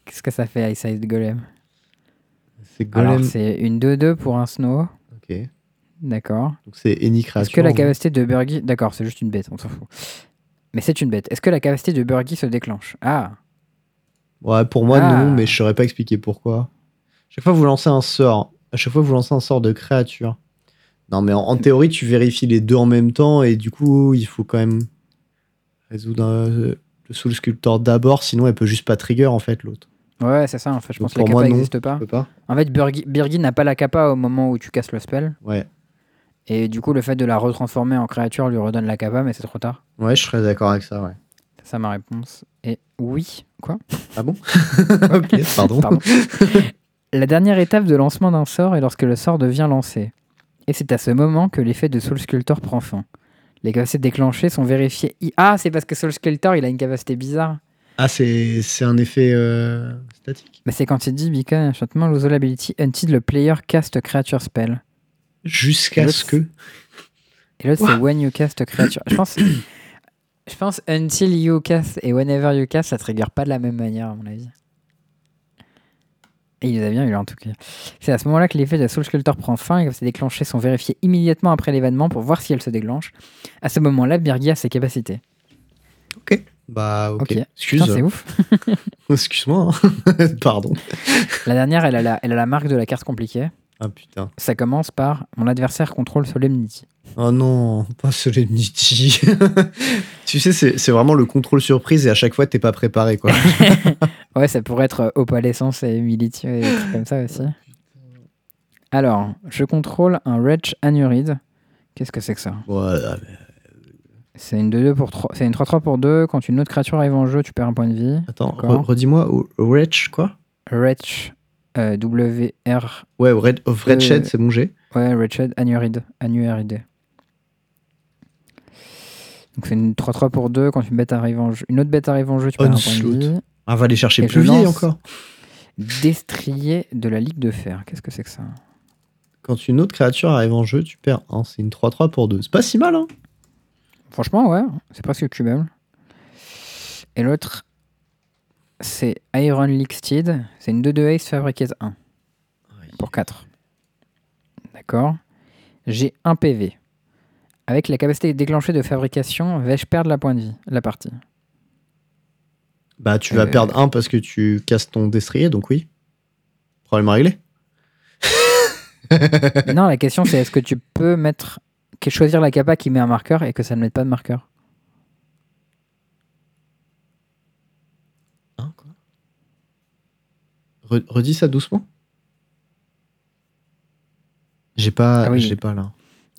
Qu'est-ce que ça fait, Ice Hide Golem? C'est Alors, Golem. c'est une 2-2 pour un snow. D'accord. Donc c'est any Est-ce que la capacité de Burgi. D'accord, c'est juste une bête, on s'en fout. Mais c'est une bête. Est-ce que la capacité de Burgi se déclenche? Ah Ouais, pour moi, Ah. non, mais je saurais pas expliquer pourquoi. Chaque fois que vous lancez un sort, à chaque fois que vous lancez un sort de créature. Non, mais en, en théorie, tu vérifies les deux en même temps et du coup, il faut quand même résoudre un- le Soul Sculptor d'abord, sinon elle peut juste pas trigger en fait l'autre. Ouais, c'est ça, en fait. Je Donc pense que la pour moi, capa n'existe pas. Pas En fait, Birgi n'a pas la capa au moment où tu casses le spell. Ouais. Et du coup, le fait de la retransformer en créature lui redonne la capa, mais c'est trop tard. Ouais, je serais d'accord avec ça, ouais. C'est ça ma réponse. Et oui. Quoi? Ah bon? Ok, pardon. Pardon. la dernière étape de lancement d'un sort est lorsque le sort devient lancé. Et c'est à ce moment que l'effet de Soul Sculptor prend fin. Les capacités déclenchées sont vérifiées. Ah, c'est parce que Soul Sculptor, il a une capacité bizarre. Ah, c'est un effet euh, statique? Mais c'est quand il dit Beacon Enchantement lose ability until the player cast creature spell. Jusqu'à ce que. Et l'autre, c'est when you cast a creature. Je pense, je pense until you cast et whenever you cast, ça trigger pas de la même manière, à mon avis. Et il les a bien eu, là, en tout cas. C'est à ce moment-là que l'effet de Soul Sculptor prend fin et que ses déclenchés sont vérifiés immédiatement après l'événement pour voir si elle se déclenche. À ce moment-là, Birgi a ses capacités. Ok. Bah, ok. Ok. Excuse. C'est ouf. Excuse-moi. hein. Pardon. La dernière, elle a la, elle a la marque de la carte compliquée. Ah putain. Ça commence par Mon adversaire contrôle Solemnity. Oh non, pas Solemnity. tu sais, c'est c'est vraiment le contrôle surprise et à chaque fois, t'es pas préparé, quoi. Ouais, ça pourrait être euh, Opalescence et Humility et des trucs comme ça aussi. Alors, je contrôle un Wretch Anuride. Qu'est-ce que c'est que ça? Voilà. mais- C'est une 2-2 pour 3. C'est une 3-3 pour 2. Quand une autre créature arrive en jeu, tu perds un point de vie. Attends, redis-moi, Wretch, quoi? Wretch euh, W-R. Ouais, Red, of Red Euh, Shed, c'est mon G. Ouais, Wretched Anuride. Anuride. Donc c'est une 3-3 pour 2. Quand une bête arrive en jeu. Une autre bête arrive en jeu, tu perds un point de. Ah, va aller chercher plus lance- encore. Destrier de la Ligue de Fer. Qu'est-ce que c'est que ça? Quand une autre créature arrive en jeu, tu perds 1. C'est une 3-3 pour 2. C'est pas si mal, hein Franchement, ouais, c'est presque cubable. Et l'autre, c'est Iron Leak Steed. C'est une 2-2 Ace Fabricate 1 pour 4. D'accord. J'ai un PV. Avec la capacité déclenchée de fabrication, vais-je perdre la point de vie, la partie? Bah, tu vas Euh. perdre 1 parce que tu casses ton destrier, donc oui. Problème réglé. Non, la question c'est est-ce que tu peux mettre que choisir la capa qui met un marqueur et que ça ne mette pas de marqueur Hein, quoi Re- redis ça doucement. J'ai pas, Ah oui. j'ai pas là.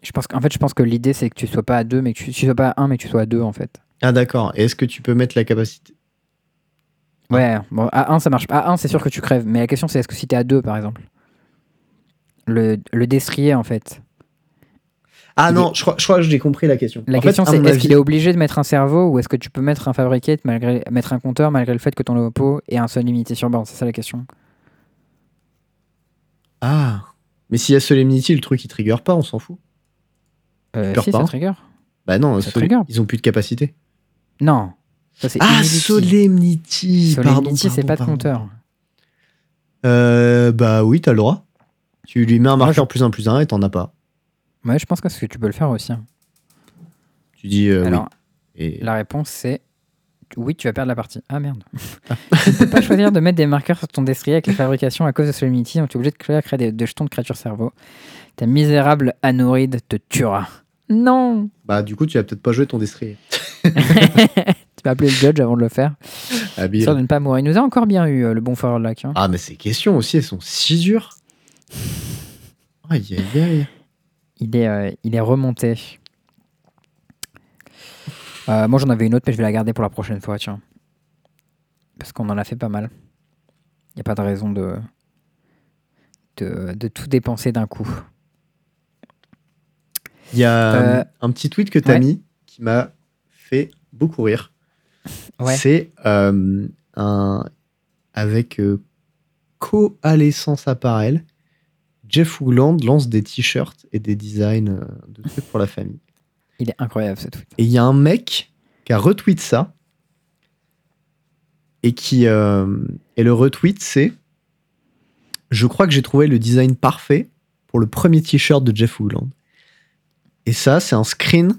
Je pense qu'en fait, je pense que l'idée, c'est que tu sois pas à deux, mais que tu, tu sois pas à un, mais que tu sois à deux, en fait. Ah d'accord. Et est-ce que tu peux mettre la capacité? Ouais, bon, à 1, ça marche pas. À 1, c'est sûr que tu crèves. Mais la question, c'est est-ce que si t'es à 2, par exemple? Le, le destrier, en fait. Ah non, je crois, je crois que j'ai compris la question. La En question, c'est est-ce avis- qu'il est obligé de mettre un cerveau ou est-ce que tu peux mettre un fabricate, malgré, mettre un compteur, malgré le fait que ton lopo ait un seul limité sur borne C'est ça la question. Ah. Mais s'il y a Solemnity, le truc il trigger pas, on s'en fout. Euh, Trigger si, pas ça trigger. Bah non, Ça Sol- trigger. ils ont plus de capacité. Non. Ça, Ah. Solemnity. pardon, Solemnity, c'est pas de pardon. compteur. Euh, bah oui, t'as le droit. Tu lui mets un marqueur plus 1 plus 1 et t'en as pas. Ouais, je pense que tu peux le faire aussi. hein. Tu dis euh, Alors, oui. Et... la réponse, c'est oui, tu vas perdre la partie. Ah merde. tu peux pas choisir de mettre des marqueurs sur ton destrier avec la fabrication à cause de Solemnity, donc tu es obligé de créer, créer des, des jetons de créatures cerveau. Ta misérable anoride te tuera. Non Bah du coup, tu vas peut-être pas jouer ton destrier. Tu vas appeler le judge avant de le faire. Habile. Histoire de ne pas mourir. Il nous a encore bien eu, euh, le bon Forward Lac. hein. Ah, mais ces questions aussi, elles sont si dures. Aïe, aïe, aïe. Il, est, euh, il est remonté. Euh, moi, j'en avais une autre, mais je vais la garder pour la prochaine fois, tiens. Parce qu'on en a fait pas mal. Il n'y a pas de raison de, de, de tout dépenser d'un coup. Il y a Euh, euh, un petit tweet que t'as ouais. mis qui m'a fait beaucoup rire. Ouais. C'est un avec Coalescence Apparel. Jeff Woodland lance des t-shirts et des designs euh, de trucs pour la famille. Il est incroyable, ce tweet. Et il y a un mec qui a retweet ça. Et qui. euh, et le retweet, c'est. Je crois que j'ai trouvé le design parfait pour le premier t-shirt de Jeff Woodland. Et ça, c'est un screen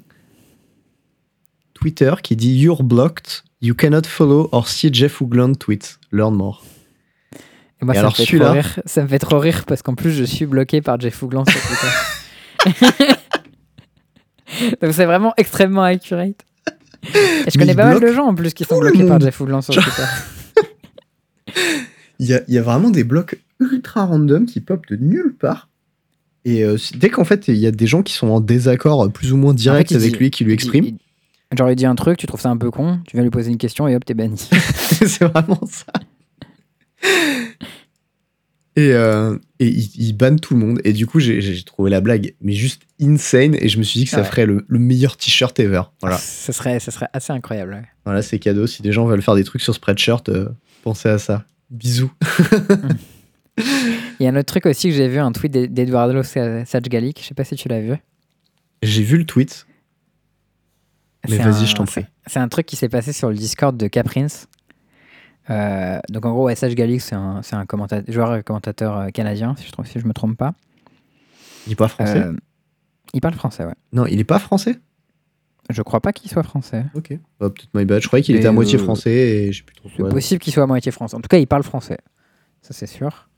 Twitter qui dit You're blocked. You cannot follow or see Jeff Woodland tweets. Learn more. Et moi, Et ça, alors, me fait trop rire. ça me fait trop rire parce qu'en plus, je suis bloqué par Jeff Hoogland sur Twitter. Donc, c'est vraiment extrêmement accurate. Et je Mais connais il pas mal de gens en plus qui sont tout le bloqués par monde. Jeff Hoogland sur Genre- Twitter. Il y a, il y a vraiment des blocs ultra random qui pop de nulle part. Et euh, dès qu'en fait, il y a des gens qui sont en désaccord euh, plus ou moins direct il avec dit- lui, qui lui Il- expriment, il- Genre, il dit un truc, tu trouves ça un peu con, tu viens lui poser une question et hop, t'es banni. c'est vraiment ça. Et, euh, et il, il banne tout le monde. Et du coup, j'ai trouvé la blague, mais juste insane. Et je me suis dit que ça Ouais. ferait le, le meilleur t-shirt ever. Voilà, Ce serait, ce serait assez incroyable. ouais. voilà c'est cadeau. Si des gens veulent faire des trucs sur Spreadshirt, euh, pensez à ça. Bisous. Il y a un autre truc aussi que j'ai vu, un tweet d'E- d'Eduardo Sa- Sajgalik, je sais pas si tu l'as vu. J'ai vu le tweet. Mais vas-y, je t'en prie. C'est un truc qui s'est passé sur le Discord de Caprins. Euh, donc en gros, SH Galix, c'est un, un commenta- joueur et commentateur euh, canadien, si je, trouve, si je me trompe pas. Il pas français? Euh, il parle français, ouais. Non, il est pas français? Je crois pas qu'il soit français. Ok. Bah, Peut-être my bad. Je croyais qu'il était à moitié euh, français et je sais plus trop C'est possible qu'il soit à moitié français. En tout cas, il parle français. Ça, c'est sûr.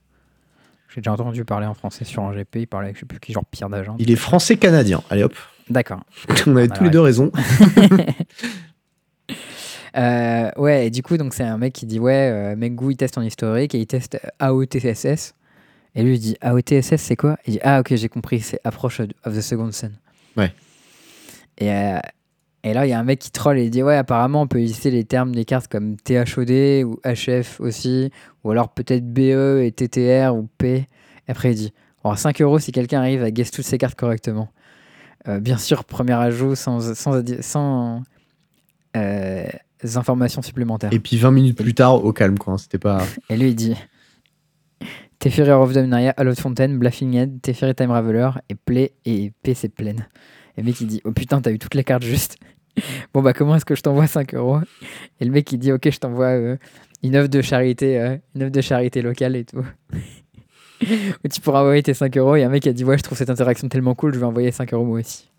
J'ai déjà entendu parler en français sur un GP. Il parlait avec je sais plus qui, genre Pierre d'Agent. Il est français-canadien. Allez hop. D'accord. On avait Voilà, tous les deux raison. Euh, ouais, et du coup, donc c'est un mec qui dit Ouais, euh, Mengu il teste en historique et il teste AOTSS. Et lui il dit AOTSS c'est quoi? Il dit Ah, ok, j'ai compris, c'est Approach of the Second Sun. Ouais. Et, euh, et là, il y a un mec qui troll et il dit Ouais, apparemment, on peut lister les termes des cartes comme THOD ou HF aussi, ou alors peut-être BE et TTR ou P. Et après, il dit Alors 5 euros si quelqu'un arrive à guess toutes ces cartes correctement. Euh, bien sûr, premier ajout sans, sans, euh, informations supplémentaires. Et puis 20 minutes plus tard, au calme, quoi. C'était pas. Et lui, il dit Teferi of Dominaria, Hallowed Fontaine, Bluffing Head, Teferi Time Raveler, et Play, et P, c'est pleine. Et le mec, il dit Oh putain, t'as eu toutes les cartes juste. bon, bah, comment est-ce que je t'envoie 5 euros? Et le mec, il dit Ok, je t'envoie euh, une œuvre de charité, euh, une œuvre de charité locale et tout. Où tu pourras envoyer tes 5 euros. Et un mec a dit Ouais, je trouve cette interaction tellement cool, je vais envoyer 5 euros moi aussi.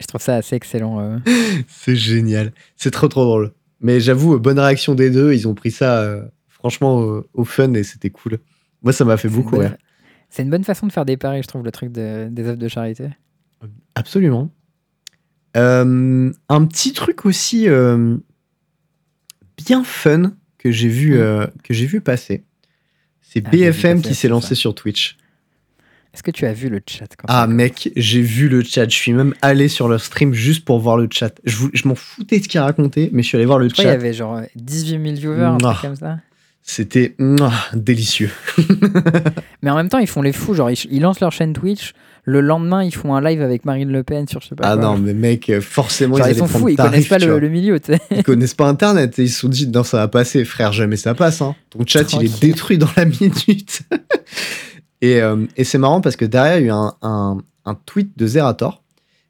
Je trouve ça assez excellent. euh. C'est génial. C'est trop trop drôle. Mais j'avoue, euh, bonne réaction des deux. Ils ont pris ça euh, franchement euh, au fun et c'était cool. Moi, ça m'a fait beaucoup bonne- rire. C'est une bonne façon de faire des paris, je trouve, le truc de- des œuvres de charité. Absolument. Euh, un petit truc aussi bien fun que j'ai vu, Mm. euh, que j'ai vu passer, C'est Ah, BFM qui s'est ça. lancé sur Twitch. Est-ce que tu as vu le chat quand Ah mec, j'ai vu le chat. Je suis même allé sur leur stream juste pour voir le chat. Je, m'en foutais de ce qu'ils racontaient, mais je suis allé voir le Je crois qu'il y chat. avait genre 18 000 viewers, un truc comme ça. C'était délicieux. Mais en même temps, ils font les fous. Genre, ils, ils lancent leur chaîne Twitch. Le lendemain, ils font un live avec Marine Le Pen sur je sais pas Ah quoi. non, mais mec, euh, forcément, Genre, ils, ils sont fous, ils tarif, connaissent pas le, milieu, tu sais. Ils connaissent pas Internet et ils se sont dit non, ça va passer, frère, jamais ça passe. Hein. Ton chat, il est détruit dans la minute. et euh, et c'est marrant parce que derrière, il y a eu un, un, un tweet de Zerator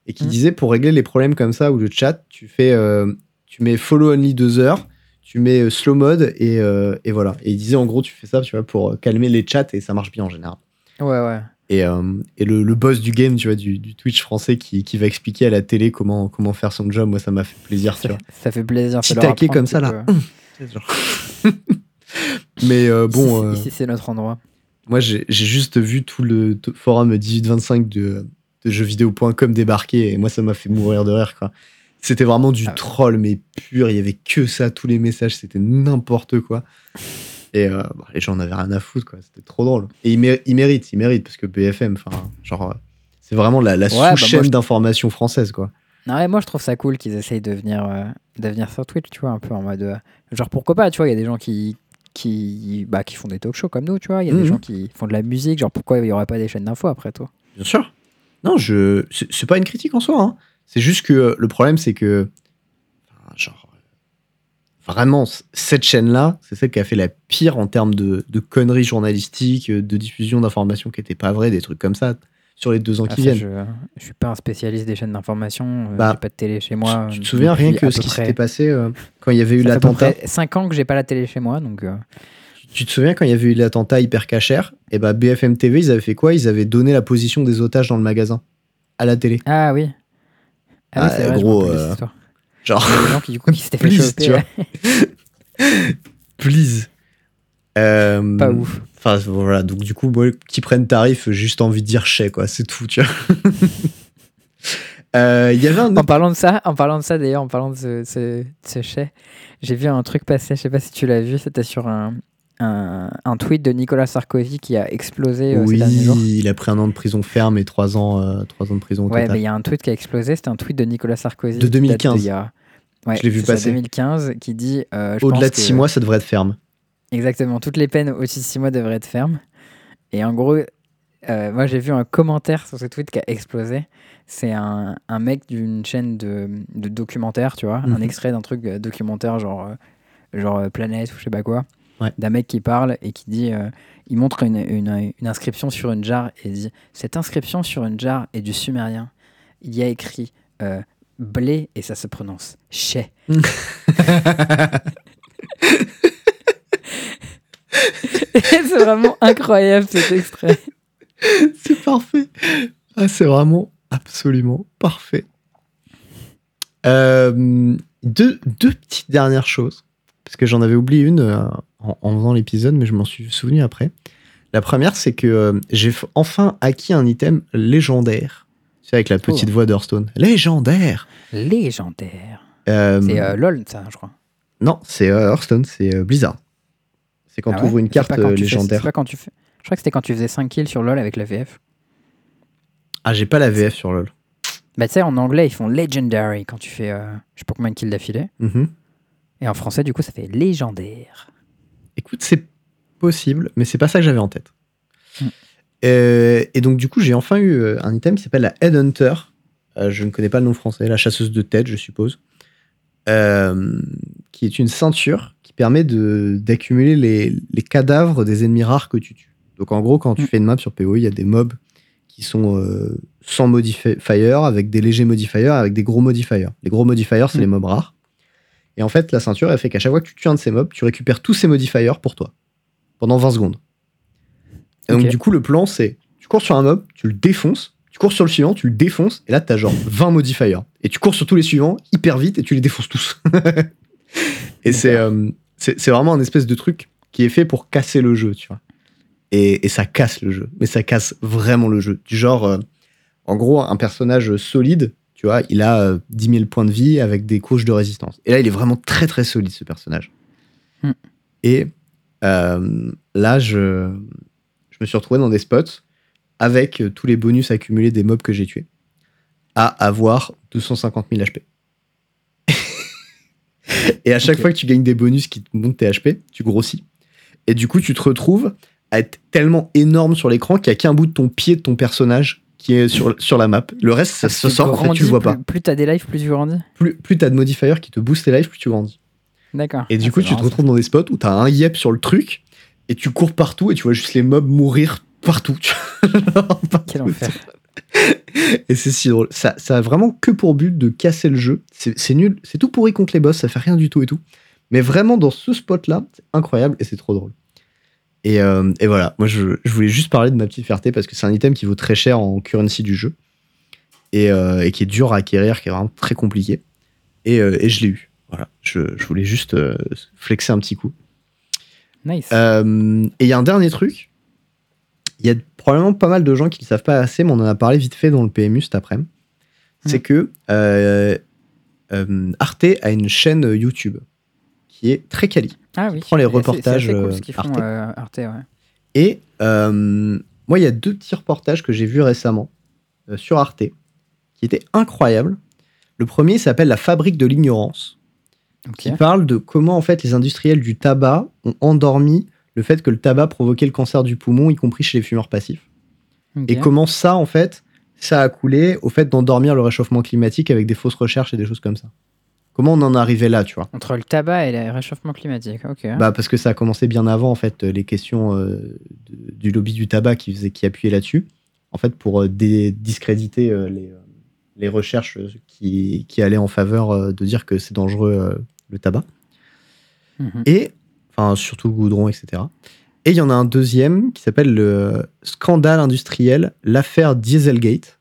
et qui Mm. disait pour régler les problèmes comme ça ou le chat, tu fais, euh, tu mets follow only deux heures, tu mets euh, slow mode et, et voilà. Et il disait en gros, tu fais ça, tu vois, pour calmer les chats et ça marche bien en général. Ouais, ouais. Et, et le, le boss du game, tu vois, du, du Twitch français qui, qui va expliquer à la télé comment, comment faire son job, moi ça m'a fait plaisir, tu vois. Ça fait plaisir. Petit taquet comme ça, là. Mais bon, ici, c'est notre endroit. Moi j'ai juste vu tout le forum 1825 de, de jeuxvideo.com débarquer et moi ça m'a fait mourir de rire quoi. C'était vraiment du Ah ouais. troll mais pur, il y avait que ça, tous les messages c'était n'importe quoi. Et euh, les gens n'avaient rien à foutre quoi, c'était trop drôle. Et ils, méri- ils méritent, ils méritent parce que BFM, enfin, genre, euh, c'est vraiment la, la Ouais, bah, sous-chaîne je- d'information française quoi. Non, ouais, moi, je trouve ça cool qu'ils essayent de venir, euh, de venir sur Twitch, tu vois, un peu en mode. euh, genre, pourquoi pas, tu vois, il y a des gens qui. Qui, bah, qui font des talk shows comme nous, tu vois. Il y a Mhm. des gens qui font de la musique. Genre, pourquoi il n'y aurait pas des chaînes d'infos après toi? Bien sûr. Non, je c'est pas une critique en soi. hein. C'est juste que euh, le problème, c'est que genre euh, vraiment cette chaîne-là, c'est celle qui a fait la pire en termes de, de conneries journalistiques, euh, de diffusion d'informations qui n'étaient pas vraies, des trucs comme ça sur les deux ans Ah, qui viennent. je, je suis pas un spécialiste des chaînes d'information. euh, Bah, pas de télé chez moi. tu, tu te euh, souviens rien que ce qui s'était passé euh, quand il y avait eu l'attentat près 5 ans que j'ai pas la télé chez moi, donc. euh, Tu te souviens quand il y avait eu l'attentat hyper cachère Et bah BFM TV, ils avaient fait quoi? Ils avaient donné la position des otages dans le magasin à la télé. Ah oui. Ah, Ah, oui, vrai, gros, euh. Genre Il y a des gens qui, du coup, qui s'étaient fait choper. please. Pas ouf. Enfin voilà, donc du coup, moi, qui prennent tarif, juste envie de dire chais, quoi, c'est tout, tu vois. Euh, y avait un En parlant de ça, en parlant de ça d'ailleurs, en parlant de ce, ce, ce chais, j'ai vu un truc passer, je sais pas si tu l'as vu, c'était sur un, un, un tweet de Nicolas Sarkozy qui a explosé euh, ces derniers jours. Oui, il a pris un an de prison ferme et trois ans, euh, trois ans de prison au Ouais, total. mais il y a un tweet qui a explosé, c'était un tweet de Nicolas Sarkozy. De qui date 2015. d'il y a- Ouais, Je l'ai vu passer. 2015, qui dit. euh, Au-delà de que- six mois, ça devrait être ferme. Exactement, toutes les peines au-dessus de 6 mois devraient être fermes. Et en gros, euh, moi j'ai vu un commentaire sur ce tweet qui a explosé. C'est un, un mec d'une chaîne de, de documentaire, tu vois, un Mhm. extrait d'un truc euh, documentaire genre, euh, genre euh, Planète ou je sais pas quoi. Ouais. D'un mec qui parle et qui dit. il montre une, une- une inscription sur une jarre et dit Cette inscription sur une jarre est du sumérien. Il y a écrit blé et ça se prononce chais. c'est vraiment incroyable cet extrait. c'est parfait. Ah, c'est vraiment absolument parfait. Euh, deux, deux petites dernières choses. Parce que j'en avais oublié une euh, en, en faisant l'épisode, mais je m'en suis souvenu après. La première, c'est que euh, j'ai enfin acquis un item légendaire. Sais, avec la petite Oh. voix d'Hearthstone. Légendaire Légendaire. C'est LOL, ça, je crois. Non, c'est Hearthstone, c'est Blizzard. C'est quand Ah tu ouvres une carte euh, fais- légendaire. pas quand tu fais. Je crois que c'était quand tu faisais 5 kills sur LOL avec la VF. Ah, j'ai pas la VF sur LoL. Bah, tu sais, en anglais, ils font Legendary quand tu fais euh, je sais pas combien de kills d'affilée. Mhm. Et en français, du coup, ça fait légendaire. Écoute, c'est possible, mais c'est pas ça que j'avais en tête. Mm. Euh, et donc, du coup, j'ai enfin eu un item qui s'appelle la Headhunter. Euh, je ne connais pas le nom français, la chasseuse de tête, je suppose. Qui est une ceinture permet de- d'accumuler les, les cadavres des ennemis rares que tu tues. Donc, en gros, quand tu Mm. fais une map sur PoE, il y a des mobs qui sont euh, sans modifier, avec des légers modifiers, avec des gros modifiers. Les gros modifiers, c'est Mm. les mobs rares. Et en fait, la ceinture, elle fait qu'à chaque fois que tu tues un de ces mobs, tu récupères tous ces modifiers pour toi. Pendant 20 secondes. Et donc, du coup, le plan, c'est tu cours sur un mob, tu le défonces, tu cours sur le suivant, tu le défonces, et là, t'as genre 20 modifiers. Et tu cours sur tous les suivants hyper vite et tu les défonces tous. et c'est euh, c'est vraiment un espèce de truc qui est fait pour casser le jeu, tu vois. Et, et ça casse le jeu. Mais ça casse vraiment le jeu. Du genre, euh, en gros, un personnage solide, tu vois, il a euh, 10 000 points de vie avec des couches de résistance. Et là, il est vraiment très très solide, ce personnage. Hmm. Et Euh, là, je, je me suis retrouvé dans des spots avec tous les bonus accumulés des mobs que j'ai tués à avoir 250 000 HP. et à chaque fois que tu gagnes des bonus qui te montent tes HP, tu grossis. Et du coup, tu te retrouves à être tellement énorme sur l'écran qu'il n'y a qu'un bout de ton pied de ton personnage qui est sur, sur la map. Le reste, ça se Tu sort, en fait, tu grandis, le vois plus, pas. Plus t'as des lives, plus tu grandis. Plus, plus tu as de modifiers qui te boostent tes lives, plus tu grandis. D'accord. Et du Ah, coup, tu te retrouves dans des spots où tu as un yep sur le truc et tu cours partout et tu vois juste les mobs mourir partout. ça. Quel enfer. Et c'est si drôle. Ça, ça a vraiment que pour but de casser le jeu. C'est nul. C'est tout pourri contre les boss. Ça fait rien du tout et tout. Mais vraiment, dans ce spot-là, c'est incroyable et c'est trop drôle. Et, euh, et voilà. Moi, je, je voulais juste parler de ma petite fierté parce que c'est un item qui vaut très cher en currency du jeu et, euh, et qui est dur à acquérir, qui est vraiment très compliqué. Et, euh, et je l'ai eu. Voilà. Je, je voulais juste flexer un petit coup. Nice. Et il y a un dernier truc. Il y a probablement pas mal de gens qui ne savent pas assez, mais on en a parlé vite fait dans le PMU cet après-midi. C'est Mm. que euh, euh, Arte a une chaîne YouTube qui est très quali. ah oui. prends les reportages, C'est assez euh, cool ce qu'ils font, Arte. Arte, ouais. Et moi, il y a deux petits reportages que j'ai vus récemment sur Arte qui étaient incroyables. Le premier s'appelle La fabrique de l'ignorance. Qui parle de comment en fait les industriels du tabac ont endormi le fait que le tabac provoquait le cancer du poumon, y compris chez les fumeurs passifs. Et comment ça, en fait, ça a coulé au fait d'endormir le réchauffement climatique avec des fausses recherches et des choses comme ça? Comment on en est arrivé là, tu vois? Entre le tabac et le réchauffement climatique. Ok. bah parce que ça a commencé bien avant en fait les questions euh, du lobby du tabac qui faisait qui appuyait là-dessus en fait pour euh, discréditer euh, les, euh, les recherches qui, qui allaient en faveur euh, de dire que c'est dangereux euh, le tabac Mhm. et enfin surtout le goudron etc et il y en a un deuxième qui s'appelle le scandale industriel l'affaire Dieselgate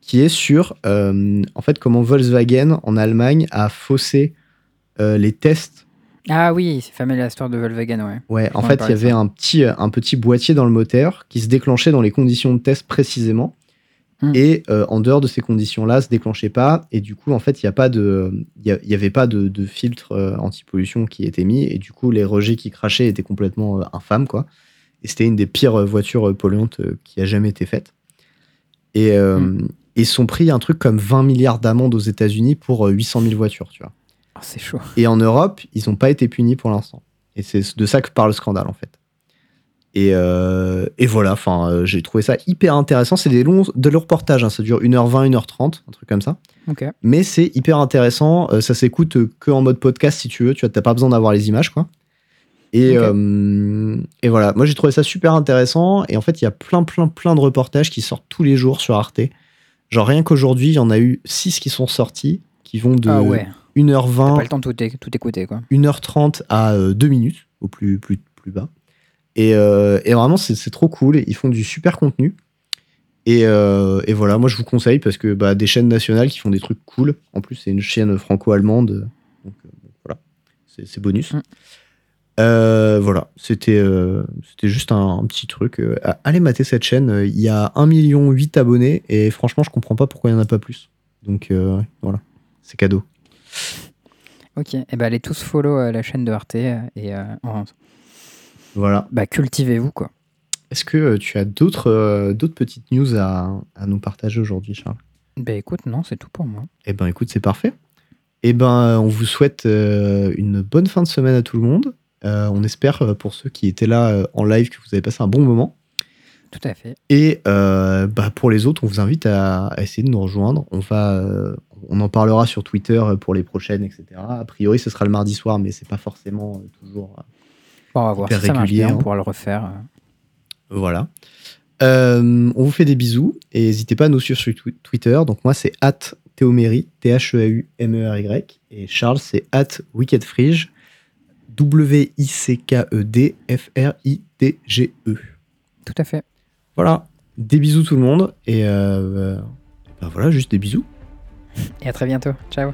qui est sur euh, en fait comment Volkswagen en Allemagne a faussé euh, les tests Ah oui, c'est fameux l'histoire de Volkswagen, ouais. Ouais, en fait, il y avait un petit, un petit boîtier dans le moteur qui se déclenchait dans les conditions de test précisément. Hmm. Et euh, en dehors de ces conditions-là, se déclenchait pas. Et du coup, en fait, il n'y a pas de, il y avait pas de, de filtre euh, anti-pollution qui était mis. Et du coup, les rejets qui crachaient étaient complètement euh, infâmes, quoi. Et c'était une des pires voitures polluantes qui a jamais été faite. Et ils se sont pris un truc comme 20 milliards d'amendes aux États-Unis pour euh, 800 000 voitures, tu vois. Oh, c'est chaud. Et en Europe, ils n'ont pas été punis pour l'instant. Et c'est de ça que parle le scandale, en fait. Et, euh, et voilà, enfin, euh, j'ai trouvé ça hyper intéressant. C'est des longs, de longs reportages, hein, ça dure 1h20, 1h30, un truc comme ça. Ok. Mais c'est hyper intéressant. euh, ça s'écoute que en mode podcast si tu veux. Tu n'as pas besoin d'avoir les images, quoi. Et, euh, et voilà, moi j'ai trouvé ça super intéressant. Et en fait, il y a plein, plein, plein de reportages qui sortent tous les jours sur Arte. Genre rien qu'aujourd'hui, il y en a eu 6 qui sont sortis, qui vont de Ah ouais. T'as 1h20 pas le temps de tout écouter, quoi. 1h30 à 2 minutes, au plus, plus, plus bas. Et, euh, et vraiment, c'est trop cool. Ils font du super contenu. Et, euh, et voilà, moi je vous conseille parce que bah, des chaînes nationales qui font des trucs cool. En plus, c'est une chaîne franco-allemande. Donc euh, voilà, c'est bonus. Mm. Euh, voilà, c'était euh, c'était juste un, un petit truc. Euh, allez mater cette chaîne. Il y a 1,8 million abonnés et franchement, je comprends pas pourquoi il n'y en a pas plus. Donc voilà, c'est cadeau. Ok. Et ben, allez tous follow la chaîne de Arte et en- Voilà. bah, cultivez-vous, quoi. Est-ce que euh, tu as d'autres euh, d'autres petites news à, à nous partager aujourd'hui, Charles? Bah écoute, non, c'est tout pour moi. Eh ben, écoute, c'est parfait. Eh ben, on vous souhaite euh, une bonne fin de semaine à tout le monde. Euh, on espère euh, pour ceux qui étaient là euh, en live que vous avez passé un bon moment. Tout à fait. Et euh, bah, pour les autres, on vous invite à, à essayer de nous rejoindre. On va, euh, on en parlera sur Twitter euh, pour les prochaines, etc. A priori, ce sera le mardi soir, mais c'est pas forcément euh, toujours. Bon, on va voir si ça marche bien, hein. on pourra le refaire. euh. Voilà. Euh, on vous fait des bisous et n'hésitez pas à nous suivre sur twi- Twitter. Donc moi c'est at Théoméry, T-H-E-A-U-M-E-R-Y. Et Charles c'est at Wickedfrige, W-I-C-K-E-D-F-R-I-D-G-E. Tout à fait. Voilà. Des bisous tout le monde. Et euh, euh, bah voilà, juste des bisous. Et à très bientôt. Ciao.